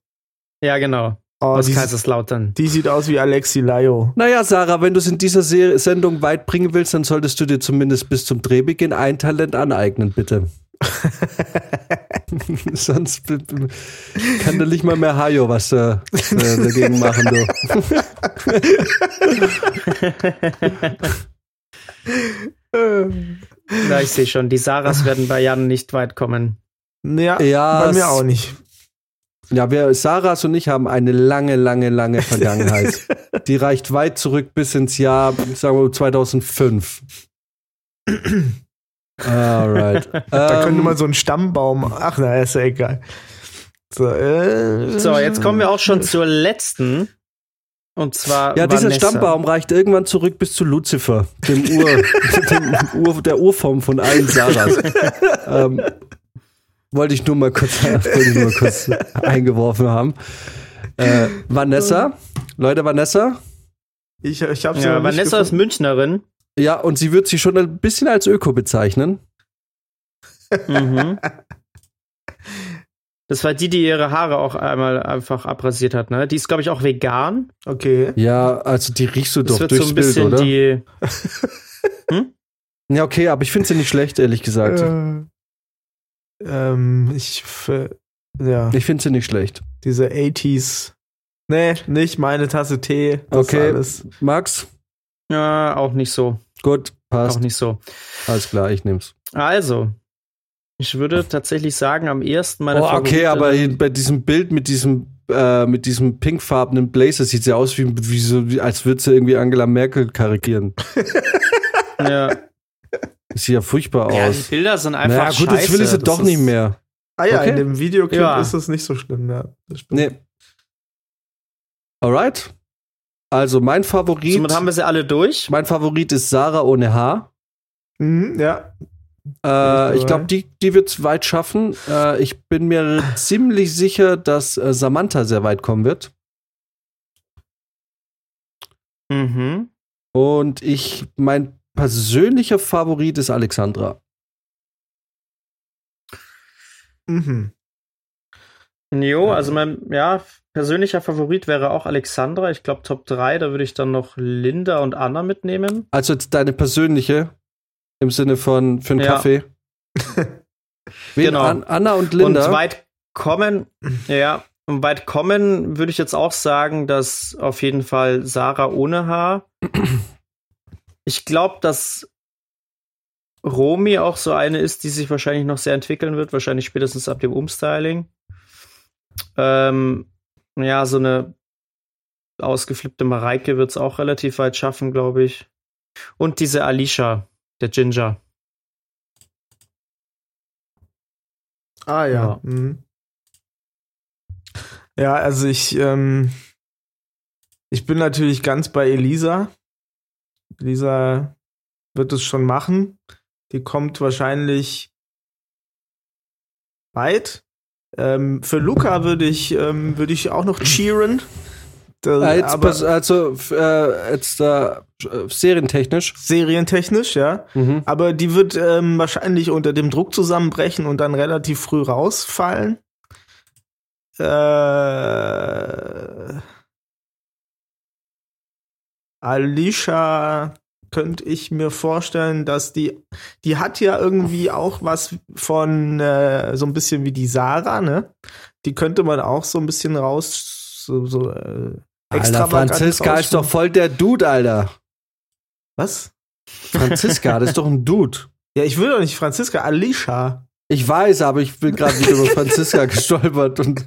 S1: Ja, genau.
S2: Oh,
S1: Aus
S2: die,
S1: Kaiserslautern.
S2: die sieht aus wie Alexi Laio.
S3: Naja, Sarah, wenn du es in dieser Serie, Sendung weit bringen willst, dann solltest du dir zumindest bis zum Drehbeginn ein Talent aneignen, bitte. Sonst kann da nicht mal mehr Hajo was äh, äh, dagegen machen, du.
S1: Ja, ich sehe schon, die Saras werden bei Jan nicht weit kommen.
S2: Ja,
S3: Ja,
S2: bei mir auch nicht.
S3: Ja, wir, Sarahs und ich haben eine lange, lange, lange Vergangenheit. Die reicht weit zurück bis ins Jahr, sagen wir, 2005. Alright.
S2: Da
S3: Ähm,
S2: könnte man so einen Stammbaum. Ach, na, ist ja egal. So, äh,
S1: So, jetzt kommen wir auch schon zur letzten. Und zwar.
S3: Ja, dieser
S1: Vanessa.
S3: Stammbaum reicht irgendwann zurück bis zu Lucifer, dem Ur, dem Ur der Urform von allen Sarahs. ähm, wollte ich nur mal kurz, wollte ich nur mal kurz eingeworfen haben. Äh, Vanessa, Leute, Vanessa.
S2: Ich, ich habe
S1: Ja, Vanessa ist Münchnerin.
S3: Ja, und sie wird sich schon ein bisschen als Öko bezeichnen.
S1: Mhm. Das war die, die ihre Haare auch einmal einfach abrasiert hat, ne? Die ist, glaube ich, auch vegan.
S2: Okay.
S3: Ja, also die riechst du
S1: Das
S3: doch durchs
S1: so ein bisschen
S3: Bild, oder?
S1: die.
S3: Ja, okay, aber ich finde sie nicht schlecht, ehrlich gesagt.
S2: Äh, ähm, ich, ja,
S3: Ich finde sie nicht schlecht.
S2: diese 80s. Nee, nicht meine Tasse Tee. Das
S3: Okay.
S2: Alles.
S3: Max?
S1: Ja, auch nicht so.
S3: Gut, passt.
S1: Auch nicht so.
S3: Alles klar, ich nehm's.
S1: Also, ich würde tatsächlich sagen, am ersten meine
S3: Oh, okay, aber bei diesem Bild mit diesem äh, mit diesem pinkfarbenen Blazer sieht sie aus wie, wie so, wie, als würde sie irgendwie Angela Merkel karikieren.
S1: Ja.
S3: Sieht ja furchtbar
S1: ja, die
S3: aus.
S1: Bilder sind einfach.
S3: naja, gut, jetzt
S1: scheiße.
S3: will ich sie
S1: Das
S3: doch
S1: ist-
S3: nicht mehr.
S2: Ah ja,
S3: Okay.
S2: in dem Videoclip
S1: Ja.
S2: ist das nicht so schlimm, ja. Das stimmt.
S3: Nee. Alright. Also mein Favorit.
S1: Somit haben wir sie alle durch.
S3: mein Favorit ist Sarah ohne Haar.
S2: Mhm, ja.
S3: Äh, ich glaube, die, die wird es weit schaffen. Äh, ich bin mir ziemlich sicher, dass äh, Samantha sehr weit kommen wird.
S1: Mhm.
S3: Und ich, mein persönlicher Favorit ist Alexandra.
S2: Mhm.
S1: Jo, also mein, ja, persönlicher Favorit wäre auch Alexandra. Ich glaube, Top 3, da würde ich dann noch Linda und Anna mitnehmen.
S3: Also jetzt deine persönliche im Sinne von für einen
S1: Ja.
S3: Kaffee. Wen?
S1: Genau.
S3: An, Anna und Linda.
S1: Und weit kommen, ja, und weit kommen würde ich jetzt auch sagen, dass auf jeden Fall Sarah ohne Haar. Ich glaube, dass Romy auch so eine ist, die sich wahrscheinlich noch sehr entwickeln wird, wahrscheinlich spätestens ab dem Umstyling. Ähm, ja, so eine ausgeflippte Mareike wird es auch relativ weit schaffen, glaube ich. Und diese Alicia, der Ginger.
S2: Ah ja.
S1: Ja.
S2: Mhm. Ja, also ich, ähm, ich bin natürlich ganz bei Elisa. Elisa wird es schon machen. Die kommt wahrscheinlich weit. Ähm, für Luca würde ich, ähm, würde ich auch noch cheeren. Da,
S3: Äh, jetzt,
S2: aber
S3: pers- also äh, jetzt äh, äh, serientechnisch.
S2: serientechnisch, ja.
S3: Mhm.
S2: Aber die wird ähm, wahrscheinlich unter dem Druck zusammenbrechen und dann relativ früh rausfallen. Äh, Alicia könnte ich mir vorstellen, dass die, die hat ja irgendwie auch was von äh, so ein bisschen wie die Sarah, ne? Die könnte man auch so ein bisschen raus, so, so äh,
S3: Alter, Franziska ist doch voll der Dude, Alter.
S2: Was?
S3: Franziska, das ist doch ein Dude.
S2: Ja, ich will doch nicht Franziska, Alicia.
S3: Ich weiß, aber ich bin gerade wieder über Franziska gestolpert und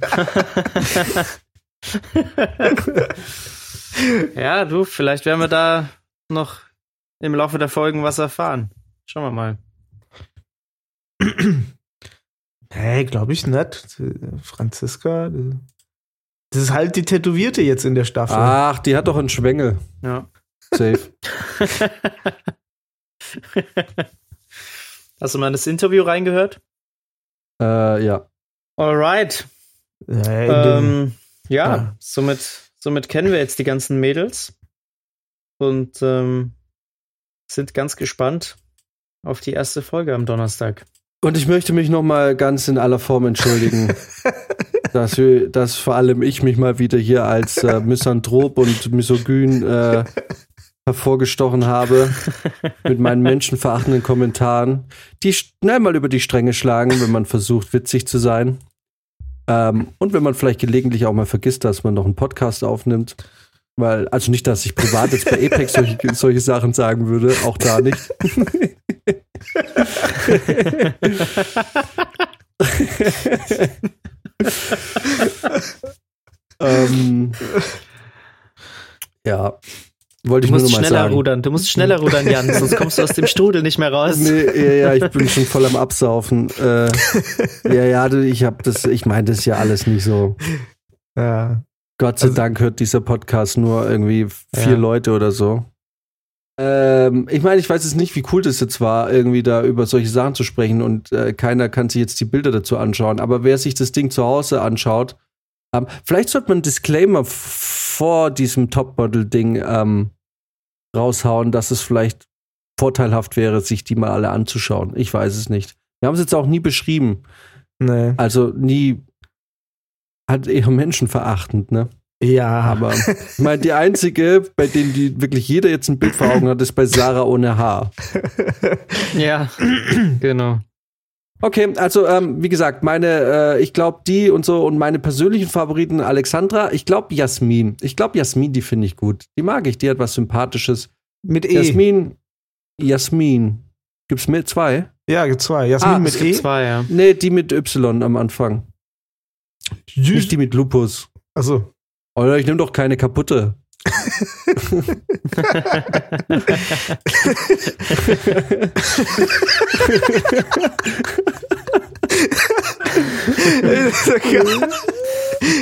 S1: Ja, du, vielleicht werden wir da noch im Laufe der Folgen was erfahren. Schauen wir mal.
S2: Hey, glaube ich nicht. Franziska, das ist halt die Tätowierte jetzt in der Staffel.
S3: ach, die hat doch einen Schwengel.
S1: Ja.
S3: Safe.
S1: Hast du mal in das Interview reingehört?
S3: äh, ja.
S1: Alright. Ähm, ja,
S2: Ja.
S1: somit, somit kennen wir jetzt die ganzen Mädels und ähm, sind ganz gespannt auf die erste Folge am Donnerstag.
S3: Und ich möchte mich noch mal ganz in aller Form entschuldigen, dass, wir, dass vor allem ich mich mal wieder hier als äh, Misanthrop und Misogyn äh, hervorgestochen habe mit meinen menschenverachtenden Kommentaren, die schnell mal über die Stränge schlagen, wenn man versucht, witzig zu sein. Ähm, und wenn man vielleicht gelegentlich auch mal vergisst, dass man noch einen Podcast aufnimmt. Weil, also nicht, dass ich privat jetzt bei Apex solche, solche Sachen sagen würde, auch da nicht. ähm, ja, wollte
S1: Du musst schneller
S3: sagen.
S1: rudern, du musst schneller rudern, Jan, sonst kommst du aus dem Strudel nicht mehr raus.
S3: Nee, ja, ja, ich bin schon voll am Absaufen. Äh, ja, ja, ich hab das, ich meine das ist ja alles nicht so.
S2: ja.
S3: Gott sei
S2: Also-
S3: Dank hört dieser Podcast nur irgendwie vier
S2: Ja.
S3: Leute oder so. Ähm, ich meine, ich weiß jetzt nicht, wie cool das jetzt war, irgendwie da über solche Sachen zu sprechen und äh, keiner kann sich jetzt die Bilder dazu anschauen. Aber wer sich das Ding zu Hause anschaut, ähm, vielleicht sollte man einen Disclaimer vor diesem Topmodel-Ding ähm, raushauen, dass es vielleicht vorteilhaft wäre, sich die mal alle anzuschauen. Ich weiß es nicht. Wir haben es jetzt auch nie beschrieben.
S2: Nee.
S3: Also nie halt eher menschenverachtend, ne?
S2: Ja,
S3: Aber ich meine, die einzige, bei denen die wirklich jeder jetzt ein Bild vor Augen hat, ist bei Sarah ohne Haar.
S1: Ja, genau.
S3: Okay, also ähm, wie gesagt, meine, äh, ich glaube die und so und meine persönlichen Favoriten Alexandra, ich glaube Jasmin. Ich glaube Jasmin, die finde ich gut. Die mag ich, die hat was Sympathisches.
S2: mit E.
S3: Jasmin, Jasmin. Gibt's mehr zwei?
S2: Ja, gibt zwei. Jasmin
S3: Ah,
S2: mit
S1: Es gibt
S2: E.
S1: zwei, ja.
S3: Nee, die mit Y am Anfang. Nicht die mit Lupus.
S2: Also,
S3: Oder ich nehme doch keine kaputte.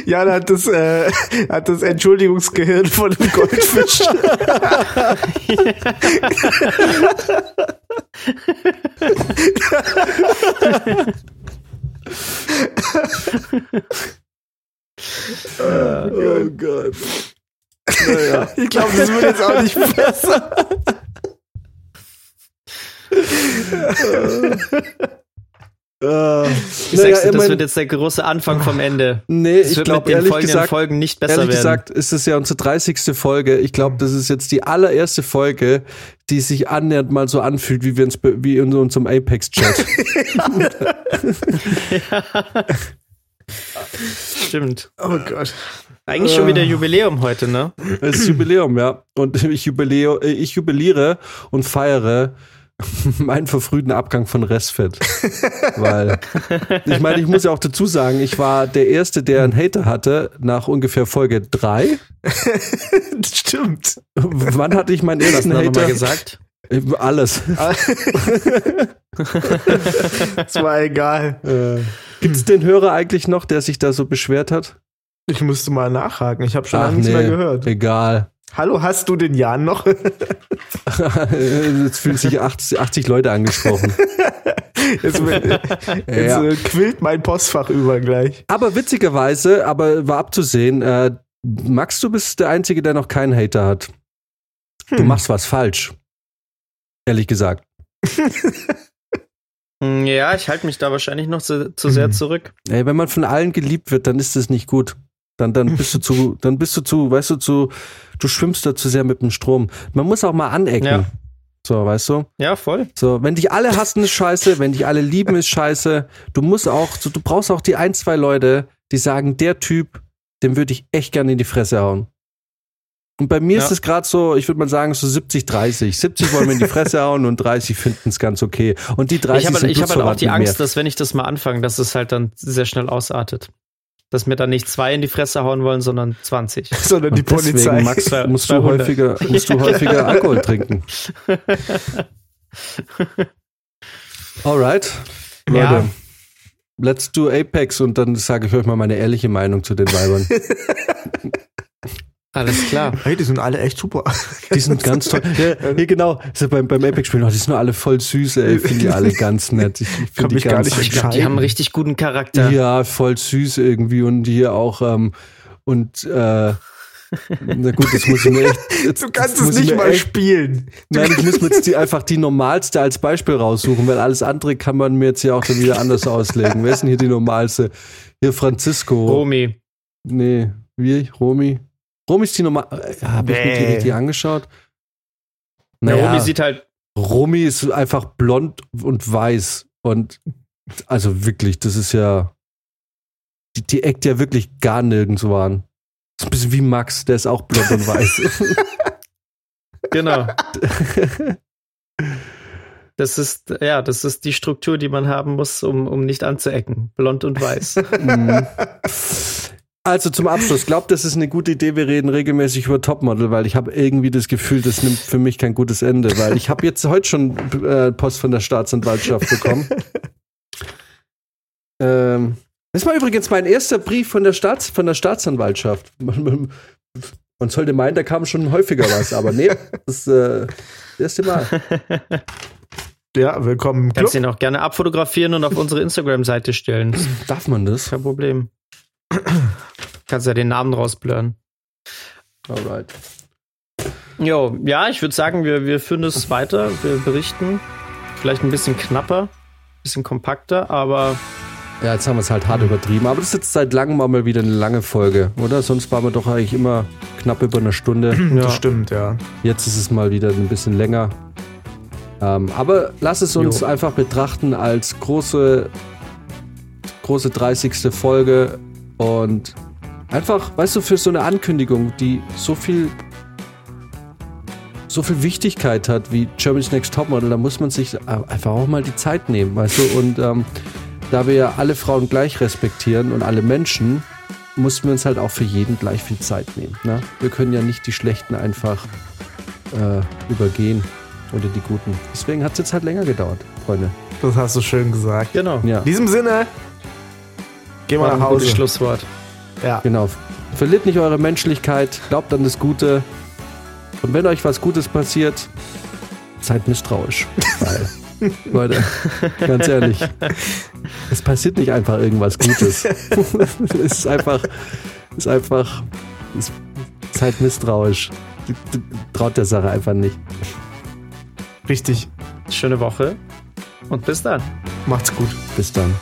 S2: Jan hat das, äh, hat das Entschuldigungsgehirn von dem Goldfisch.
S3: Oh Gott. Naja.
S2: Ich glaube, das wird jetzt auch nicht besser.
S3: Äh,
S1: Ich
S3: naja,
S1: sag's dir, das wird jetzt der große Anfang vom Ende.
S3: Nee,
S1: Es
S3: ich glaube ehrlich
S1: folgenden
S3: gesagt,
S1: Folgen nicht besser
S3: ehrlich
S1: werden.
S3: gesagt ist es ja unsere 30. Folge. Ich glaube, das ist jetzt die allererste Folge, die sich annähernd mal so anfühlt, wie wir uns wie in unserem Apex-Chat.
S1: Stimmt.
S2: Oh Gott.
S1: Eigentlich schon wieder Jubiläum heute, ne?
S3: Es ist Jubiläum, ja. Und ich, jubileo, äh, ich jubiliere und feiere meinen verfrühten Abgang von Restfett. Weil, ich meine, ich muss ja auch dazu sagen, ich war der Erste, der einen Hater hatte, nach ungefähr Folge 3.
S2: Das stimmt.
S3: Wann hatte ich meinen ersten
S1: da nochmal
S3: Hater?
S1: gesagt?
S3: Äh, Alles.
S2: Das war egal.
S3: Äh, Gibt es den Hörer eigentlich noch, der sich da so beschwert hat?
S2: Ich musste mal nachhaken. Ich habe schon
S3: Ach,
S2: lange nichts
S3: nee.
S2: mehr gehört.
S3: Egal.
S2: Hallo, hast du den Jan noch?
S3: Jetzt fühlen sich 80, 80 Leute angesprochen.
S2: Jetzt, jetzt
S3: Ja.
S2: äh, quillt mein Postfach über gleich.
S3: Aber witzigerweise, aber war abzusehen, äh, Max, du bist der Einzige, der noch keinen Hater hat. Du
S2: Hm.
S3: machst was falsch. Ehrlich gesagt.
S1: Hm, Ja, ich halte mich da wahrscheinlich noch zu, zu sehr
S2: Mhm.
S1: zurück.
S3: Ey, wenn man von allen geliebt wird, dann ist das nicht gut. Dann, dann bist du zu, dann bist du zu, weißt du, zu, du schwimmst da zu sehr mit dem Strom. Man muss auch mal anecken.
S1: Ja.
S3: So, weißt du?
S1: Ja, voll.
S3: So, wenn dich alle hassen, ist scheiße, wenn dich alle lieben, ist scheiße. Du musst auch, du brauchst auch die ein, zwei Leute, die sagen, der Typ, dem würde ich echt gerne in die Fresse hauen. Und bei mir
S1: Ja.
S3: ist es gerade so, ich würde mal sagen, so 70, 30. 70 wollen mir in die Fresse hauen und 30 finden es ganz okay. Und die 30
S1: Ich habe
S3: sind
S1: ich hab halt auch die Angst,
S3: mir.
S1: dass wenn ich das mal anfange, dass es halt dann sehr schnell ausartet. Dass mir dann nicht zwei in die Fresse hauen wollen, sondern 20.
S2: Sondern die
S3: Und deswegen,
S2: Polizei.
S3: Max, musst du
S1: 200.
S3: häufiger, musst du häufiger Alkohol trinken. Alright. Leute,
S1: Ja.
S3: let's do Apex und dann sage ich euch mal meine ehrliche Meinung zu den Weibern.
S1: Alles klar.
S2: Hey, die sind alle echt super.
S3: Die sind ganz toll. Ja, hier genau. So beim, beim Apex-Spielen, oh, die sind nur alle voll süß, ey. Ich finde die alle ganz nett. Ich, ich finde die
S2: mich gar
S3: ganz
S2: nicht
S1: Ich glaube, die haben einen richtig guten Charakter.
S3: Ja, voll süß irgendwie und hier auch, ähm, und äh, na gut, das muss ich mir echt. Jetzt,
S2: Du kannst es nicht mal
S3: echt,
S2: spielen.
S3: Nein, ich muss mir jetzt die, einfach die normalste als Beispiel raussuchen, weil alles andere kann man mir jetzt ja auch dann wieder anders auslegen. Wer ist denn hier die normalste? Hier Francisco.
S1: Romy.
S3: Nee, wie? Romy? Romy ist die normal. Äh, Habe ich mir die richtig angeschaut?
S1: Ja,
S3: Naja,
S1: Romy sieht halt,
S3: Romy ist einfach blond und weiß. Und also wirklich, das ist ja. Die, die eckt ja wirklich gar nirgendwo an. Das ist ein bisschen wie Max, der ist auch blond und weiß.
S1: genau. Das ist, ja, das ist die Struktur, die man haben muss, um, um nicht anzuecken. Blond und weiß.
S3: Also zum Abschluss, glaubt, das ist eine gute Idee. Wir reden regelmäßig über Topmodel, weil ich habe irgendwie das Gefühl, das nimmt für mich kein gutes Ende, weil ich habe jetzt heute schon äh, Post von der Staatsanwaltschaft bekommen. ähm, das war übrigens mein erster Brief von der, Staats von der Staatsanwaltschaft. Man, man sollte meinen, da kam schon häufiger was, aber nee, das ist äh, das erste Mal.
S2: Ja, willkommen im Club.
S1: Kannst ihn auch gerne abfotografieren und auf unsere Instagram-Seite stellen.
S3: Darf man das?
S1: Kein Problem. Kannst ja den Namen rausblurren.
S3: Alright.
S1: Jo, ja, ich würde sagen, wir, wir führen das weiter. Wir berichten. Vielleicht ein bisschen knapper, bisschen kompakter, aber
S3: Ja, jetzt haben wir es halt hart übertrieben, aber das ist jetzt seit langem mal wieder eine lange Folge, oder? Sonst waren wir doch eigentlich immer knapp über eine Stunde.
S1: ja.
S2: Das stimmt, ja.
S3: Jetzt ist es mal wieder ein bisschen länger. Ähm, aber lass es uns
S1: Jo.
S3: einfach betrachten als große, große 30. Folge und einfach, weißt du, für so eine Ankündigung, die so viel, so viel Wichtigkeit hat wie Germany's Next Topmodel, da muss man sich einfach auch mal die Zeit nehmen, weißt du, und ähm, da wir ja alle Frauen gleich respektieren und alle Menschen, mussten wir uns halt auch für jeden gleich viel Zeit nehmen. Ne? Wir können ja nicht die Schlechten einfach äh, übergehen oder die Guten. Deswegen hat es jetzt halt länger gedauert, Freunde.
S2: Das hast du schön gesagt.
S1: genau.
S3: Ja,
S2: In diesem Sinne, gehen wir
S1: War
S2: nach Hause.
S1: Schlusswort.
S2: Ja.
S3: genau. Verliert nicht eure Menschlichkeit, glaubt an das Gute. Und wenn euch was Gutes passiert, seid misstrauisch. Weil, Leute, ganz ehrlich, es passiert nicht einfach irgendwas Gutes. es ist einfach, es ist einfach, es, seid misstrauisch. Traut der Sache einfach nicht.
S2: Richtig.
S1: Schöne Woche und bis dann.
S2: Macht's gut.
S3: Bis dann.